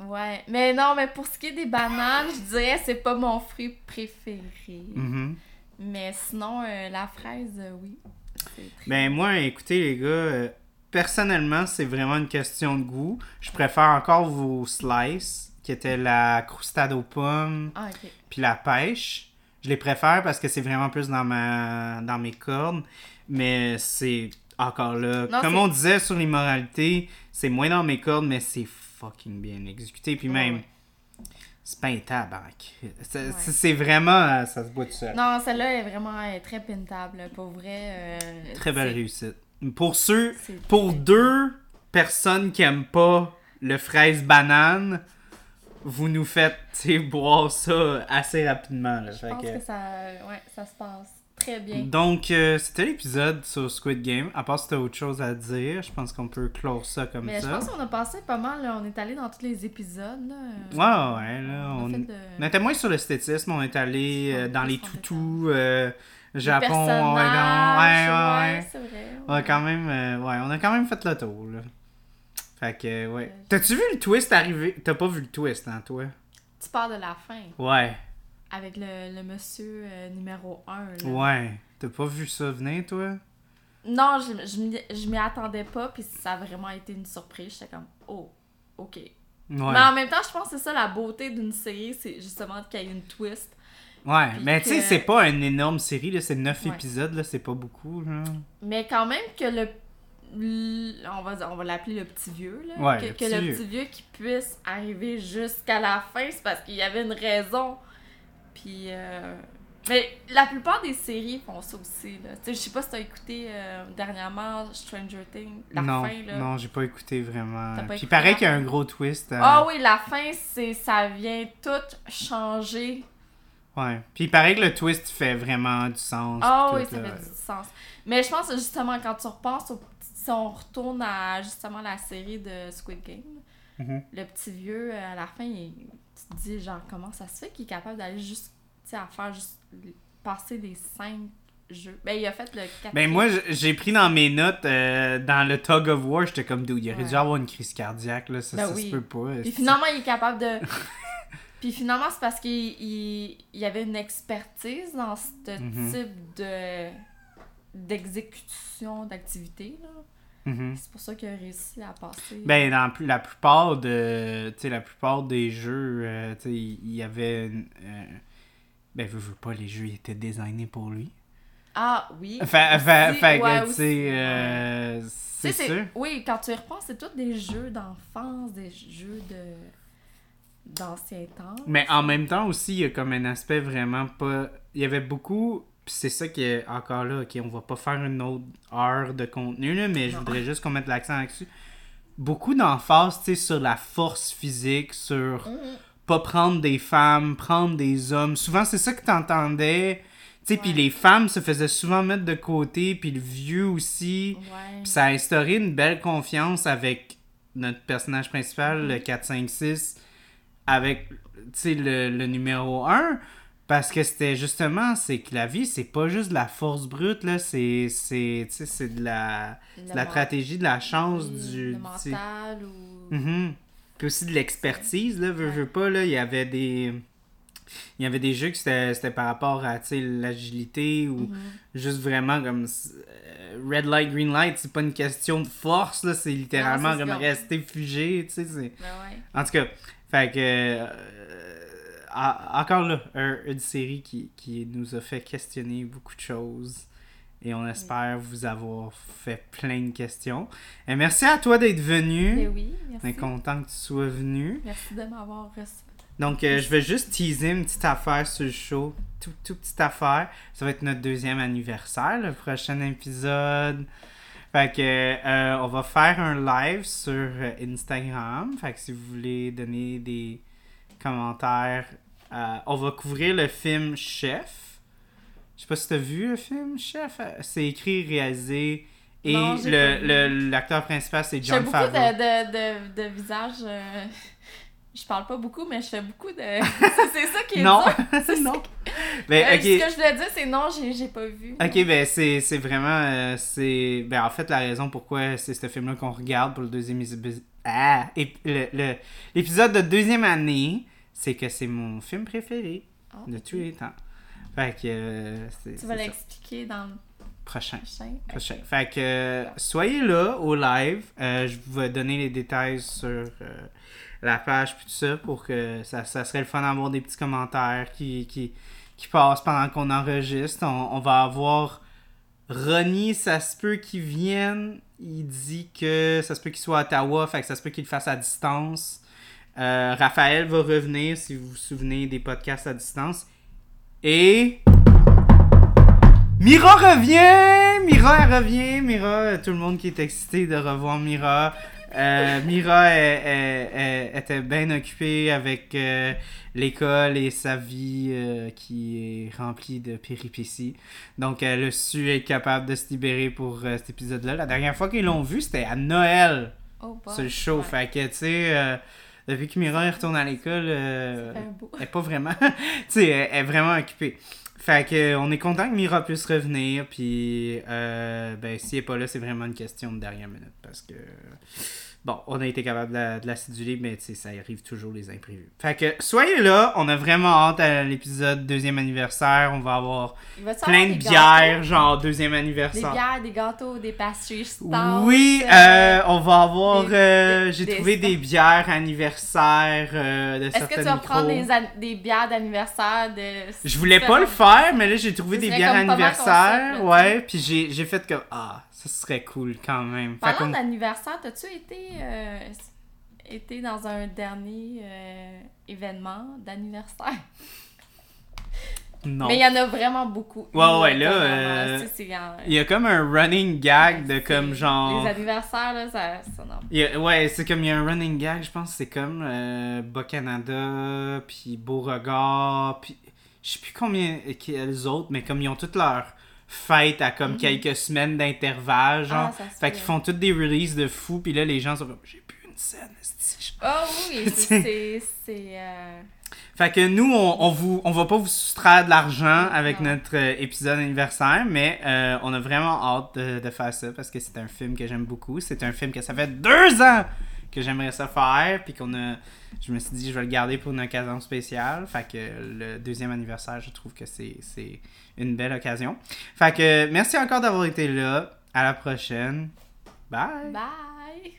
Ouais, mais non, mais pour ce qui est des bananes, je dirais c'est pas mon fruit préféré. Mhm. Mais sinon, euh, la fraise, oui. Ben moi, écoutez les gars, personnellement, c'est vraiment une question de goût. Je préfère encore vos slices, qui étaient la croustade aux pommes, Ah, puis la pêche. Je les préfère parce que c'est vraiment plus dans ma dans mes cordes. Mais c'est encore là. Non, comme on disait sur l'immoralité, c'est moins dans mes cordes, mais c'est fucking bien exécuté. Puis même, ouais. c'est pas un tabac. C'est Ouais. vraiment. euh, Ça se boit tout seul. Non, celle-là est vraiment très pintable, pour vrai. euh, Très belle réussite. Pour ceux, pour deux personnes qui aiment pas le fraise banane, vous nous faites boire ça assez rapidement. là. Je Fait pense que- que ça, ouais, ça se passe très bien. Donc, euh, c'était l'épisode sur Squid Game. À part si t'as autre chose à dire, je pense qu'on peut clore ça comme Mais je ça. pense qu'on a passé pas mal, là. on est allé dans tous les épisodes. Là. Ouais, ouais, là, On était moins sur l'esthétisme, on est allé euh, dans les toutous, euh, Japon, Oregon. Ouais, ouais, ouais. c'est vrai. On a ouais. quand même, euh, ouais, on a quand même fait le tour, là. Fait que, euh, ouais. Euh, T'as-tu vu le twist arriver? T'as pas vu le twist, hein, toi? Tu parles de la fin, Ouais, avec le, le monsieur euh, numéro 1. ouais. T'as pas vu ça venir, toi? Non, je, je m'y- je m'y attendais pas, puis ça a vraiment été une surprise. J'étais comme, oh, ok. Ouais. Mais en même temps, je pense que c'est ça la beauté d'une série, c'est justement qu'il y ait une twist. Ouais, Puis mais tu sais, c'est pas une énorme série, là, c'est 9 Ouais. épisodes, là, c'est pas beaucoup, genre. Mais quand même que le. On va, dire- on va l'appeler le petit vieux, là. Ouais, que, le que petit le vieux. petit vieux qui puisse arriver jusqu'à la fin, c'est parce qu'il y avait une raison. Puis. euh, Mais la plupart des séries font ça aussi, là. Tu sais, je sais pas si t'as écouté euh, dernièrement Stranger Things, la non, fin, là. non, j'ai pas écouté vraiment. Pas Puis écouté pareil qu'il y a un gros twist. euh, Ah oui, la fin, c'est ça vient tout changer. Ouais. Puis il paraît que le twist fait vraiment du sens. Ah puis oui, ça là. fait du sens. Mais je pense que justement, quand tu repenses au si on retourne à justement la série de Squid Game, Mhm. le petit vieux, à la fin, il- tu te dis, genre, comment ça se fait qu'il est capable d'aller juste, tu sais, à faire juste passer les cinq jeux? Ben, il a fait le quatrième. Ben moi, j'ai pris dans mes notes, euh, dans le Tug of War, j'étais comme, dude, il aurait dû avoir une crise cardiaque, là, ça, Ben ça oui. se peut pas. Puis finalement, il est capable de. Puis finalement, c'est parce qu'il il, avait une expertise dans ce Mhm. type de d'exécution d'activité. Mhm. C'est pour ça qu'il a réussi à passer. Ben, dans la plupart de, la plupart des jeux, euh, il y avait, une, euh, ben, veux, veux pas, les jeux étaient designés pour lui. Ah oui. Fait, fait, fait que, ouais, tu sais, euh, Tu c'est sais, sûr. Oui, quand tu y repenses, c'est tous des jeux d'enfance, des jeux de d'ancien temps. Mais en même temps aussi, il y a comme un aspect vraiment pas. Il y avait beaucoup. C'est ça qui est encore là, ok, on va pas faire une autre heure de contenu, là, mais je voudrais juste qu'on mette l'accent là-dessus. Beaucoup d'emphase, tu sais, sur la force physique, sur Mhm. pas prendre des femmes, prendre des hommes. Souvent, c'est ça que t'entendais. Tu sais, puis les femmes se faisaient souvent mettre de côté, puis le vieux aussi. Ouais. Puis ça a instauré une belle confiance avec notre personnage principal, le 4, 5, 6, avec, le, le numéro 1. Parce que c'était justement, c'est que la vie, c'est pas juste de la force brute, là, c'est, c'est, c'est de la, de la stratégie, de la chance, oui, du... Le mental ou. Mhm. Puis aussi de l'expertise, là, veux, Ouais. veux pas, là, il y avait des... Il y avait des jeux que c'était par rapport à, l'agilité ou Mhm. juste vraiment comme... euh, Red light, green light, c'est pas une question de force, là, c'est littéralement Non, comme rester figé, tu sais. Ben ouais. En tout cas, fait que... euh, en- encore là, un- une série qui, qui nous a fait questionner beaucoup de choses. Et on espère vous avoir fait plein de questions. Et merci à toi d'être venu. Ben oui, On est merci. content que tu sois venu. Merci de m'avoir reçu. Donc, euh, je vais juste teaser une petite affaire sur le show. Tout, tout petite affaire. Ça va être notre deuxième anniversaire, le prochain épisode. Fait que, euh, on va faire un live sur euh, Instagram. Fait que si vous voulez donner des commentaires, euh, on va couvrir le film Chef. Je sais pas si t'as vu le film Chef. C'est écrit, réalisé. Et j'ai le- l'acteur principal, c'est Je fais John beaucoup de, Favreau. de, de, de visages. euh, Je parle pas beaucoup, mais je fais beaucoup de. c'est ça qui est Non. C'est non. Ben, Euh. Ce que je voulais dire, c'est non, j'ai pas vu. Ok, ben c'est vraiment. euh, c'est ben en fait, la raison pourquoi c'est ce film-là qu'on regarde pour le deuxième épisode. Ah! Et le- le- L'épisode de deuxième année, c'est que c'est mon film préféré Ah, de tous les temps. Fait que. euh, Tu vas l'expliquer dans le Prochain. prochain. Prochain. Fait que soyez là au live. Je vais donner les détails sur la page puis tout ça pour que ça, ça serait le fun d'avoir des petits commentaires qui, qui, qui passent pendant qu'on enregistre. On, va avoir Ronnie, ça se peut qu'il vienne. Il dit que ça se peut qu'il soit à Ottawa, fait que ça se peut qu'il le fasse à distance. Euh, Raphaël va revenir si vous vous souvenez des podcasts à distance. Et. Mira revient! Mira, elle revient! Mira, tout le monde qui est excité de revoir Mira. Euh, Mira elle- elle- elle était bien occupée avec euh, l'école et sa vie euh, qui est remplie de péripéties. Donc, elle a su être capable de se libérer pour cet épisode-là. La dernière fois qu'ils l'ont vu, c'était à Noël Oh, sur le show. Ouais. Fait que, tu sais, depuis que Mira retourne à l'école, elle est pas vraiment. tu sais, elle est vraiment occupée. Fait que, on est content que Mira puisse revenir. Puis, euh, ben, si elle est pas là, c'est vraiment une question de dernière minute. Parce que. Bon, on a été capable de de la séduler, mais ça arrive toujours les imprévus. Fait que, soyez là. On a vraiment hâte à l'épisode deuxième anniversaire. On va avoir plein avoir de des bières, gâteaux? genre deuxième Des anniversaire. bières, des gâteaux, des pastries stouts, Oui, euh, euh, on va avoir. des- euh, des- J'ai des trouvé des bières anniversaire euh, de Est-ce que tu vas prendre des, des bières d'anniversaire de. Je voulais pas le faire, mais là j'ai trouvé des bières comme pas mal anniversaire. concept, là, Ouais, puis j'ai j'ai fait comme ah, ça serait cool quand même. Parlant d'anniversaire, t'as-tu été, euh, été dans un dernier euh, événement d'anniversaire? non. Mais il y en a vraiment beaucoup. Ouais, ouais, là, euh, Il y a comme un running gag de comme genre. Les anniversaires, là, ça, ça non. Y a- ouais, c'est comme il y a un running gag, je pense, c'est comme euh, Bas-Canada, puis Beauregard, puis je sais plus combien quels autres, mais comme ils ont toutes leurs fêtes à comme Mhm. quelques semaines d'intervalle, genre. Ah, fait qu'ils font toutes des releases de fous, puis là les gens sont comme j'ai plus une scène. Oh oui, c'est. euh, Fait que nous, on, on, vous, on va pas vous soustraire de l'argent avec Non. notre euh, épisode anniversaire, mais euh, on a vraiment hâte de, de faire ça parce que c'est un film que j'aime beaucoup. C'est un film que ça fait deux ans que j'aimerais ça faire, puis qu'on a. Je me suis dit, je vais le garder pour une occasion spéciale. Fait que le deuxième anniversaire, je trouve que c'est une belle occasion. Fait que merci encore d'avoir été là. À la prochaine. Bye. Bye.